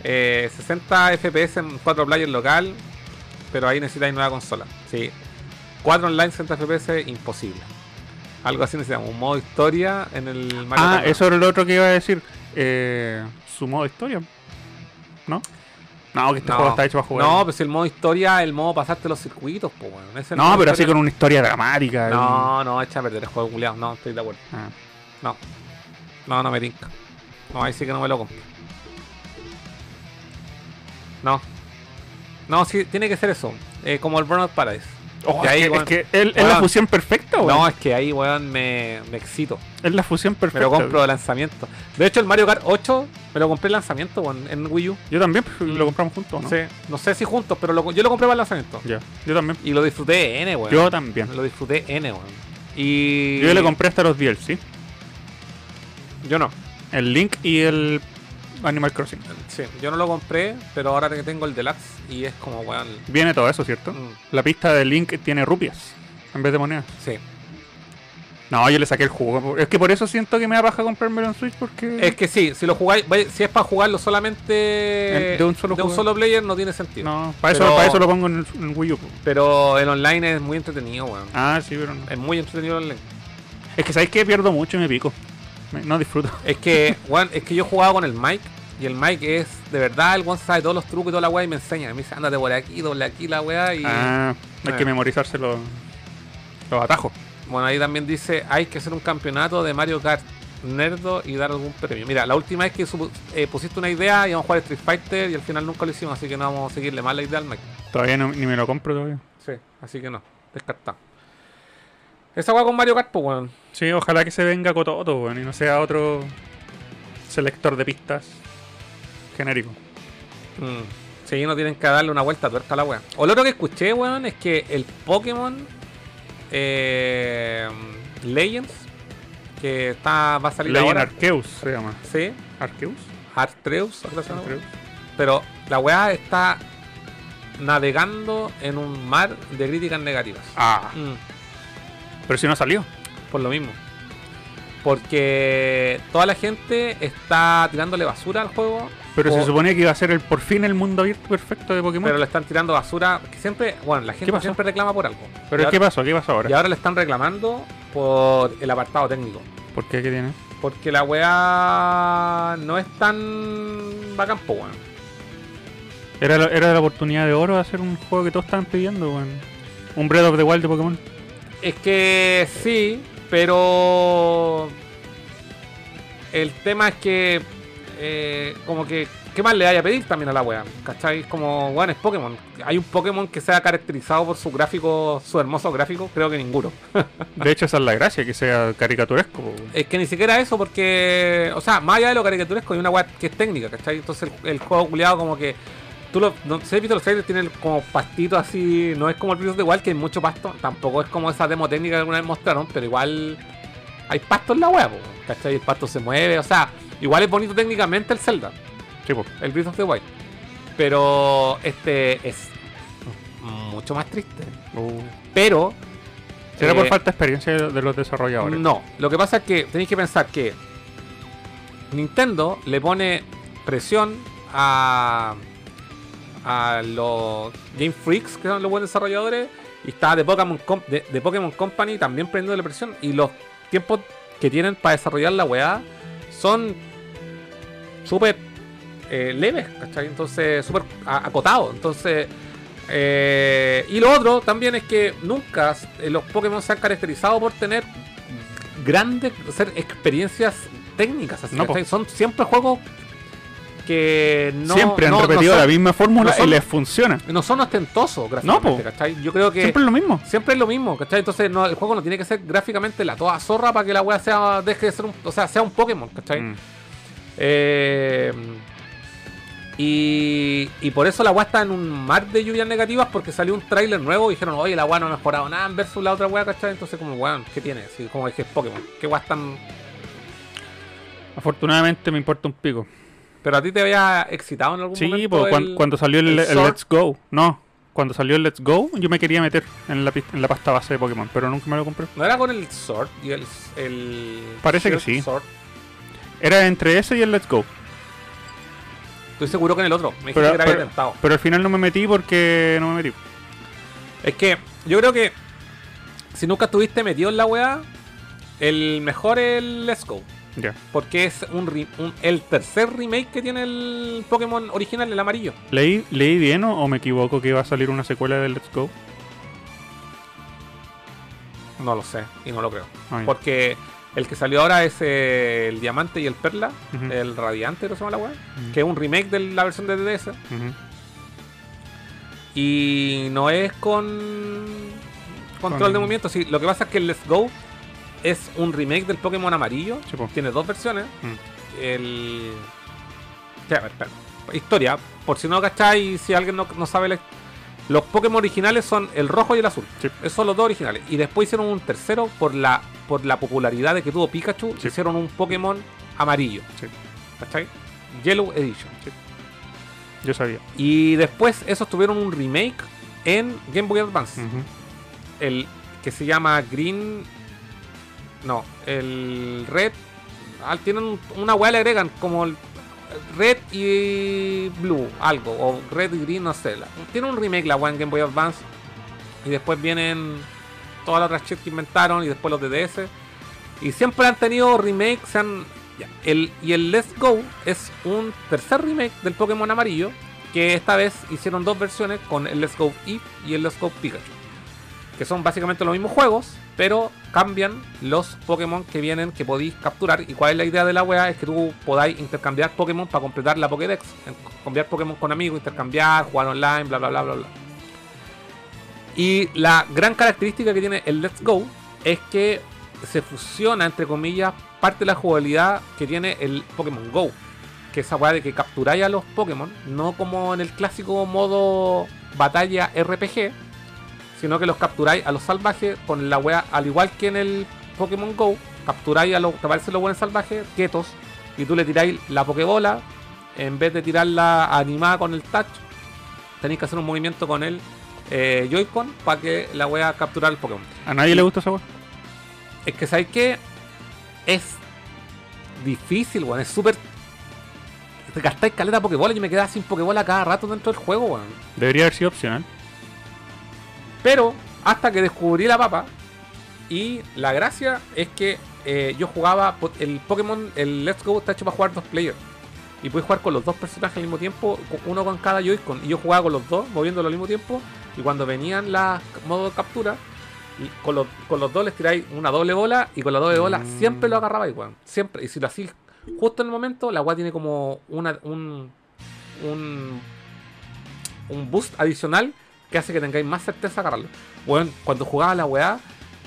Speaker 2: Eh, 60 FPS en 4 players local, pero ahí necesitáis nueva consola. Sí. 4 online 60 FPS, imposible. Algo así necesitamos. Un modo historia en el Mario
Speaker 3: Ah, eso era lo otro que iba a decir. Eh, su modo historia. ¿No? No, que este juego está hecho para jugar.
Speaker 2: No, pues si el modo historia, el modo pasarte los circuitos, pues bueno. Ese
Speaker 3: No, pero así con una historia dramática.
Speaker 2: No, no, echa a perder el juego culiado. No, estoy de acuerdo.
Speaker 3: Ah.
Speaker 2: No. No, no me tinca. No, ahí sí que no me lo compro. No. No, sí, tiene que ser eso. Eh, como el Burnout Paradise.
Speaker 3: Oh, es que, es la fusión perfecta, weón.
Speaker 2: No, es que ahí, weón, me, me excito.
Speaker 3: es la fusión
Speaker 2: Me
Speaker 3: perfecta.
Speaker 2: lo compro de lanzamiento. De hecho, el Mario Kart 8 me lo compré en lanzamiento, weón, en Wii U.
Speaker 3: Yo también, pues,
Speaker 2: Mm.
Speaker 3: lo compramos juntos, ¿no?
Speaker 2: Sí, no sé si juntos, pero lo- yo lo compré para el lanzamiento.
Speaker 3: Ya, yo también.
Speaker 2: Y lo disfruté N, weón.
Speaker 3: Yo también.
Speaker 2: Lo disfruté N, weón. Y.
Speaker 3: Yo le compré hasta los DLC.
Speaker 2: Yo no.
Speaker 3: El Link y el Animal Crossing.
Speaker 2: Sí, yo no lo compré, pero ahora que tengo el Deluxe y es como, weón.
Speaker 3: Viene todo eso, ¿cierto?
Speaker 2: mm,
Speaker 3: La pista de Link tiene rupias en vez de monedas.
Speaker 2: sí.
Speaker 3: No, yo le saqué el jugo. Es que por eso siento que me da paja comprármelo en Switch porque...
Speaker 2: Es que sí, si lo jugáis, si es para jugarlo solamente
Speaker 3: En- de un solo jugador.
Speaker 2: solo player, no tiene sentido.
Speaker 3: No, para eso, para eso lo pongo en, el, en Wii U. po.
Speaker 2: Pero el online es muy entretenido, weón.
Speaker 3: Ah, sí, pero no.
Speaker 2: Es muy entretenido el online.
Speaker 3: Es que sabéis que pierdo mucho y me pico. No disfruto.
Speaker 2: Es que, es que yo jugaba con el Mike y el Mike es, de verdad, el weón sabe todos los trucos y toda la weá y me enseña. Me dice, ándate por aquí, doble aquí la weá y...
Speaker 3: Ah, hay que memorizarse los, los atajos.
Speaker 2: Bueno, ahí también dice, hay que hacer un campeonato de Mario Kart Nerdo y dar algún premio. Mira, la última vez que eh, pusiste una idea íbamos a jugar Street Fighter y al final nunca lo hicimos, así que no vamos a seguirle más la idea al Mike.
Speaker 3: Todavía no- ni me lo compro todavía.
Speaker 2: Sí, así que no, descartado. Esa weá con Mario Kart, pues weón.
Speaker 3: Sí, ojalá que se venga Cototo, weón, y no sea otro selector de pistas genérico.
Speaker 2: Mm. Sí, no tienen que darle una vuelta a tuerca a la weá. O lo otro que escuché, weón, es que el Pokémon eh, Legends, que está va a salir
Speaker 3: Legend
Speaker 2: ahora.
Speaker 3: Arceus se llama.
Speaker 2: Sí,
Speaker 3: ¿Arceus?
Speaker 2: Artreus. Pero la weá está navegando en un mar de críticas negativas.
Speaker 3: Ah,
Speaker 2: Mm,
Speaker 3: pero si no salió.
Speaker 2: por lo mismo. Porque toda la gente está tirándole basura al juego.
Speaker 3: Pero
Speaker 2: o-
Speaker 3: se suponía que iba a ser el por fin el mundo abierto perfecto de Pokémon.
Speaker 2: Pero
Speaker 3: Pero,
Speaker 2: le están tirando basura. Que siempre, bueno, la gente siempre reclama por algo. y,
Speaker 3: ¿qué pasó? ¿Qué pasó ahora?
Speaker 2: y ahora le están reclamando por el apartado técnico.
Speaker 3: ¿Por qué? ¿Qué tiene?
Speaker 2: Porque la weá no es tan bacán, po, weón.
Speaker 3: Era la, era la oportunidad de oro de hacer un juego que todos estaban pidiendo, weón. Un Breath of the Wild de Pokémon.
Speaker 2: Es que sí, pero el tema es que eh, como que ¿qué más le vaya a pedir también a la wea? ¿Cachai? Como, weón, es Pokémon. Hay un Pokémon que sea caracterizado por su gráfico, su hermoso gráfico, creo que ninguno.
Speaker 3: De hecho, esa es la gracia, que sea caricaturesco.
Speaker 2: Es que ni siquiera eso, porque, o sea, más allá de lo caricaturesco, hay una weá que es técnica, ¿cachai? Entonces el, el juego culiado como que. Tú lo, no sé, visto los trailers tienen como pastito así, no es como el Breath of the Wild que hay mucho pasto, tampoco es como esa demo técnica que alguna vez mostraron, pero igual hay pasto en la po, ¿cachai? El pasto se mueve, o sea, igual es bonito técnicamente el Zelda,
Speaker 3: Sí, po.
Speaker 2: el Breath of the Wild, pero este es mucho más triste. Pero.
Speaker 3: ¿Será por
Speaker 2: eh,
Speaker 3: falta de experiencia de los desarrolladores?
Speaker 2: no, lo que pasa es que tenéis que pensar que Nintendo le pone presión a, a los Game Freaks, que son los buenos desarrolladores, y está de Pokémon, Com- de, de Pokémon Company también prendiendo presión. Y los tiempos que tienen para desarrollar la weá son súper eh, leves, ¿cachai? Entonces, súper acotados. Entonces, eh, y lo otro también es que nunca eh, los Pokémon se han caracterizado por tener grandes ser experiencias técnicas. Así,
Speaker 3: No,
Speaker 2: ¿cachai? Son siempre juegos que no.
Speaker 3: Siempre han
Speaker 2: no- no
Speaker 3: repetido
Speaker 2: son-
Speaker 3: la misma fórmula
Speaker 2: no son-
Speaker 3: y les funciona.
Speaker 2: No son ostentosos gráficamente. ¿cachai? Yo creo que
Speaker 3: Siempre es lo mismo.
Speaker 2: siempre es lo mismo, ¿cachai? Entonces el juego no tiene que ser gráficamente la toda zorra para que la wea sea, deje de ser un, o sea, sea un Pokémon, ¿cachai?
Speaker 3: Mm.
Speaker 2: Eh, y, y por eso la weá está en un mar de lluvias negativas porque salió un tráiler nuevo y dijeron, oye, la weá no ha mejorado nada versus la otra weá, ¿cachai? Entonces como, weón, ¿qué tiene? Como es que es Pokémon. ¿Qué weá están...?
Speaker 3: Afortunadamente me importa un pico.
Speaker 2: ¿Pero a ti te había excitado en algún
Speaker 3: Sí,
Speaker 2: momento
Speaker 3: cuan-
Speaker 2: el-
Speaker 3: cuando salió el,
Speaker 2: el
Speaker 3: el
Speaker 2: Sword?
Speaker 3: Let's Go. No, cuando salió el Let's Go, yo me quería meter en la, en la pasta base de Pokémon, pero nunca me lo compré.
Speaker 2: ¿No era con el Sword y el. el
Speaker 3: Parece que sí.
Speaker 2: Sword?
Speaker 3: Era entre ese y el Let's Go.
Speaker 2: Estoy seguro que en el otro. Me dijiste
Speaker 3: Pero,
Speaker 2: que era
Speaker 3: pero-
Speaker 2: tentado.
Speaker 3: pero al final no me metí porque no me metí.
Speaker 2: Es que yo creo que si nunca estuviste metido en la weá, el mejor es el Let's Go.
Speaker 3: Ya.
Speaker 2: Porque es un, un- el tercer remake que tiene el Pokémon original, el amarillo.
Speaker 3: ¿Leí, ¿Leí bien o, o me equivoco que iba a salir una secuela del Let's Go?
Speaker 2: No lo sé y no lo creo.
Speaker 3: Ah.
Speaker 2: Porque el que salió ahora es eh, el Diamante y el Perla, el Radiante, ¿no se llama la?
Speaker 3: Ujú.
Speaker 2: Que es un remake de la versión de DDS. Y no es con control
Speaker 3: Con-
Speaker 2: de movimiento. Sí, lo que pasa es que el Let's Go es un remake del Pokémon amarillo.
Speaker 3: Sí.
Speaker 2: Tiene dos versiones.
Speaker 3: Mm.
Speaker 2: El. Ya, a ver, espera. Historia, por si no cacháis, si alguien no, no sabe la Los Pokémon originales son el rojo y el azul.
Speaker 3: Sí.
Speaker 2: Esos son los dos originales. Y después hicieron un tercero por la por la popularidad de que tuvo Pikachu.
Speaker 3: Sí.
Speaker 2: Hicieron un Pokémon amarillo.
Speaker 3: Sí.
Speaker 2: ¿Cachai? Yellow Edition.
Speaker 3: Yo sabía.
Speaker 2: Y después esos tuvieron un remake en Game Boy Advance. El que se llama Green. No, el Red. ah, tienen un- una weá le agregan como el Red y Blue, algo. O Red y Green, no sé. la- tiene un remake la weá en Game Boy Advance. Y después vienen todas las otras shit que inventaron. Y después los de DS. Y siempre han tenido remakes. han- el, y el Let's Go es un tercer remake del Pokémon amarillo. Que esta vez hicieron dos versiones con el Let's Go Eevee y el Let's Go Pikachu. Que son básicamente los mismos juegos, pero cambian los Pokémon que vienen, que podéis capturar. Y cuál es la idea de la wea, es que tú podáis intercambiar Pokémon para completar la Pokédex. Cambiar Pokémon con amigos, intercambiar, jugar online, bla bla bla bla bla. Y la gran característica que tiene el Let's Go es que se fusiona, entre comillas, parte de la jugabilidad que tiene el Pokémon Go. Que esa weá de que capturáis a los Pokémon, no como en el clásico modo batalla RPG, sino que los capturáis a los salvajes con la weá, al igual que en el Pokémon Go, capturáis a los, te aparecen los buenos salvajes, quietos, y tú le tiráis la Pokébola, en vez de tirarla animada con el touch, tenéis que hacer un movimiento con el eh, Joy-Con para que la weá capturar el Pokémon.
Speaker 3: ¿A nadie le gusta esa weá?
Speaker 2: Es que sabéis que es difícil, weón. Es súper. Te gastáis caleta Pokébola y me quedaba sin Pokébola cada rato dentro del juego, weón.
Speaker 3: Debería haber sido opcional.
Speaker 2: Pero hasta que descubrí la papa. Y la gracia es que eh, yo jugaba. El Pokémon, el Let's Go está hecho para jugar dos players. Y puedes jugar con los dos personajes al mismo tiempo, uno con cada Joy-Con. Y yo jugaba con los dos, moviéndolo al mismo tiempo. Y cuando venían las modos de captura, con los, con los dos les tiráis una doble bola. Y con la doble bola
Speaker 3: Mm.
Speaker 2: siempre lo agarrabais, weón. Siempre. Y si lo hacís justo en el momento, la weá tiene como una, un, un, un boost adicional que hace que tengáis más certeza de agarrarlo. Weón, cuando jugaba la weá,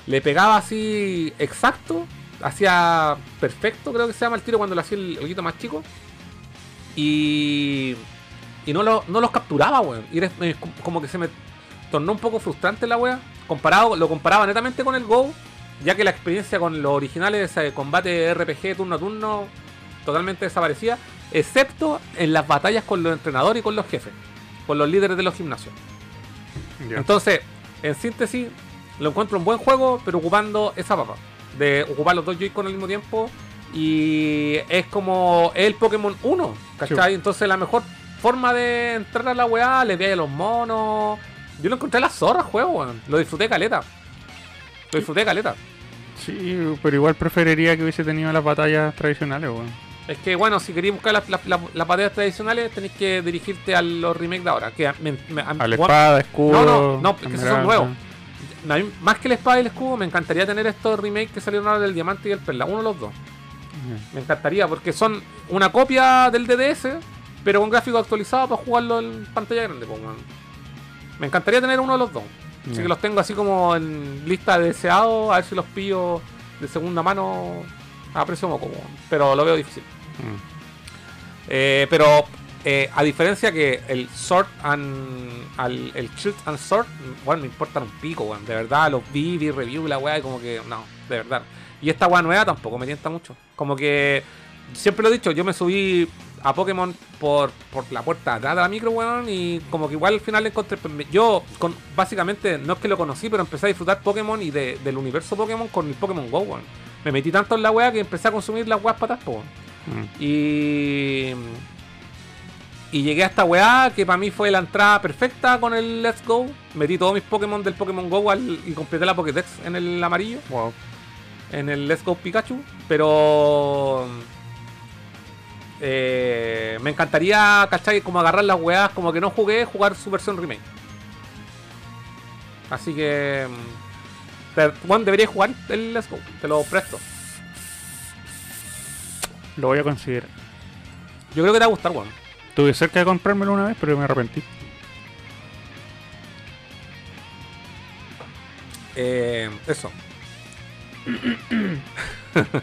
Speaker 2: le pegaba así exacto, hacía perfecto, creo que se llama el tiro cuando lo hacía el hoyito más chico. Y. Y no, lo- no los capturaba, weón. Y como que se me tornó un poco frustrante la weá. Comparado, lo comparaba netamente con el Go, ya que la experiencia con los originales de combate RPG turno a turno totalmente desaparecía, excepto en las batallas con los entrenadores y con los jefes, con los líderes de los gimnasios. Entonces, en síntesis, lo encuentro un buen juego, pero ocupando esa papa. De ocupar los dos Joy-Con al mismo tiempo. Y es como el Pokémon 1, ¿cachai? Entonces la mejor forma de entrar a la weá, le veía a los monos. Yo lo encontré a la zorra juego, weón. Lo disfruté caleta. Lo disfruté caleta.
Speaker 3: Sí, pero igual preferiría que hubiese tenido las batallas tradicionales, weón.
Speaker 2: Es que bueno, si queréis buscar las, las, las- las batallas tradicionales, tenéis que dirigirte a los remakes de ahora. Que me- me- a-
Speaker 3: A la espada, escudo.
Speaker 2: No, no, no, porque esos son nuevos. A mí, más que el espada y el escudo, me encantaría tener estos remakes que salieron ahora del diamante y el perla. Uno de los dos. Me encantaría, porque son una copia del DDS, pero con gráfico actualizado para jugarlo en pantalla grande. pues, weón. Me encantaría tener uno de los dos. Así que los tengo así como en lista de deseados, a ver si los pillo de segunda mano a precio moco, pero lo veo difícil. Eh, pero eh, a diferencia que el Sword and al- el Shield and Sword, bueno, me importan un pico, weón. De verdad, los vi, vi review, la weá, y como que no, de verdad. Y esta weá nueva tampoco me tienta mucho. Como que siempre lo he dicho, yo me subí a Pokémon por, por la puerta atrás de la micro, weón. Y como que igual al final encontré. pues, Yo, con, básicamente, no es que lo conocí, pero empecé a disfrutar Pokémon y de- del universo Pokémon con el Pokémon Go, weón. Me metí tanto en la weá que empecé a consumir las weas patas, po.
Speaker 3: Mm.
Speaker 2: Y. Y llegué a esta weá que para mí fue la entrada perfecta con el Let's Go. Metí todos mis Pokémon del Pokémon Go al- y completé la Pokédex en el amarillo.
Speaker 3: Wow.
Speaker 2: En el Let's Go Pikachu. Pero. eh, me encantaría, ¿cachai? Como agarrar las weas, como que no jugué, jugar su versión remake. Así que. Te- Juan, deberías jugar el Let's Go. Te lo presto.
Speaker 3: Lo voy a considerar.
Speaker 2: Yo creo que te va a gustar, Juan.
Speaker 3: Estuve cerca de comprármelo una vez, pero me arrepentí.
Speaker 2: Eh, eso.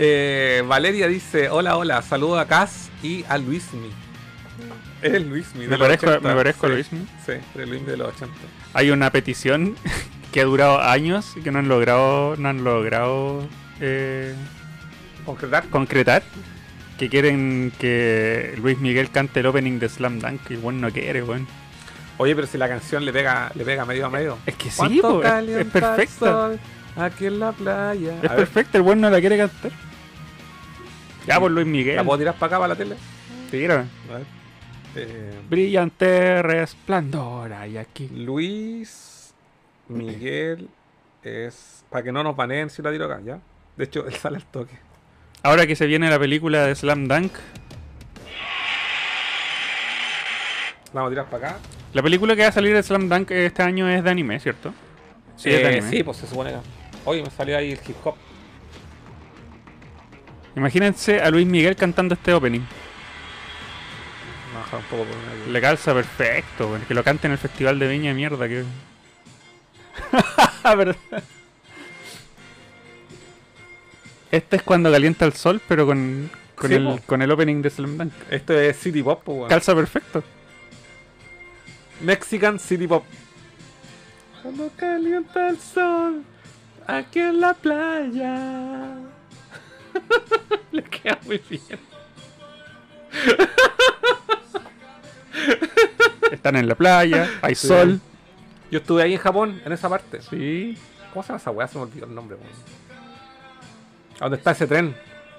Speaker 2: Eh, Valeria dice: Hola, hola, saludo a Cas y a Luismi. Es Luismi. de
Speaker 3: Me
Speaker 2: los
Speaker 3: parezco,
Speaker 2: 80.
Speaker 3: me parezco a Luismi.
Speaker 2: Sí, el Luismi de los 80.
Speaker 3: Hay una petición que ha durado años y que no han logrado, no han logrado eh,
Speaker 2: Concretar.
Speaker 3: concretar. Que quieren que Luis Miguel cante el opening de Slam Dunk. Y bueno, no quiere, weón.
Speaker 2: Oye, pero si la canción le pega, le pega medio a medio.
Speaker 3: Es que sí,
Speaker 2: ¿Cuánto
Speaker 3: po, es, es perfecta.
Speaker 2: Aquí en la playa.
Speaker 3: Es perfecta, el weón no la quiere cantar. Ya, por Luis Miguel.
Speaker 2: ¿La puedo tirar para acá, para la tele?
Speaker 3: Tira.
Speaker 2: A ver. Eh,
Speaker 3: Brillante resplandor hay aquí.
Speaker 2: Luis Miguel es. Para que no nos baneen si la tiro acá, ¿ya? De hecho, él sale al toque.
Speaker 3: Ahora que se viene la película de Slam Dunk,
Speaker 2: Vamos a tirar para acá.
Speaker 3: la película que va a salir de Slam Dunk este año es de anime, ¿cierto? Sí, es de
Speaker 2: Eh,
Speaker 3: anime.
Speaker 2: sí, pues se supone que. Oye, me salió ahí el hip hop.
Speaker 3: Imagínense a Luis Miguel cantando este opening.
Speaker 2: Vamos a bajar un poco por una-
Speaker 3: Le calza perfecto, weón. Que lo cante en el Festival de Viña de mierda. Que... Verdad. Este es cuando calienta el sol, pero con, con,
Speaker 2: Sí,
Speaker 3: el,
Speaker 2: po.
Speaker 3: con el opening de Slam Dunk.
Speaker 2: Esto es City Pop, weón.
Speaker 3: Calza perfecto.
Speaker 2: Mexican City Pop. Cuando calienta el sol, aquí en la playa. Le queda muy bien.
Speaker 3: Están en la playa, hay
Speaker 2: Sí.
Speaker 3: sol.
Speaker 2: Yo estuve ahí en Japón, en esa parte.
Speaker 3: Sí.
Speaker 2: ¿Cómo se llama esa weá? Se me olvidó el nombre, weón. ¿A dónde está ese tren?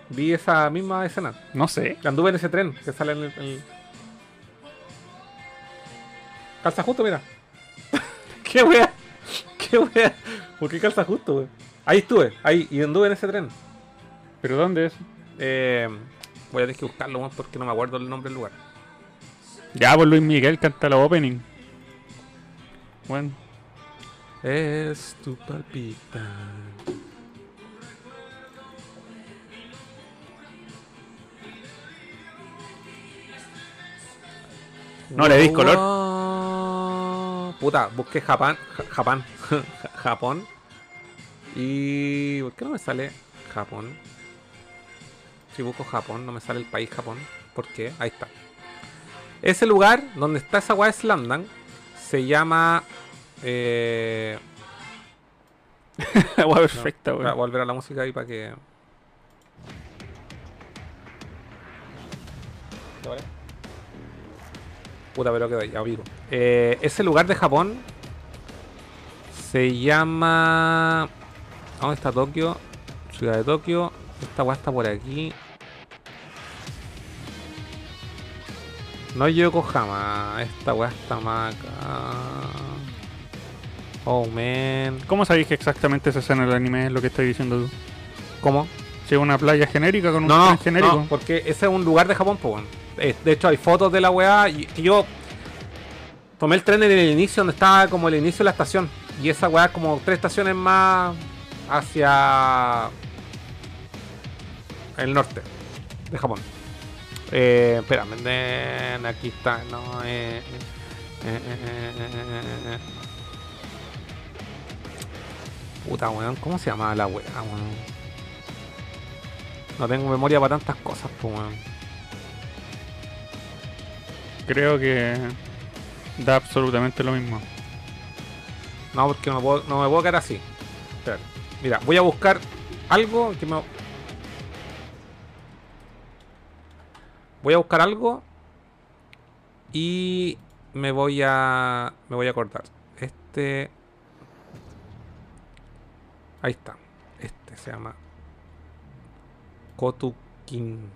Speaker 2: Vi esa misma escena.
Speaker 3: No sé.
Speaker 2: Anduve en ese tren que sale en el. el- Calza justo, mira. ¿Qué wea? ¿Qué wea? ¿Por qué calza justo, weón? Ahí estuve, ahí, y anduve en ese tren.
Speaker 3: ¿Pero dónde es?
Speaker 2: Eh, voy a tener que buscarlo, porque no me acuerdo el nombre del lugar.
Speaker 3: Ya, por Luis Miguel canta la opening. Bueno,
Speaker 2: Es tu palpita.
Speaker 3: No le dis
Speaker 2: color. Puta, busqué Japón. Ja- Japón. Japón. Y. ¿Por qué no me sale Japón? Si busco Japón, no me sale el país Japón. ¿Por qué? Ahí está. Ese lugar donde está esa weá de Slamdang se llama. Eh,
Speaker 3: la weá
Speaker 2: no,
Speaker 3: perfecta,
Speaker 2: voy a
Speaker 3: weón.
Speaker 2: volver a la música ahí para que. ¿Ya vale? Puta, pero quedó ahí, amigo. Eh, ese lugar de Japón se llama. ¿Dónde está Tokio? Ciudad de Tokio. Esta weá está por aquí. No es Yokohama. Esta weá está más acá. Oh man.
Speaker 3: ¿Cómo sabéis que exactamente esa escena del anime es lo que estás diciendo tú?
Speaker 2: ¿Cómo?
Speaker 3: Si es una playa genérica con un
Speaker 2: No,
Speaker 3: tren genérico.
Speaker 2: no, porque ese es un lugar de Japón, pues, De hecho, hay fotos de la weá. Y que yo tomé el tren en el inicio, donde estaba como el inicio de la estación. Y esa weá es como tres estaciones más hacia el norte de Japón. Eh, espérame, aquí está. No, eh, eh, eh, eh, eh. Puta, weón, ¿cómo se llama la weá, weón? No tengo memoria para tantas cosas, pues, weón.
Speaker 3: Creo que da absolutamente lo mismo.
Speaker 2: No, porque no me puedo, no me puedo quedar así. Espérate. Mira, voy a buscar algo que me. Voy a buscar algo y me voy a me voy a acordar. Este Ahí está. Este se llama Kotukin.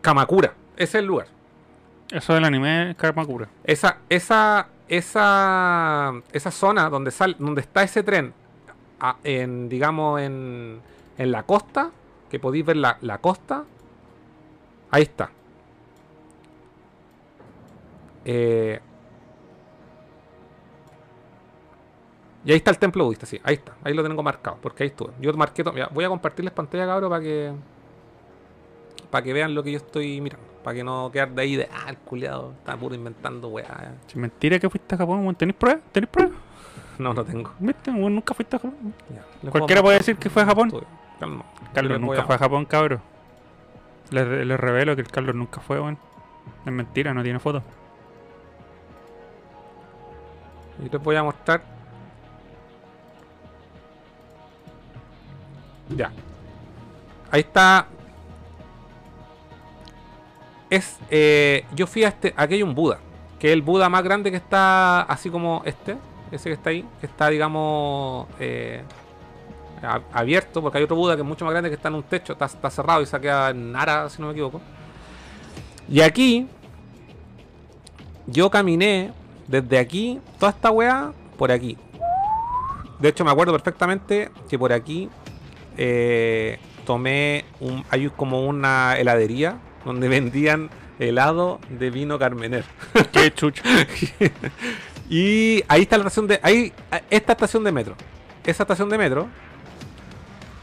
Speaker 2: Kamakura. Ese es el lugar.
Speaker 3: Eso del anime Kamakura.
Speaker 2: Esa, esa, esa, esa zona donde sale, donde está ese tren, en, digamos, en, en la costa, que podéis ver la, la costa, ahí está. Eh, y ahí está el templo budista, sí, ahí está, ahí lo tengo marcado, porque ahí estuve. Yo marqué todo. mira, voy a compartirles pantalla, cabrón, para que para que vean lo que yo estoy mirando. Para que no quedar de ahí de, ah, el culiado está puro inventando weá.
Speaker 3: Si mentira que fuiste a Japón, weón. ¿Tenéis pruebas? ¿Tenéis pruebas?
Speaker 2: No, no tengo.
Speaker 3: ¿Viste? Nunca fuiste a Japón.
Speaker 2: Ya,
Speaker 3: Cualquiera puede decir que fue a Japón.
Speaker 2: Calma.
Speaker 3: Carlos nunca
Speaker 2: a-
Speaker 3: fue a Japón, cabrón. Les, les revelo que el Carlos nunca fue, weón. Es mentira, no tiene foto.
Speaker 2: Y les voy a mostrar. Ya. Ahí está. Es. eh, yo fui a este. Aquí hay un Buda. Que es el Buda más grande que está así como este. Ese que está ahí. Que está, digamos. eh, abierto. Porque hay otro Buda que es mucho más grande que está en un techo. Está, está cerrado y se queda en Nara, si no me equivoco. Y aquí. Yo caminé desde aquí, toda esta weá, por aquí. De hecho, me acuerdo perfectamente que por aquí eh, tomé un. Hay como una heladería donde vendían helado de vino Carmener.
Speaker 3: Qué chucho.
Speaker 2: y ahí está la estación de. Ahí, esta estación de metro. Esa estación de metro.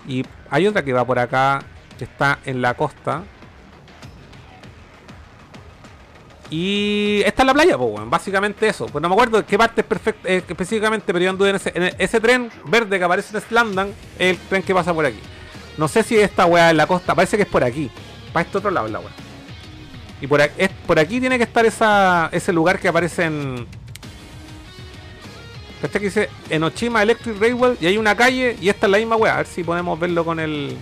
Speaker 2: Y hay otra que va por acá, que está en la costa. Y esta es la playa, pues. Básicamente eso. Pues no me acuerdo qué parte es perfect- eh, específicamente, pero yo anduve en ese, ese tren verde que aparece en Slandan. Es el tren que pasa por aquí. No sé si esta weá en la costa. Parece que es por aquí. Para este otro lado la weá. Y por aquí, por aquí tiene que estar ese lugar que aparece en. ¿Cachai? Que dice Enochima Electric Railway y hay una calle y esta es la misma weá. A ver si podemos verlo con el.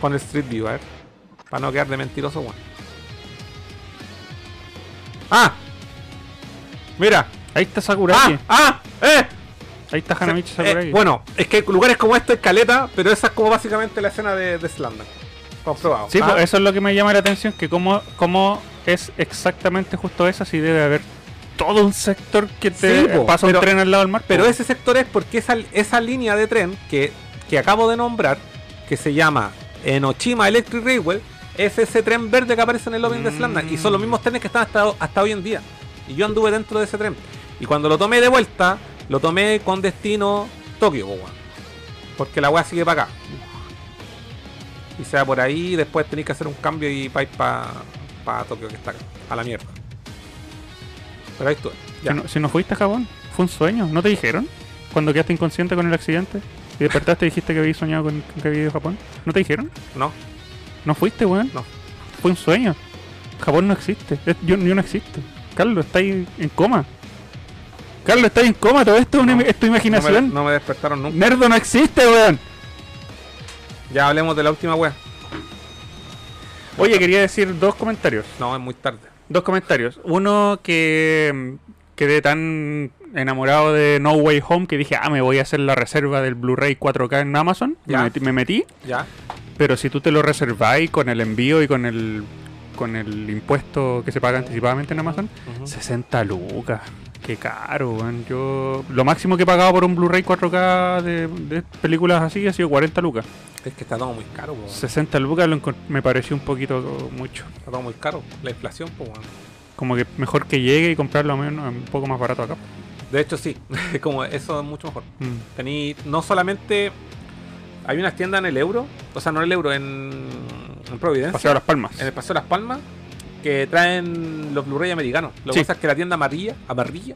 Speaker 2: Con el Street View, a ver. Para no quedar de mentiroso, weón. ¡Ah! Mira.
Speaker 3: Ahí está Sakuragi.
Speaker 2: ¡Ah! ¡Ah! ¡Eh!
Speaker 3: Ahí está Hanamichi
Speaker 2: Eh,
Speaker 3: Sakuragi.
Speaker 2: bueno, es que lugares como esto es caleta, pero esa es como básicamente la escena de, de Slandan. Comprobado.
Speaker 3: Sí,
Speaker 2: Ah,
Speaker 3: pues eso es lo que me llama la atención, que cómo, cómo es exactamente justo esa, si debe haber todo un sector que te
Speaker 2: Sí, po,
Speaker 3: pasa
Speaker 2: pero-
Speaker 3: un tren al lado del mar.
Speaker 2: Pero
Speaker 3: po.
Speaker 2: ese sector es porque esa, esa línea de tren que, que acabo de nombrar, que se llama Enochima Electric Railway, es ese tren verde que aparece en el Open de Slandan. Y son los mismos trenes que están hasta, hasta hoy en día. Y yo anduve dentro de ese tren. Y cuando lo tomé de vuelta, lo tomé con destino Tokio, po. Porque la weá sigue para acá. Y sea por ahí, después tenéis que hacer un cambio y vais para pa Tokio, que está acá. A la mierda. Pero ahí estuve.
Speaker 3: Si
Speaker 2: Ya.
Speaker 3: no, si no fuiste a Japón, fue un sueño, ¿no te dijeron? Cuando quedaste inconsciente con el accidente y despertaste y dijiste que habías soñado con, que habías ido a Japón. ¿No te dijeron?
Speaker 2: No.
Speaker 3: ¿No fuiste, weón?
Speaker 2: No.
Speaker 3: Fue un sueño. Japón no existe. Yo, yo no existo. Carlos, está ahí en coma. Carlos, está ahí en coma. Todo esto es,
Speaker 2: No,
Speaker 3: tu
Speaker 2: No me,
Speaker 3: imaginación.
Speaker 2: no me despertaron nunca.
Speaker 3: Nerdo no existe, weón.
Speaker 2: Ya hablemos de la última wea.
Speaker 3: Oye, quería decir dos comentarios.
Speaker 2: No, es muy tarde.
Speaker 3: Dos comentarios. Uno que mm, quedé tan enamorado de No Way Home que dije, ah, me voy a hacer la reserva del Blu-ray 4K en Amazon. Me
Speaker 2: Ya.
Speaker 3: metí, me metí,
Speaker 2: Ya.
Speaker 3: pero si tú te lo reserváis con el envío y con el con el impuesto que se paga anticipadamente en Amazon, 60 lucas. Qué caro, weón. Yo lo máximo que he pagado por un Blu-ray 4K de, de películas así ha sido 40 lucas.
Speaker 2: Es que está todo muy caro, po.
Speaker 3: 60 lucas lo me pareció un poquito mucho.
Speaker 2: Está todo muy caro. La inflación, pues weón.
Speaker 3: Como que mejor que llegue y comprarlo menos un poco más barato acá.
Speaker 2: De hecho, sí. Como eso es mucho mejor.
Speaker 3: Mm.
Speaker 2: Tení no solamente. Hay unas tiendas en el euro. O sea, no en el euro, en, en Providencia.
Speaker 3: Paseo a las Palmas.
Speaker 2: En el Paseo de Las Palmas. Que traen los Blu-ray americanos. Lo que
Speaker 3: Sí.
Speaker 2: pasa es que la tienda amarilla, amarilla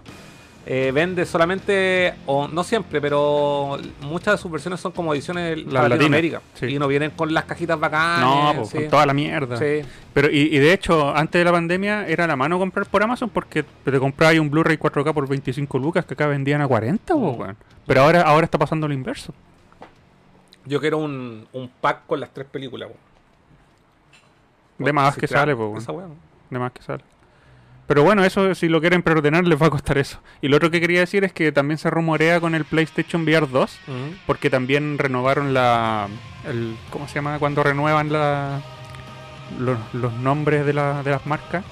Speaker 2: eh, vende solamente, o no siempre, pero muchas de sus versiones son como ediciones para
Speaker 3: latinas,
Speaker 2: Latinoamérica.
Speaker 3: sí.
Speaker 2: Y no vienen con las cajitas bacanas.
Speaker 3: No, pues
Speaker 2: sí.
Speaker 3: con toda la mierda. Pero y, y de hecho, antes de la pandemia era la mano comprar por Amazon porque te comprabas un Blu-ray 4K por 25 lucas que acá vendían a 40, po, weón. Pero ahora, ahora está pasando lo inverso.
Speaker 2: Yo quiero un, un pack con las tres películas, weón.
Speaker 3: De más que sale, pues. De más que sale. Pero bueno, eso si lo quieren preordenar les va a costar eso. Y lo otro que quería decir es que también se rumorea con el PlayStation VR 2,
Speaker 2: Ujú.
Speaker 3: porque también renovaron la... El, ¿Cómo se llama? Cuando renuevan la, los, los nombres de, la- de las marcas.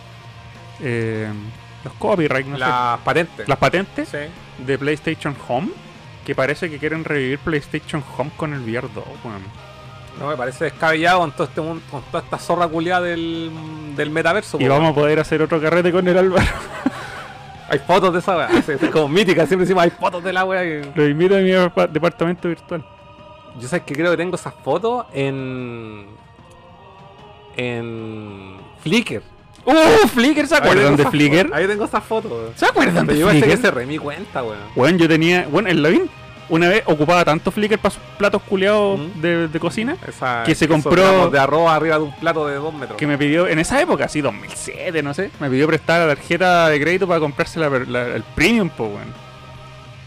Speaker 3: Eh, los copyright, no sé.
Speaker 2: Las patentes.
Speaker 3: Las patentes
Speaker 2: Sí.
Speaker 3: de PlayStation Home, que parece que quieren revivir PlayStation Home con el VR 2, weón.
Speaker 2: No me parece descabellado con todo este mundo, con toda esta zorra culiada del, del metaverso.
Speaker 3: Y vamos a poder hacer otro carrete con el Álvaro.
Speaker 2: Hay fotos de esa weá. Es como mítica, siempre decimos hay fotos de la weá. que-
Speaker 3: Lo invito a mi depa- departamento virtual.
Speaker 2: Yo sé que creo que tengo esas fotos en. En. Flickr.
Speaker 3: ¡Uh! Flickr, ¿se acuerdan de Flickr?
Speaker 2: Ahí tengo esas fotos.
Speaker 3: ¿Se acuerdan de
Speaker 2: Pero yo parece que
Speaker 3: Flickr?
Speaker 2: cerré mi cuenta, weón.
Speaker 3: Bueno, yo tenía. Bueno, el Lavín una vez ocupaba tanto Flickr para sus platos culiados
Speaker 2: Ujú.
Speaker 3: de, de cocina
Speaker 2: Esa-
Speaker 3: Que se compró-
Speaker 2: de arroz arriba de un plato de dos metros.
Speaker 3: que me pidió, en esa época, así 2007, no sé, me pidió prestar la tarjeta de crédito para comprarse la, la- el premium, po, weón.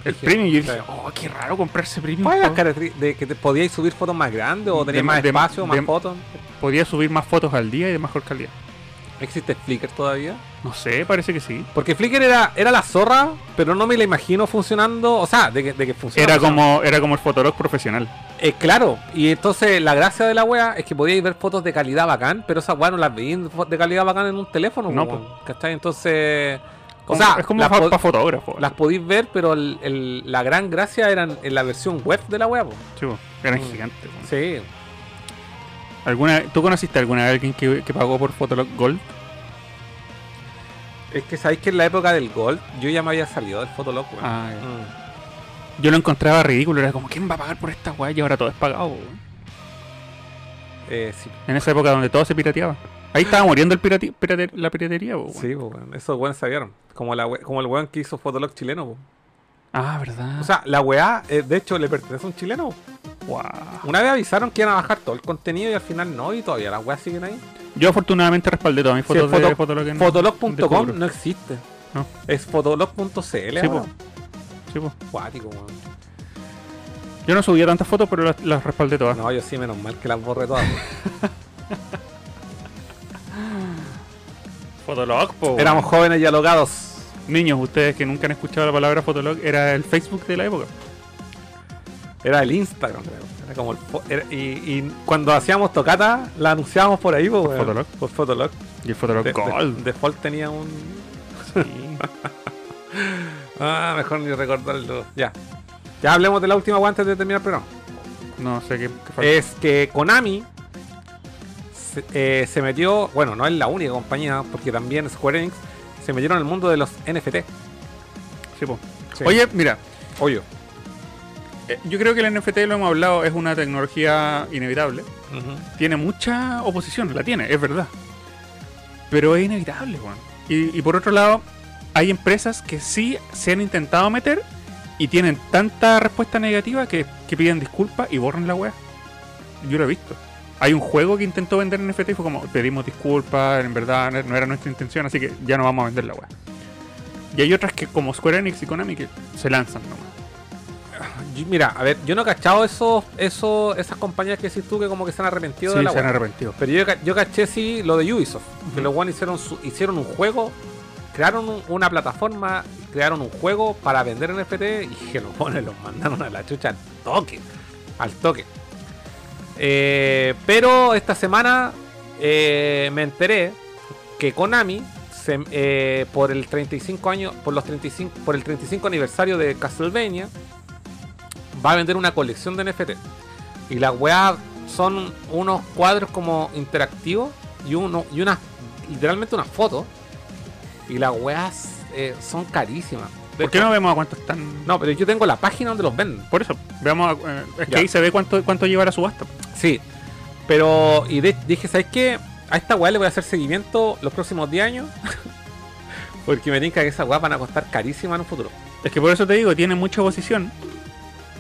Speaker 3: El premium, y yo dije, oh, qué raro comprarse premium.
Speaker 2: ¿Cuál es la
Speaker 3: po".
Speaker 2: característica? ¿De que te podíais subir fotos más grandes o tenías más
Speaker 3: de-
Speaker 2: espacio, más fotos?
Speaker 3: Podía subir más fotos al día y de mejor calidad.
Speaker 2: ¿Existe Flickr todavía?
Speaker 3: No sé, parece que sí.
Speaker 2: Porque Flickr era, era la zorra, pero no me la imagino funcionando. O sea, de que, de que funciona.
Speaker 3: Era como, era como el Fotolog profesional.
Speaker 2: Eh, claro, y entonces la gracia de la wea es que podíais ver fotos de calidad bacán, pero esas weas no las veían de calidad bacán en un teléfono,
Speaker 3: No,
Speaker 2: po, ¿cachai? Entonces. O sea,
Speaker 3: es como
Speaker 2: las,
Speaker 3: para fotógrafo.
Speaker 2: las podéis ver, pero el- el- la gran gracia era en, la versión web de la wea, po.
Speaker 3: Sí, eran
Speaker 2: Mm.
Speaker 3: gigantes. po.
Speaker 2: Sí.
Speaker 3: ¿Alguna, ¿Tú conociste alguna vez alguien que, que pagó por Fotolog Gold?
Speaker 2: Es que sabéis que en la época del Gold yo ya me había salido del Fotolog, weón.
Speaker 3: Ah.
Speaker 2: Mm.
Speaker 3: Yo lo encontraba ridículo, era como, ¿quién va a pagar por esta weá? Y ahora todo es pagado, weón.
Speaker 2: Eh, sí,
Speaker 3: En esa época donde todo se pirateaba. Ahí estaba muriendo el pirate- la piratería, weón.
Speaker 2: sí, weón. Esos weones sabieron. Como, la we- como el weón que hizo Fotolog chileno, po.
Speaker 3: Ah, ¿verdad?
Speaker 2: O sea, la weá, eh, de hecho, le pertenece a un chileno.
Speaker 3: Wow.
Speaker 2: Una vez avisaron que iban a bajar todo el contenido y al final no, y todavía las weas siguen ahí.
Speaker 3: Yo afortunadamente respaldé todas mis fotos de
Speaker 2: foto-
Speaker 3: Fotolog en-
Speaker 2: Fotolog.com
Speaker 3: Fotolog.
Speaker 2: no existe.
Speaker 3: No.
Speaker 2: Es fotolog.cl.
Speaker 3: Sí,
Speaker 2: ahora.
Speaker 3: po. Sí, po.
Speaker 2: Cuático, weón.
Speaker 3: Yo no subía tantas fotos, pero las, las respaldé todas.
Speaker 2: No, yo sí, menos mal que las borré todas.
Speaker 3: Fotolog, po.
Speaker 2: Éramos jóvenes y alocados.
Speaker 3: Niños, ustedes que nunca han escuchado la palabra Fotolog, era el Facebook de la época.
Speaker 2: Era el Instagram, creo. Era como el era- y, y cuando hacíamos tocata, la anunciábamos por ahí, po,
Speaker 3: Por
Speaker 2: weón.
Speaker 3: Fotolog.
Speaker 2: Por Fotolog.
Speaker 3: Y el Fotolog
Speaker 2: De- de-
Speaker 3: Gold.
Speaker 2: Default tenía un.
Speaker 3: Sí.
Speaker 2: Ah, mejor ni recordarlo. Ya. Ya hablemos de la última antes de terminar el programa.
Speaker 3: No sé qué, qué falta.
Speaker 2: es que Konami se, eh, se metió, bueno, no es la única compañía, porque también Square Enix se metieron en el mundo de los NFT.
Speaker 3: Sí, po.
Speaker 2: Sí.
Speaker 3: Oye, mira,
Speaker 2: Oye.
Speaker 3: Eh, yo creo que el NFT, lo hemos hablado, es una tecnología inevitable. Tiene mucha oposición, la tiene, es verdad. Pero es inevitable, weón. Y, y por otro lado, hay empresas que sí se han intentado meter y tienen tanta respuesta negativa que, que piden disculpas y borran la web. Yo lo he visto. Hay un juego que intentó vender NFT y fue como, pedimos disculpas, en verdad no era nuestra intención, así que ya no vamos a vender la web. Y hay otras que como Square Enix y Konami que se lanzan nomás.
Speaker 2: Mira, a ver, yo no he cachado esos, esos, esas compañías que decís tú que como que se han arrepentido
Speaker 3: Sí,
Speaker 2: de la
Speaker 3: se han
Speaker 2: wea.
Speaker 3: arrepentido.
Speaker 2: Pero yo, yo caché sí lo de Ubisoft. Que los buenos hicieron, su- hicieron un juego, crearon un- una plataforma, crearon un juego para vender NFT y que los los mandaron a la chucha al toque. Al toque. Eh, pero esta semana eh, me enteré que Konami se- eh, por el 35 años, por los 35, por el 35 aniversario de Castlevania, va a vender una colección de NFT. Y las weas son unos cuadros como interactivos y uno y unas literalmente unas fotos. Y las weas eh, son carísimas.
Speaker 3: ¿Por qué no vemos a cuánto están?
Speaker 2: No, pero yo tengo la página donde los venden.
Speaker 3: Por eso, veamos, eh, es que ahí se ve cuánto, cuánto lleva la subasta.
Speaker 2: Sí. Pero, y de- dije, ¿sabes qué? A esta weá le voy a hacer seguimiento los próximos 10 años. Porque me tinca que esas weas van a costar carísimas en un futuro.
Speaker 3: Es que por eso te digo, tiene mucha oposición,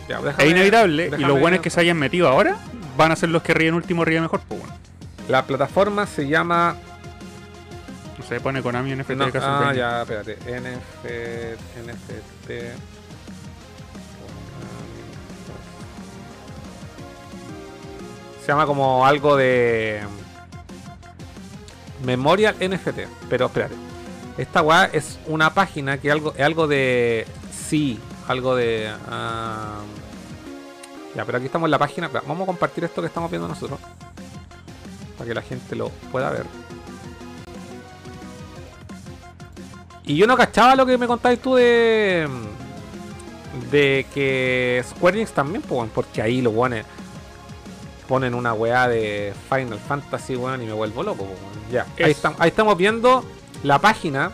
Speaker 2: Ya,
Speaker 3: es
Speaker 2: déjame-
Speaker 3: inevitable, y
Speaker 2: déjame-
Speaker 3: los buenos que se hayan metido ahora van a ser los que ríen último, ríen mejor, pues bueno.
Speaker 2: La plataforma se llama.
Speaker 3: No sé, pone Konami NFT
Speaker 2: No, ah, ya, espérate. NF, NFT. Se llama como algo de. Memorial NFT. Pero espérate. Esta weá es una página que algo, es algo de. Sí, algo de. ah, ya, pero aquí estamos en la página. Vamos a compartir esto que estamos viendo nosotros. Para que la gente lo pueda ver. Y yo no cachaba lo que me contabas tú de. De que Square Enix también, pues, porque ahí los weones ponen una weá de Final Fantasy, weón, y me vuelvo loco, pues, weón. Ya, ahí, estamos, ahí estamos viendo la página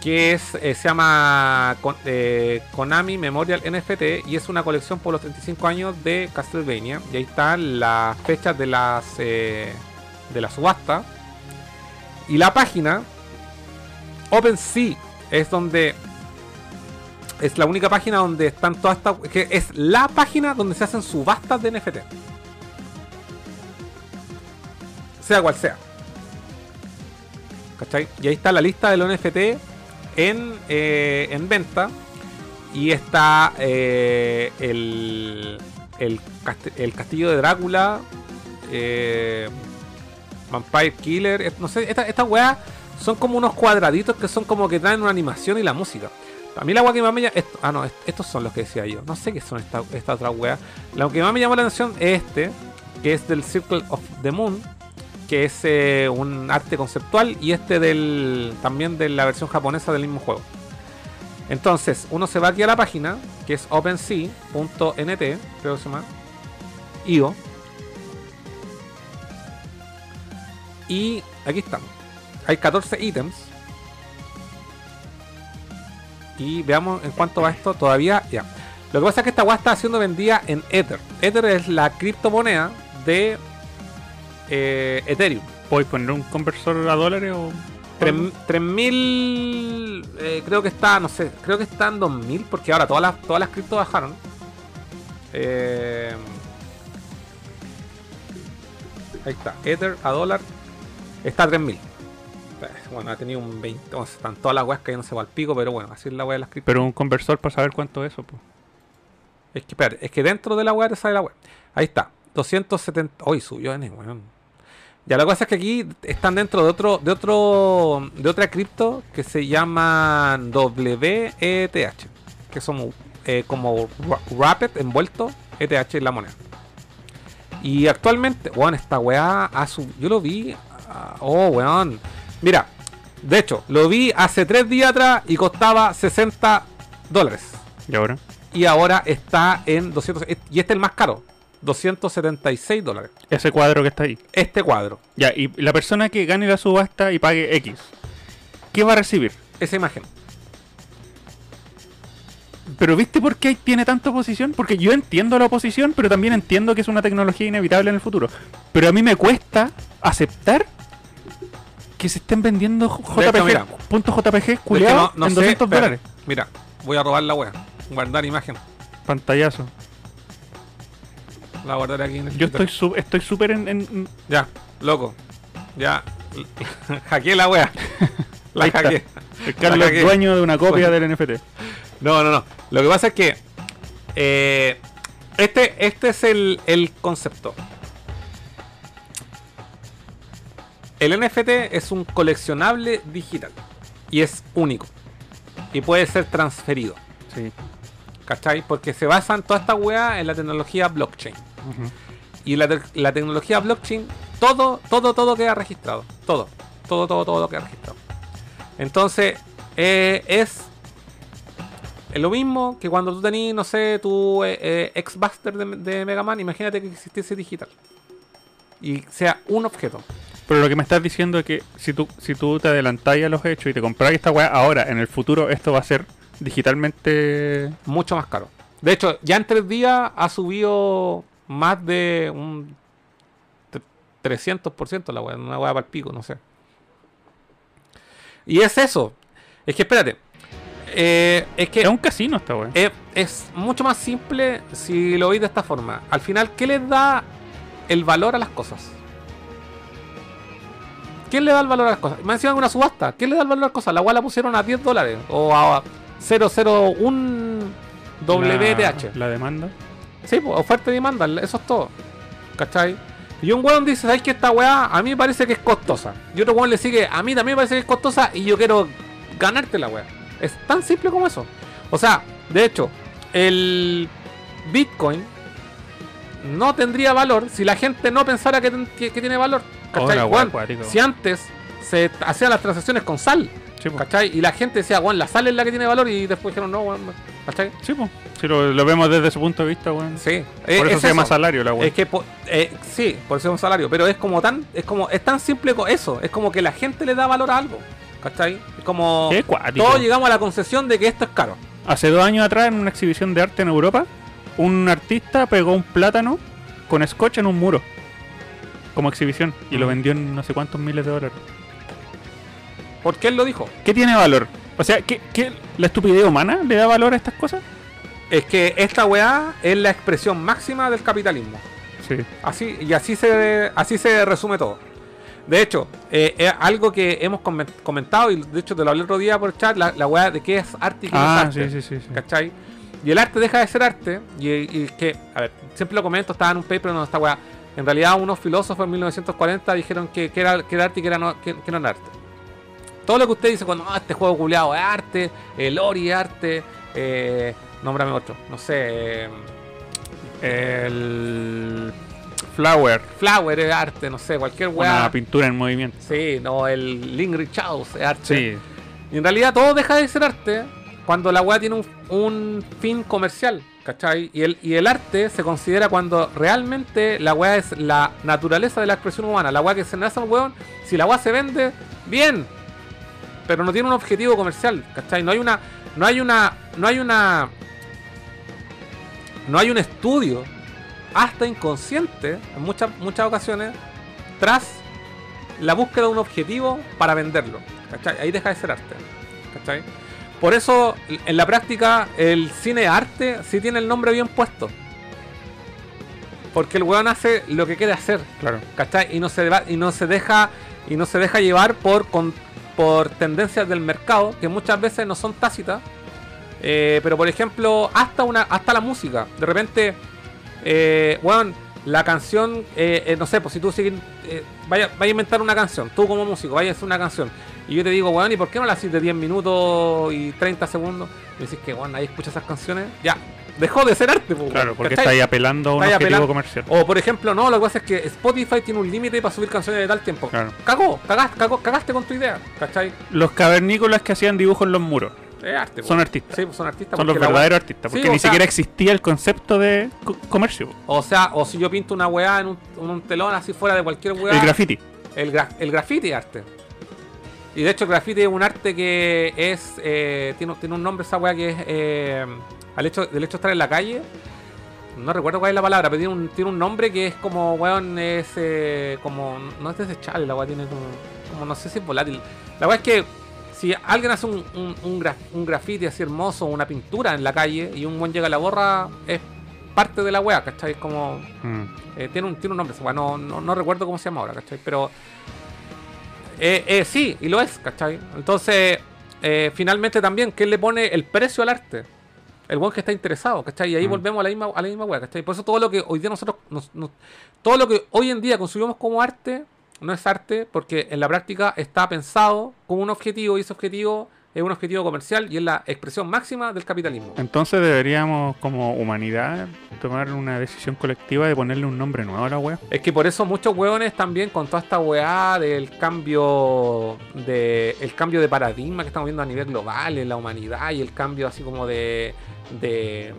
Speaker 2: que es, eh, se llama eh, Konami Memorial NFT y es una colección por los 35 años de Castlevania. Y ahí están las fechas de las eh, de la subasta. Y la página OpenSea es donde es la única página donde están todas estas que es la página donde se hacen subastas de NFT. Sea cual sea. ¿Cachai? Y ahí está la lista de los NFT en, eh, en venta. Y está eh, el, el, el castillo de Drácula. eh, Vampire Killer. No sé, estas esta weas son como unos cuadraditos que son como que traen una animación y la música. A mí la wea que más me llama. ah, no, est- estos son los que decía yo. No sé qué son esta, esta otra. Lo que más me llamó la atención es este, que es del Circle of the Moon, que es eh, un arte conceptual, y este del también de la versión japonesa del mismo juego. Entonces, uno se va aquí a la página, que es OpenSea.nt, creo que se llama, IO. Y aquí están. Hay 14 ítems. Y veamos en cuánto va esto. Todavía, ya. Lo que pasa es que esta weá está siendo vendida en Ether. Ether es la criptomoneda de eh, Ethereum.
Speaker 3: ¿Puedes poner un conversor a dólares o.?
Speaker 2: Tres- 3000 eh, creo que está, no sé, creo que está en 2000 porque ahora todas las todas las criptos bajaron. Eh, ahí está, Ether a dólar está a 3000. Eh, Bueno, ha tenido un 20, bueno, están todas las weas que no se va al pico, pero bueno, así es la wea de las criptos.
Speaker 3: Pero un conversor para saber cuánto es eso, pues.
Speaker 2: Es que, espérate, es que dentro de la web te sale la web. Ahí está. 270. Hoy subió N, weón. Ya la cosa es que aquí están dentro de otro, de otro, de otra cripto que se llama WETH. Que son eh, como ra- Rapid envuelto ETH en la moneda. Y actualmente, weón, esta weá ha subido. Yo lo vi. ah, oh, weón. Mira, de hecho, lo vi hace tres días atrás y costaba 60 dólares
Speaker 3: ¿Y ahora?
Speaker 2: y ahora está en 200 y este es el más caro 276 dólares
Speaker 3: Ese cuadro que está ahí.
Speaker 2: este cuadro
Speaker 3: Ya, y la persona que gane la subasta y pague X, ¿qué va a recibir?
Speaker 2: esa imagen
Speaker 3: Pero ¿viste por qué tiene tanta oposición? Porque yo entiendo la oposición, pero también entiendo que es una tecnología inevitable en el futuro. Pero a mí me cuesta aceptar que se estén vendiendo
Speaker 2: hecho,
Speaker 3: JPG,
Speaker 2: mira.
Speaker 3: puntos JPG
Speaker 2: no- no
Speaker 3: en
Speaker 2: sé,
Speaker 3: 200
Speaker 2: espera,
Speaker 3: dólares.
Speaker 2: mira voy a robar la wea guardar imagen
Speaker 3: Pantallazo.
Speaker 2: La guardaré aquí en el
Speaker 3: Yo estoy su- estoy súper en, en-
Speaker 2: ya loco ya hackeé la wea la
Speaker 3: Ahí
Speaker 2: hackeé
Speaker 3: el Carlos
Speaker 2: hackeé.
Speaker 3: dueño de una copia
Speaker 2: Bueno.
Speaker 3: del NFT.
Speaker 2: No, no, no. Lo que pasa es que eh, este, este es el, el concepto. El NFT es un coleccionable digital y es único y puede ser transferido.
Speaker 3: Sí.
Speaker 2: ¿Cachai? Porque se basan toda esta weá en la tecnología blockchain. Y la, te- la tecnología blockchain, todo, todo, todo queda registrado. Todo, todo, todo, todo queda registrado. Entonces, eh, es lo mismo que cuando tú tenías, no sé, tu eh, eh, ex-buster de, de Mega Man, imagínate que existiese digital. Y sea un objeto.
Speaker 3: Pero lo que me estás diciendo es que si tú, si tú te adelantás a los hechos y te compras esta weá ahora, en el futuro esto va a ser digitalmente.
Speaker 2: mucho más caro. De hecho, ya en tres días ha subido más de un tre- 300% la weá, una weá para el pico, no sé. Y es eso. Es que espérate. Eh, es que
Speaker 3: Es un casino esta weá.
Speaker 2: eh, es mucho más simple si lo veis de esta forma. Al final, ¿qué les da el valor a las cosas? ¿Quién le da el valor a las cosas? Me decían una subasta. ¿Quién le da el valor a las cosas? La weá la pusieron a 10 dólares. O a 001 WTH.
Speaker 3: La, la demanda.
Speaker 2: Sí, pues, oferta y demanda, eso es todo. ¿Cachai? Y un weón dice, ¿sabes que esta weá a mí me parece que es costosa? Y otro weón le sigue, a mí también me parece que es costosa y yo quiero ganarte la weá. Es tan simple como eso. O sea, de hecho, el Bitcoin no tendría valor si la gente no pensara que, ten- que- que tiene valor. ¿Cachai?
Speaker 3: Hola,
Speaker 2: Weón, si antes se hacían las transacciones con sal,
Speaker 3: Sí.
Speaker 2: ¿cachai? Y la gente decía, weón, la sal es la que tiene valor y después dijeron, no, weón, ¿cachai?
Speaker 3: Sí, po. Si lo, lo vemos desde ese punto de vista, weón.
Speaker 2: Sí.
Speaker 3: Por
Speaker 2: Eh,
Speaker 3: eso
Speaker 2: es
Speaker 3: se llama
Speaker 2: eso.
Speaker 3: salario la weón.
Speaker 2: Es que po- eh, sí, por eso es un salario, pero es como tan, es como, es tan simple eso, es como que la gente le da valor a algo, ¿cachai? Es como todos llegamos a la concesión de que esto es caro.
Speaker 3: Hace dos años atrás, en una exhibición de arte en Europa, un artista pegó un plátano con scotch en un muro. Como exhibición. Y lo vendió en no sé cuántos miles de dólares.
Speaker 2: ¿Por qué él lo dijo?
Speaker 3: ¿Qué tiene valor? O sea, ¿qué, qué- la estupidez humana le da valor a estas cosas?
Speaker 2: Es que esta weá es la expresión máxima del capitalismo.
Speaker 3: Sí.
Speaker 2: Así, y así se, así se resume todo. De hecho, eh, es algo que hemos comen- comentado, y de hecho te lo hablé el otro día por chat, la, la weá de qué es arte y qué no es
Speaker 3: Ah,
Speaker 2: arte.
Speaker 3: sí, sí, sí. sí.
Speaker 2: ¿Cachai? Y el arte deja de ser arte. Y, y que, a ver, siempre lo comento, estaba en un paper donde esta weá. En realidad, unos filósofos en 1940 dijeron que, que era, que era arte y que, era no, que, que no era arte. Todo lo que usted dice cuando "Ah, este juego culeado es arte, el Ori es arte, eh, nómbrame otro, no sé, eh,
Speaker 3: El Flower.
Speaker 2: Flower es arte, no sé, cualquier weá.
Speaker 3: Una pintura en movimiento.
Speaker 2: Sí, no, el Lingrid House es arte.
Speaker 3: Sí.
Speaker 2: Y en realidad todo deja de ser arte cuando la weá tiene un, un fin comercial, ¿cachai? Y el, y el arte se considera cuando realmente la weá es la naturaleza de la expresión humana. La weá que se nace un weón, si la weá se vende, bien. Pero no tiene un objetivo comercial, ¿cachai? No hay una. No hay una. No hay una. No hay un estudio, hasta inconsciente, en muchas, muchas ocasiones, tras la búsqueda de un objetivo para venderlo. ¿cachai? Ahí deja de ser arte. ¿cachai? Por eso, en la práctica, el cine arte sí tiene el nombre bien puesto. Porque el weón hace lo que quiere hacer.
Speaker 3: Claro.
Speaker 2: ¿cachai? Y no se, va- y no se deja y no se deja llevar por, con- por tendencias del mercado que muchas veces no son tácitas. Eh, pero por ejemplo, hasta una hasta la música. De repente, eh, weón, la canción, eh, eh, no sé, pues si tú sigues, eh, vaya, vaya a inventar una canción, tú como músico, vaya a hacer una canción. Y yo te digo, weón, ¿y por qué no la haces de 10 minutos y 30 segundos? Y decís que, weón, nadie escucha esas canciones. Ya, dejó de ser arte, pues,
Speaker 3: Claro, porque está ahí apelando a un
Speaker 2: ahí
Speaker 3: objetivo
Speaker 2: apelando-
Speaker 3: comercial.
Speaker 2: O por ejemplo, no, lo que pasa es que Spotify tiene un límite para subir canciones de tal tiempo.
Speaker 3: Claro.
Speaker 2: Cagó, cagaste, cagó, cagaste con tu idea, ¿cachai?
Speaker 3: Los cavernícolas que hacían dibujos en los muros
Speaker 2: Es arte.
Speaker 3: son artistas.
Speaker 2: Sí, son artistas.
Speaker 3: Son los verdaderos artistas. Porque ni
Speaker 2: sea-
Speaker 3: siquiera existía el concepto de co- comercio.
Speaker 2: O sea, o si yo pinto una weá en un, telón así fuera de cualquier weá.
Speaker 3: El graffiti.
Speaker 2: El, gra- el graffiti arte. Y de hecho el graffiti es un arte que es... eh, tiene, tiene un nombre esa weá que es... eh, al hecho, del hecho de estar en la calle. No recuerdo cuál es la palabra, pero tiene un, tiene un nombre que es como, weón, es eh, como... No es desechable, la weá tiene como... como no sé si es volátil. La weá es que si alguien hace un, un, un, gra- un graffiti así hermoso, una pintura en la calle, y un buen llega a la borra, es parte de la weá, ¿cachai? Es como...
Speaker 3: Mm.
Speaker 2: Eh, tiene, un, tiene un nombre, esa weá, no, no, no recuerdo cómo se llama ahora, ¿cachai? Pero eh, eh, sí, y lo es, ¿cachai? Entonces, eh, finalmente también, ¿quién le pone el precio al arte? El buen que está interesado, ¿cachai? Y ahí
Speaker 3: Mm.
Speaker 2: volvemos a la misma, a la misma weá, ¿cachai? Por eso todo lo que hoy día nosotros, nos- nos- todo lo que hoy en día consumimos como arte, no es arte, porque en la práctica está pensado como un objetivo, y ese objetivo es un objetivo comercial y es la expresión máxima del capitalismo.
Speaker 3: Entonces deberíamos, como humanidad, tomar una decisión colectiva de ponerle un nombre nuevo a la wea.
Speaker 2: Es que por eso muchos hueones también con toda esta weá del cambio de el cambio de paradigma que estamos viendo a nivel global en la humanidad y el cambio así como de de,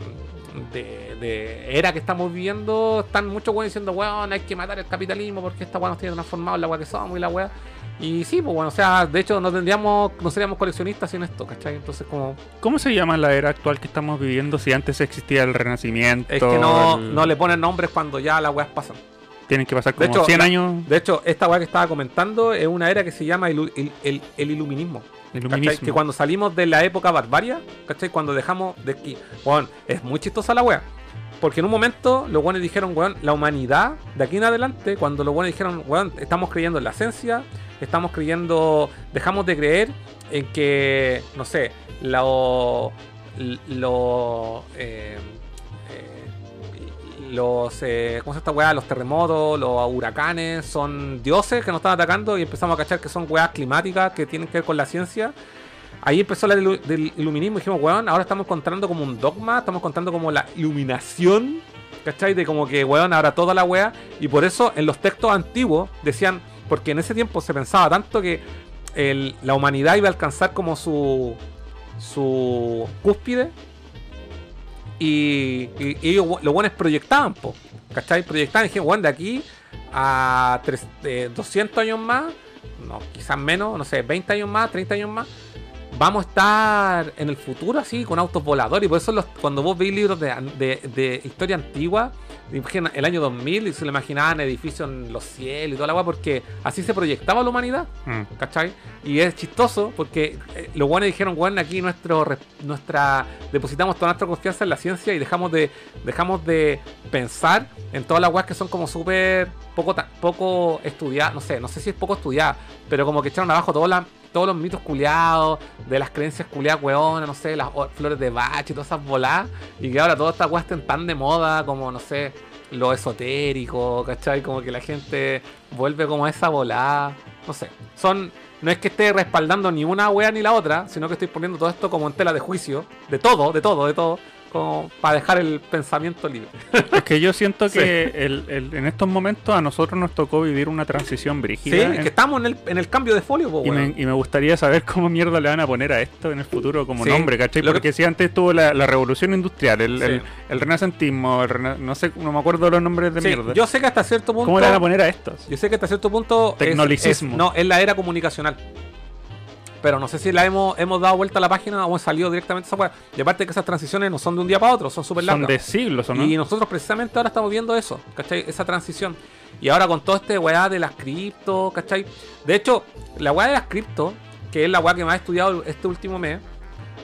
Speaker 2: de, de era que estamos viviendo, están muchos weones diciendo, weón, hay que matar el capitalismo porque esta weá nos tiene transformado en la weá que somos y la weá. Y sí, pues bueno, o sea, de hecho no tendríamos, no seríamos coleccionistas sin esto, ¿cachai? Entonces como
Speaker 3: ¿Cómo se llama la era actual que estamos viviendo si antes existía el renacimiento?
Speaker 2: es que no,
Speaker 3: el-
Speaker 2: no le ponen nombres cuando ya las weas pasan.
Speaker 3: Tienen que pasar
Speaker 2: De
Speaker 3: como
Speaker 2: hecho,
Speaker 3: 100
Speaker 2: la-
Speaker 3: años
Speaker 2: De hecho, esta weá que estaba comentando es una era que se llama el, el- el iluminismo.
Speaker 3: de iluminismo.
Speaker 2: Que cuando salimos de la época barbaria, ¿cachai? Cuando dejamos de. Weón, es muy chistosa la weá. Porque en un momento los weones dijeron, weón, la humanidad, de aquí en adelante, cuando los weones dijeron, weón, estamos creyendo en la esencia, estamos creyendo, dejamos de creer en que, no sé, lo. lo. eh, eh, los, eh, ¿cómo se esta weá? Los terremotos, los huracanes, son dioses que nos están atacando y empezamos a cachar que son weas climáticas que tienen que ver con la ciencia. Ahí empezó la del, del iluminismo y dijimos, weón, ahora estamos encontrando como un dogma, estamos encontrando como la iluminación, ¿cachai? De como que, weón, ahora toda la wea. Y por eso en los textos antiguos decían, porque en ese tiempo se pensaba tanto que la humanidad iba a alcanzar como su, su cúspide y, y- y ellos, los buenos proyectaban, po, ¿cachai? Proyectaban y dijeron, bueno, de aquí a tres- eh, 200 años más, no, quizás menos, no sé, 20 años más, 30 años más, vamos a estar en el futuro así, con autos voladores. Y por eso los- cuando vos veis libros de, de- de historia antigua, imagina el año 2000 y se lo imaginaban edificios en los cielos y toda la agua, porque así se proyectaba la humanidad.
Speaker 3: Mm.
Speaker 2: ¿Cachai? Y es chistoso porque eh, los buenos dijeron, bueno, aquí nuestro, nuestra, depositamos toda nuestra confianza en la ciencia y dejamos de, dejamos de pensar en todas las weas que son como súper poco, poco estudiadas, no sé, no sé si es poco estudiada, pero como que echaron abajo todas las- todos los mitos culiados, de las creencias culiadas weonas, no sé, las flores de bach y todas esas voladas, y que ahora todas estas weas estén tan de moda como, no sé, lo esotérico, ¿cachai? Como que la gente vuelve como a esa volada, no sé, son... No es que esté respaldando ni una wea ni la otra, sino que estoy poniendo todo esto como en tela de juicio, de todo, de todo, de todo, como para dejar el pensamiento libre.
Speaker 3: Es que yo siento
Speaker 2: Sí.
Speaker 3: que el- el- en estos momentos a nosotros nos tocó vivir una transición
Speaker 2: Sí,
Speaker 3: brígida. en-
Speaker 2: que estamos en el, en el cambio de folio, po,
Speaker 3: y, me, y me gustaría saber cómo mierda le van a poner a esto en el futuro como
Speaker 2: Sí.
Speaker 3: nombre, ¿cachai?
Speaker 2: Lo que-
Speaker 3: Porque si antes tuvo la, la revolución industrial, el,
Speaker 2: Sí.
Speaker 3: el, renacentismo, el rena- no sé, no me acuerdo los nombres de
Speaker 2: Sí,
Speaker 3: mierda.
Speaker 2: yo sé que hasta cierto punto.
Speaker 3: ¿Cómo le van a poner a estos?
Speaker 2: Yo sé que hasta cierto punto. es-
Speaker 3: Tecnolicismo.
Speaker 2: es- no, es la era comunicacional. Pero no sé si la hemos, hemos dado vuelta a la página o hemos salido directamente a esa weá. Y aparte que esas transiciones no son de un día para otro, son súper
Speaker 3: Son
Speaker 2: largas.
Speaker 3: de siglos, ¿o no?
Speaker 2: Y nosotros precisamente ahora estamos viendo eso, ¿cachai? Esa transición. Y ahora con todo este weá de las cripto, ¿cachai? De hecho, la weá de las cripto, que es la weá que más he estudiado este último mes,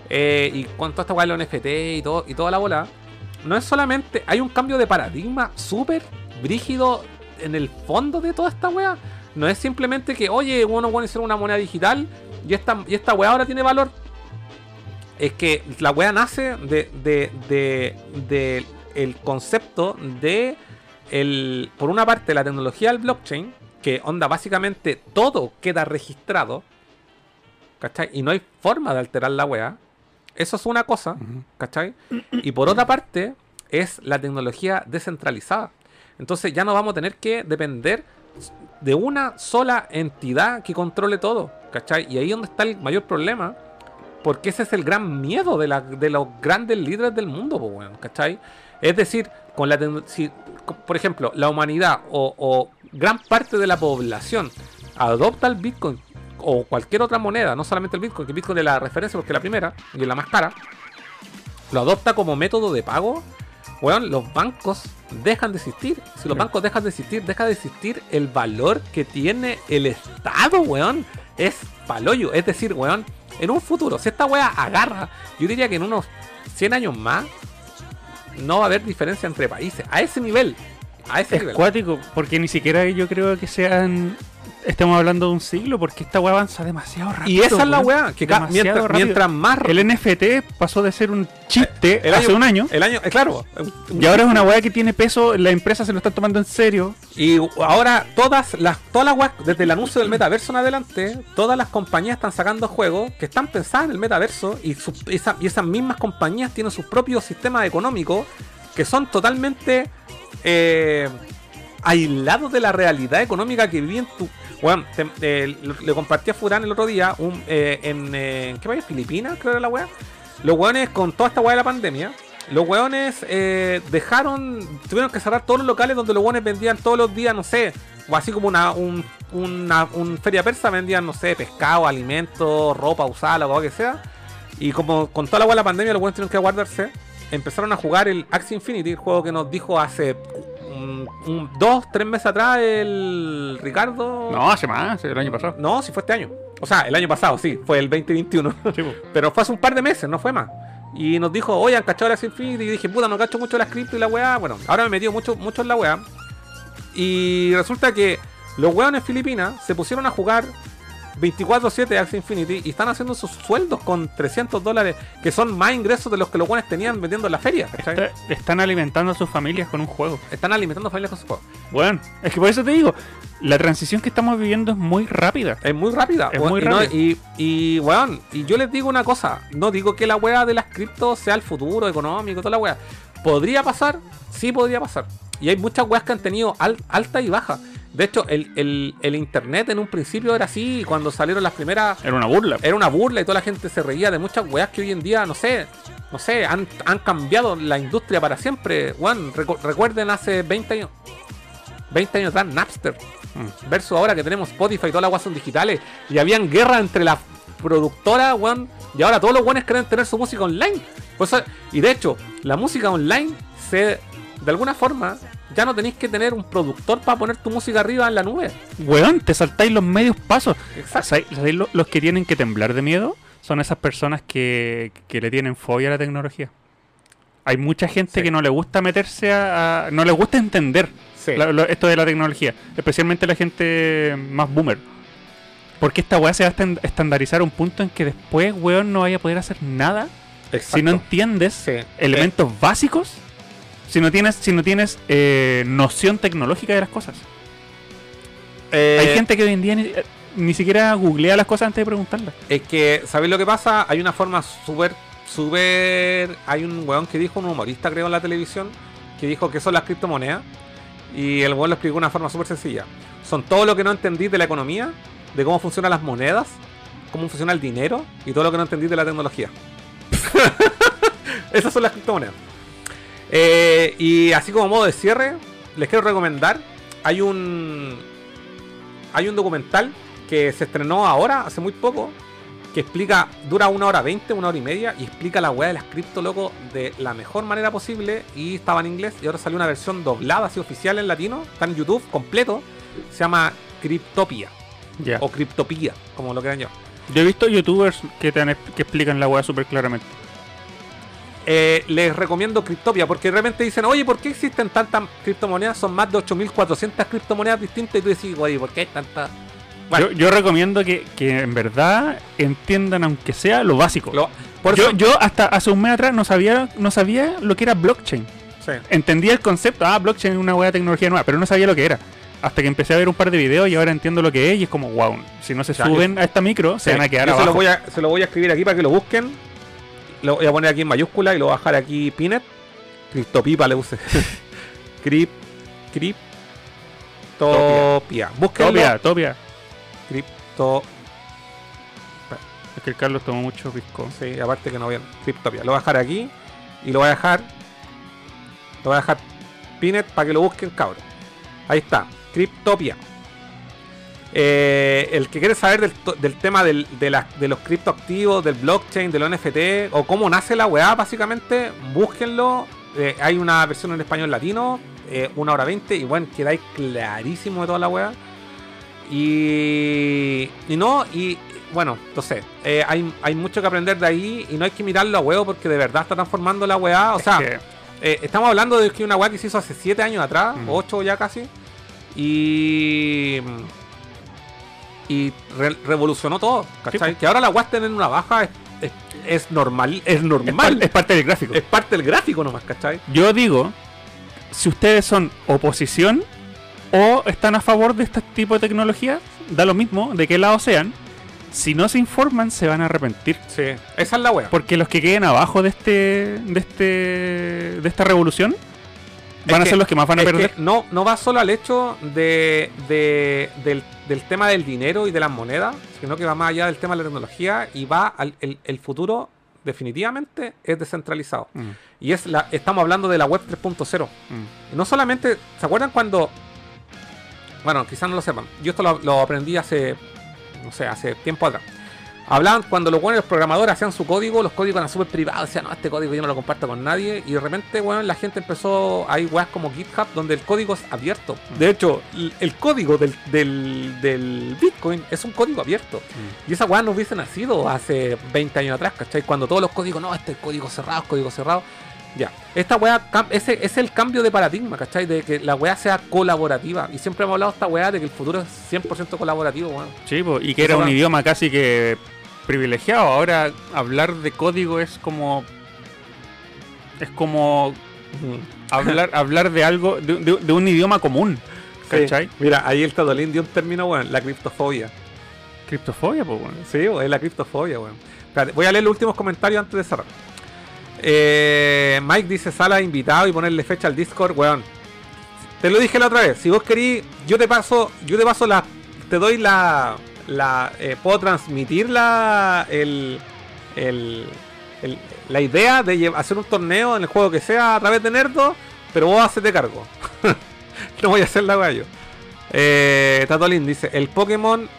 Speaker 2: eh, y con toda esta weá de los NFT y, todo, y toda la bola, no es solamente. Hay un cambio de paradigma súper brígido en el fondo de toda esta weá. No es simplemente que, oye, uno puede hacer una moneda digital y esta, y esta weá ahora tiene valor. Es que la weá nace de, de, de, de el concepto de, el, por una parte, la tecnología del blockchain, que onda básicamente todo queda registrado, ¿cachai? Y no hay forma de alterar la weá. Eso es una cosa. ¿cachai? Y por otra parte, es la tecnología descentralizada. Entonces ya no vamos a tener que depender de una sola entidad que controle todo, ¿cachai? Y ahí es donde está el mayor problema, porque ese es el gran miedo de, la- de los grandes líderes del mundo, po, weón, ¿cachai? Es decir, con la si, por ejemplo, la humanidad o, o gran parte de la población adopta el Bitcoin o cualquier otra moneda, no solamente el Bitcoin, que el Bitcoin es la referencia porque es la primera y es la más cara, lo adopta como método de pago, weón, los bancos dejan de existir. Si los bancos dejan de existir, deja de existir el valor que tiene el Estado, weón. Es paloyo. Es decir, weón, en un futuro, si esta weá agarra, yo diría que en unos 100 años más, no va a haber diferencia entre países. A ese nivel. A ese
Speaker 3: Es
Speaker 2: nivel.
Speaker 3: cuático, porque ni siquiera yo creo que sean. Estemos hablando de un siglo, porque esta weá avanza demasiado rápido.
Speaker 2: Y esa es la weá, que mientras, mientras más...
Speaker 3: El NFT pasó de ser un chiste
Speaker 2: El
Speaker 3: hace
Speaker 2: año-
Speaker 3: un año.
Speaker 2: El año, eh, claro.
Speaker 3: Y ahora es una weá que tiene peso, las empresas se lo están tomando en serio.
Speaker 2: Y ahora todas las, todas las weas, desde el anuncio del metaverso en adelante, todas las compañías están sacando juegos que están pensadas en el metaverso y, sus- esa- y esas mismas compañías tienen sus propios sistemas económicos que son totalmente eh, aislados de la realidad económica que viví en tu... Eh, le- compartí a Furán el otro día un, eh, en, eh, ¿en qué país? Filipinas, creo que era la wea. Los weones con toda esta wea de la pandemia, los weones eh, dejaron, tuvieron que cerrar todos los locales donde los weones vendían todos los días, no sé, o así como una, un, una un feria persa vendían, no sé, pescado, alimentos, ropa usada, lo que sea. Y como con toda la wea de la pandemia los weones tuvieron que guardarse, empezaron a jugar el Axie Infinity, el juego que nos dijo hace un, un- dos, tres meses atrás el Ricardo.
Speaker 3: No, hace más, el año pasado.
Speaker 2: No, si fue este año. O sea, el año pasado, sí, fue el 2021.
Speaker 3: Sí.
Speaker 2: Pero fue hace un par de meses, no fue más. Y nos dijo, oye, han cachado la Infinity. Y dije, puta, no cacho mucho las cripto y la weá. Bueno, ahora me he metido mucho, mucho en la weá. Y resulta que los weones en Filipinas se pusieron a jugar 24-7 Axie Infinity y están haciendo sus sueldos con 300 dólares, que son más ingresos de los que los buenos tenían vendiendo en la feria.
Speaker 3: están alimentando a sus familias con un juego.
Speaker 2: Están alimentando familias con sus juegos.
Speaker 3: Bueno, es que por eso te digo, la transición que estamos viviendo es muy rápida.
Speaker 2: Es muy rápida.
Speaker 3: Es muy
Speaker 2: y, no-
Speaker 3: rápida.
Speaker 2: y, y, weón, y yo les digo una cosa. No digo que la wea de las criptos sea el futuro económico, toda la wea. ¿Podría pasar? Sí podría pasar. Y hay muchas weas que han tenido al- alta y baja. De hecho, el, el- el internet en un principio era así. y Cuando salieron las primeras
Speaker 3: Era una burla.
Speaker 2: era una burla y toda la gente se reía de muchas weas que hoy en día, no sé, no sé, han, han cambiado la industria para siempre. Recu- recuerden hace 20 años, 20 años atrás, Napster,
Speaker 3: Mm.
Speaker 2: versus ahora que tenemos Spotify y todas las weas son digitales. Y habían guerra entre las productoras, weón, y ahora todos los weones quieren tener su música online. Pues, y de hecho, la música online se, de alguna forma, ya no tenéis que tener un productor para poner tu música arriba en la nube.
Speaker 3: Weón, te saltáis los medios pasos.
Speaker 2: Exacto.
Speaker 3: ¿Sabéis- sabéis lo- los que tienen que temblar de miedo? Son esas personas que, que le tienen fobia a la tecnología. Hay mucha gente
Speaker 2: Sí.
Speaker 3: que no le gusta meterse a, a- no le gusta entender
Speaker 2: Sí.
Speaker 3: la- lo- esto de la tecnología. Especialmente la gente más boomer. Porque esta weá se va a estan- estandarizar a un punto en que después, weón, no vaya a poder hacer nada si no entiendes
Speaker 2: Sí.
Speaker 3: elementos básicos, si no tienes, si no tienes eh, noción tecnológica de las cosas.
Speaker 2: Eh,
Speaker 3: Hay gente que hoy en día ni, eh, ni siquiera googlea las cosas antes de preguntarlas.
Speaker 2: Es que, ¿sabéis lo que pasa? Hay una forma súper, súper... Hay un weón que dijo, un humorista creo en la televisión, que dijo que son las criptomonedas. Y el weón lo explicó de una forma súper sencilla. Son todo lo que no entendí de la economía, de cómo funcionan las monedas, cómo funciona el dinero y todo lo que no entendí de la tecnología. Esas son las criptomonedas. Eh, y así como modo de cierre, les quiero recomendar. Hay un. Hay un documental que se estrenó ahora, hace muy poco, que explica, dura una hora veinte, una hora y media, y explica la weá de las cripto, loco, de la mejor manera posible. Y estaba en inglés, y ahora salió una versión doblada, así oficial en latino, está en YouTube, completo. Se llama Cryptopia,
Speaker 3: Ya.
Speaker 2: o Cryptopía, como lo quieran llamar.
Speaker 3: Yo he visto youtubers que, te han que explican la weá súper claramente.
Speaker 2: Eh, les recomiendo Cryptopia, porque realmente dicen, oye, ¿por qué existen tantas criptomonedas? Son más de 8.400 criptomonedas distintas, y tú decís, oye, ¿por qué hay tantas? Bueno.
Speaker 3: Yo, yo recomiendo que, que en verdad entiendan, aunque sea, lo básico.
Speaker 2: Lo- por
Speaker 3: yo, yo hasta hace un mes atrás no sabía, no sabía lo que era blockchain.
Speaker 2: Sí.
Speaker 3: Entendía el concepto, ah, blockchain es una weá de tecnología nueva, pero no sabía lo que era. Hasta que empecé a ver un par de videos y ahora entiendo lo que es y es como, wow, si no se suben a esta micro, se van a quedar
Speaker 2: yo se
Speaker 3: abajo.
Speaker 2: lo, voy a, se lo voy a escribir aquí para que lo busquen. Lo voy a poner aquí en mayúscula y lo voy a bajar aquí Pinet. Criptopipa le puse. Crip, criptopia. Búsquenlo.
Speaker 3: Topia, topia.
Speaker 2: Cripto.
Speaker 3: Es que el Carlos tomó mucho pisco.
Speaker 2: Sí, aparte que no a. Criptopia. Lo voy a dejar aquí y lo voy a dejar. Lo voy a dejar Pinet para que lo busquen, cabrón. Ahí está. Criptopia. Eh, el que quiere saber del, tema del- de, la- de los criptoactivos, del blockchain, del NFT o cómo nace la weá, básicamente, búsquenlo. Eh, hay una versión en español latino, eh, una hora 20, y bueno, quedáis clarísimo de toda la weá. Y, y no, y bueno, entonces, eh, hay, hay mucho que aprender de ahí y no hay que mirarlo a huevo porque de verdad está transformando la weá. O
Speaker 3: Es
Speaker 2: sea,
Speaker 3: que-
Speaker 2: estamos hablando de que una weá que se hizo hace 7 años atrás,
Speaker 3: Mm.
Speaker 2: 8 ya casi. Y. Y re- revolucionó todo, ¿cachai? Que ahora la weá estén en una baja es, es, es normal, es
Speaker 3: es,
Speaker 2: normal.
Speaker 3: par- es parte del gráfico.
Speaker 2: Es parte del gráfico nomás, ¿cachai?
Speaker 3: Yo digo, si ustedes son oposición o están a favor de este tipo de tecnologías, da lo mismo de qué lado sean. Si no se informan, se van a arrepentir.
Speaker 2: Sí, esa es la weá.
Speaker 3: Porque los que queden abajo de este, de este, de esta revolución van a
Speaker 2: que-
Speaker 3: ser los que más van a perder.
Speaker 2: no, no va solo al hecho de, de- del, del tema del dinero y de las monedas, sino que va más allá del tema de la tecnología y va al el, el futuro definitivamente es descentralizado.
Speaker 3: Mm,
Speaker 2: Y es la, estamos hablando de la web 3.0.
Speaker 3: mm.
Speaker 2: No solamente, ¿se acuerdan cuando... Bueno, quizás no lo sepan. Yo esto lo, lo aprendí hace, no sé, hace tiempo atrás. Hablaban cuando los buenos los programadores hacían su código, los códigos eran súper privados, decían, no, este código yo no lo comparto con nadie. Y de repente, bueno, la gente empezó, hay weas como GitHub donde el código es abierto. De hecho, el, código del, del, del Bitcoin es un código abierto. Y esa weá no hubiese nacido hace 20 años atrás, ¿cachai? Cuando todos los códigos, no, este es código cerrado, es código cerrado. Ya. Esta weá, ese es el cambio de paradigma, ¿cachai? De que la weá sea colaborativa. Y siempre hemos hablado de esta weá de que el futuro es 100% colaborativo, weón.
Speaker 3: Sí, po, y que era un
Speaker 2: va.
Speaker 3: idioma casi que privilegiado. Ahora hablar de código es como. Es como hablar, hablar de algo, de, de- de un idioma común. ¿Cachai?
Speaker 2: Sí. Mira, ahí el Tadolín dio un término, weón, la criptofobia.
Speaker 3: Criptofobia, pues bueno.
Speaker 2: Sí, es la criptofobia, weón. Espérate, voy a leer los últimos comentarios antes de cerrar. Eh, Mike dice sala invitado y ponerle fecha al Discord, weón. Te lo dije la otra vez. Si vos querís, yo te paso, yo te paso la, te doy la, la, eh, puedo transmitir la, el, el, el- la idea de hacer un torneo en el juego que sea a través de Nerdo, pero vos hacete cargo. no voy a hacer la gallo. Eh, Tatolin dice, el Pokémon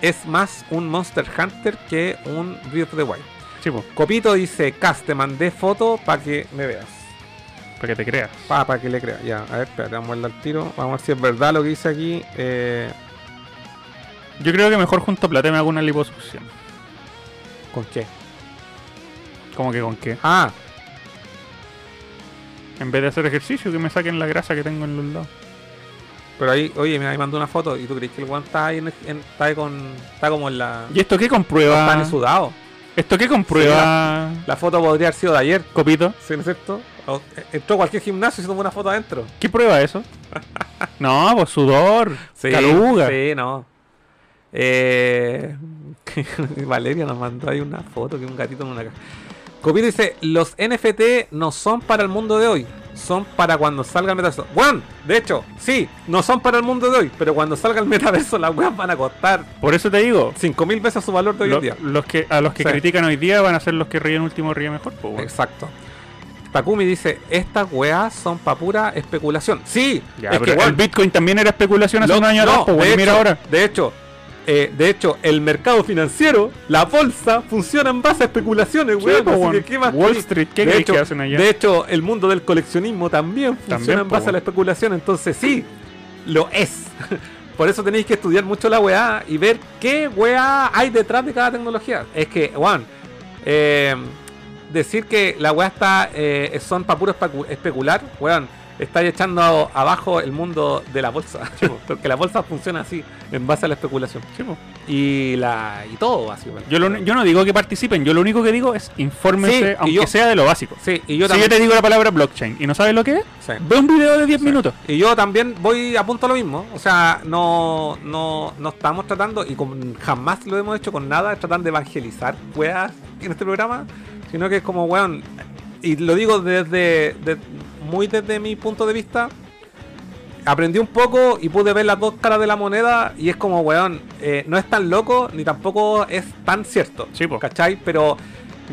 Speaker 2: es más un Monster Hunter que un Breath of the Wild.
Speaker 3: Pues,
Speaker 2: Copito dice, Cas, te mandé foto para que me veas.
Speaker 3: para que te creas.
Speaker 2: Para que le creas. Ya, a ver, espérate, vamos a darle al tiro. Vamos a ver si es verdad lo que dice aquí. Eh,
Speaker 3: Yo creo que mejor junto a plata me hago una liposucción.
Speaker 2: ¿Con qué?
Speaker 3: ¿Cómo que con qué?
Speaker 2: Ah,
Speaker 3: En vez de hacer ejercicio, que me saquen la grasa que tengo en los lados.
Speaker 2: pero ahí, oye, me mandó una foto y tú crees que el weón está ahí, en, en- está ahí con. Está como en la.
Speaker 3: ¿Y esto qué comprueba?
Speaker 2: en sudado.
Speaker 3: ¿Esto qué comprueba,
Speaker 2: La foto podría haber sido de ayer,
Speaker 3: Copito?
Speaker 2: ¿sí, ¿no es cierto? O- eh, entró a cualquier gimnasio y se tomó una foto adentro.
Speaker 3: ¿Qué prueba eso? no, pues sudor, caluga.
Speaker 2: Sí, no. Eh, Valeria nos mandó ahí una foto que un gatito en una caja. Copito dice, los NFT no son para el mundo de hoy, son para cuando salga el metaverso. Bueno, de hecho, sí, no son para el mundo de hoy, pero cuando salga el metaverso las weas van a costar
Speaker 3: Por eso te digo,
Speaker 2: 5000 veces su valor de hoy
Speaker 3: lo-
Speaker 2: en día.
Speaker 3: los que, a los que
Speaker 2: Sí.
Speaker 3: critican hoy día van a ser los que ríen último ríe mejor. Pues, bueno.
Speaker 2: Exacto. Takumi dice, estas weas son para pura especulación. Sí,
Speaker 3: Ya,
Speaker 2: es
Speaker 3: pero
Speaker 2: que
Speaker 3: el Bitcoin también era especulación hace
Speaker 2: Lo-
Speaker 3: un año
Speaker 2: no,
Speaker 3: atrás, pues, mira ahora.
Speaker 2: De hecho, eh, de hecho, el mercado financiero, la bolsa, funciona en base a especulaciones, weón. así que, ¿qué más
Speaker 3: Wall? Street, ¿qué
Speaker 2: de hecho,
Speaker 3: que hacen allá?
Speaker 2: De hecho, el mundo del coleccionismo también funciona
Speaker 3: También,
Speaker 2: en base a la especulación. Entonces, sí, lo es. Por eso tenéis que estudiar mucho la weá y ver qué weá hay detrás de cada tecnología. Es que, weón, eh, decir que la weá está eh, son para puro especu- especular, weón, estáis echando abajo el mundo de la bolsa. Porque la bolsa funciona así, en base a la especulación. Y la y todo, básicamente.
Speaker 3: Yo, lo- yo no digo que participen, yo lo único que digo es infórmense,
Speaker 2: Sí,
Speaker 3: aunque
Speaker 2: yo-
Speaker 3: sea de lo básico.
Speaker 2: Sí, y yo
Speaker 3: si yo te digo la palabra blockchain y no sabes lo que es,
Speaker 2: sí.
Speaker 3: ve un video de 10 minutos.
Speaker 2: Y yo también voy a punto lo mismo. O sea, no, no, no estamos tratando, y con, jamás lo hemos hecho con nada, tratando de evangelizar weas en este programa. Sino que es como, weón, y lo digo desde, de- muy desde mi punto de vista. Aprendí un poco y pude ver las dos caras de la moneda y es como, weón, eh, no es tan loco ni tampoco es tan cierto.
Speaker 3: Sí, po.
Speaker 2: ¿Cachai? Pero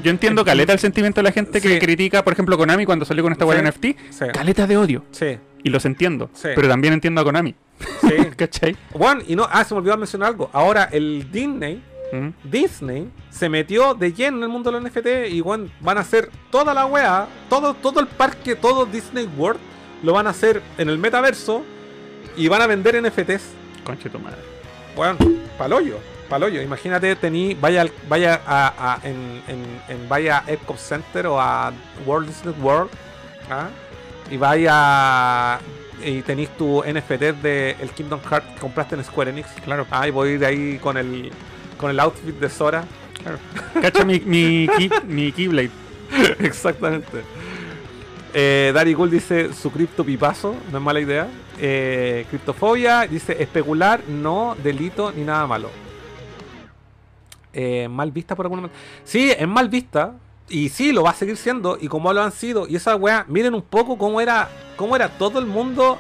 Speaker 3: Yo entiendo caleta el sentimiento de la gente que
Speaker 2: Sí.
Speaker 3: critica, por ejemplo, Konami cuando salió con esta
Speaker 2: Sí.
Speaker 3: weá de NFT.
Speaker 2: Sí.
Speaker 3: Caleta de odio.
Speaker 2: sí,
Speaker 3: Y los entiendo.
Speaker 2: Sí.
Speaker 3: Pero también entiendo a Konami.
Speaker 2: sí.
Speaker 3: ¿Cachai?
Speaker 2: Juan, y no, ah, se me olvidó mencionar algo. Ahora el Disney
Speaker 3: Mm.
Speaker 2: Disney se metió de lleno en el mundo de los NFT y bueno, van a hacer toda la wea, todo, todo el parque, todo Disney World, lo van a hacer en el metaverso y van a vender NFTs.
Speaker 3: Conche tu madre.
Speaker 2: Bueno, paloyo, paloyo. Imagínate, tení, vaya, al- vaya a, a- en, en- en- vaya a Epcot Center o a World Disney World ¿ah? y vaya y tenéis tu NFT de el Kingdom Hearts que compraste en Square Enix.
Speaker 3: Claro.
Speaker 2: Ah, y voy ir ahí con el con el outfit de Sora.
Speaker 3: Cacha mi, mi, key- mi Keyblade.
Speaker 2: Exactamente. Eh, Dari Gould dice su cripto pipazo, no es mala idea. Eh, criptofobia dice especular, no delito ni nada malo. Eh, mal vista por alguna manera. Sí, es mal vista. Y sí, lo va a seguir siendo. Y como lo han sido. Y esa weá, miren un poco cómo era, cómo era todo el mundo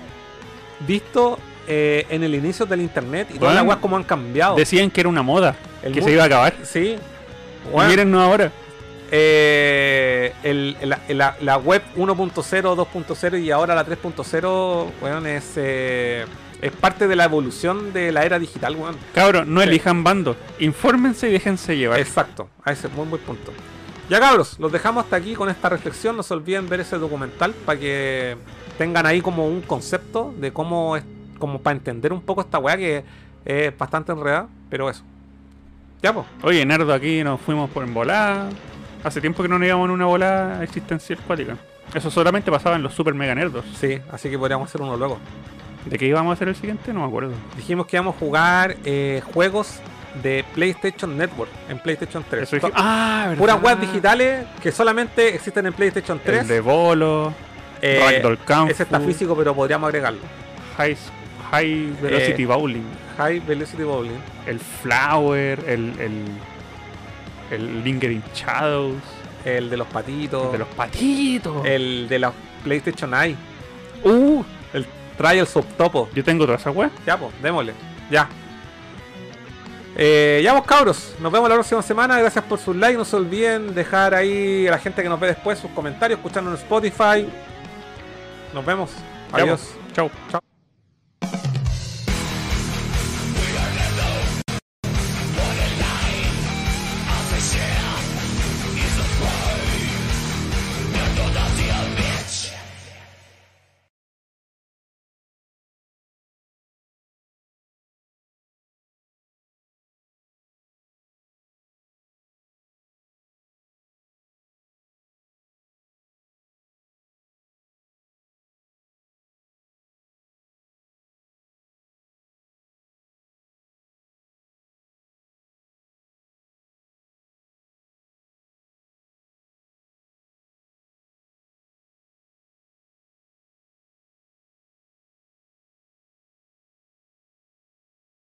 Speaker 2: visto eh, en el inicio del internet. Y todas las
Speaker 3: Bueno,
Speaker 2: weas como han cambiado.
Speaker 3: Decían que era una moda.
Speaker 2: El
Speaker 3: que se iba a acabar.
Speaker 2: Sí.
Speaker 3: Y
Speaker 2: Weón,
Speaker 3: mírennos ahora.
Speaker 2: eh, el- la, la- la web 1.0, 2.0 y ahora la 3.0, weón, es, eh, es parte de la evolución de la era digital, weón.
Speaker 3: Cabros, no
Speaker 2: Sí.
Speaker 3: elijan bando. Infórmense y déjense llevar.
Speaker 2: Exacto, a ese muy buen punto. Ya cabros, los dejamos hasta aquí con esta reflexión. No se olviden ver ese documental para que tengan ahí como un concepto de cómo es, como para entender un poco esta weá que es bastante enredada, pero eso. Ya pues.
Speaker 3: Oye, Nardo, aquí nos fuimos por en volada. Hace tiempo que no nos íbamos en una volada existencial cuática. Eso solamente pasaba en los Super Mega Nerdos.
Speaker 2: Sí, así que podríamos hacer uno luego.
Speaker 3: ¿De qué íbamos a hacer el siguiente? No me acuerdo.
Speaker 2: Dijimos que íbamos a jugar eh, juegos de PlayStation Network en PlayStation 3.
Speaker 3: Eso dije- ah, ¿verdad?
Speaker 2: Puras webs digitales que solamente existen en PlayStation 3.
Speaker 3: El de Bolo,
Speaker 2: Eh,
Speaker 3: Ragdoll Kung
Speaker 2: ese está físico, pero podríamos agregarlo.
Speaker 3: High, high Velocity
Speaker 2: Eh,
Speaker 3: Bowling,
Speaker 2: High Velocity Bowling.
Speaker 3: el Flower, el, el, el Lingering Shadows,
Speaker 2: El de los patitos.
Speaker 3: el de los patitos.
Speaker 2: El de la PlayStation Eye.
Speaker 3: Uh,
Speaker 2: El Trials of Topo.
Speaker 3: yo tengo toda esa web.
Speaker 2: Ya, pues, démosle. Ya. Eh, ya vos cabros, nos vemos la próxima semana. Gracias por sus likes. No se olviden dejar ahí a la gente que nos ve después sus comentarios, escuchando en Spotify. Nos vemos. Adiós.
Speaker 3: Chau.
Speaker 2: Chao.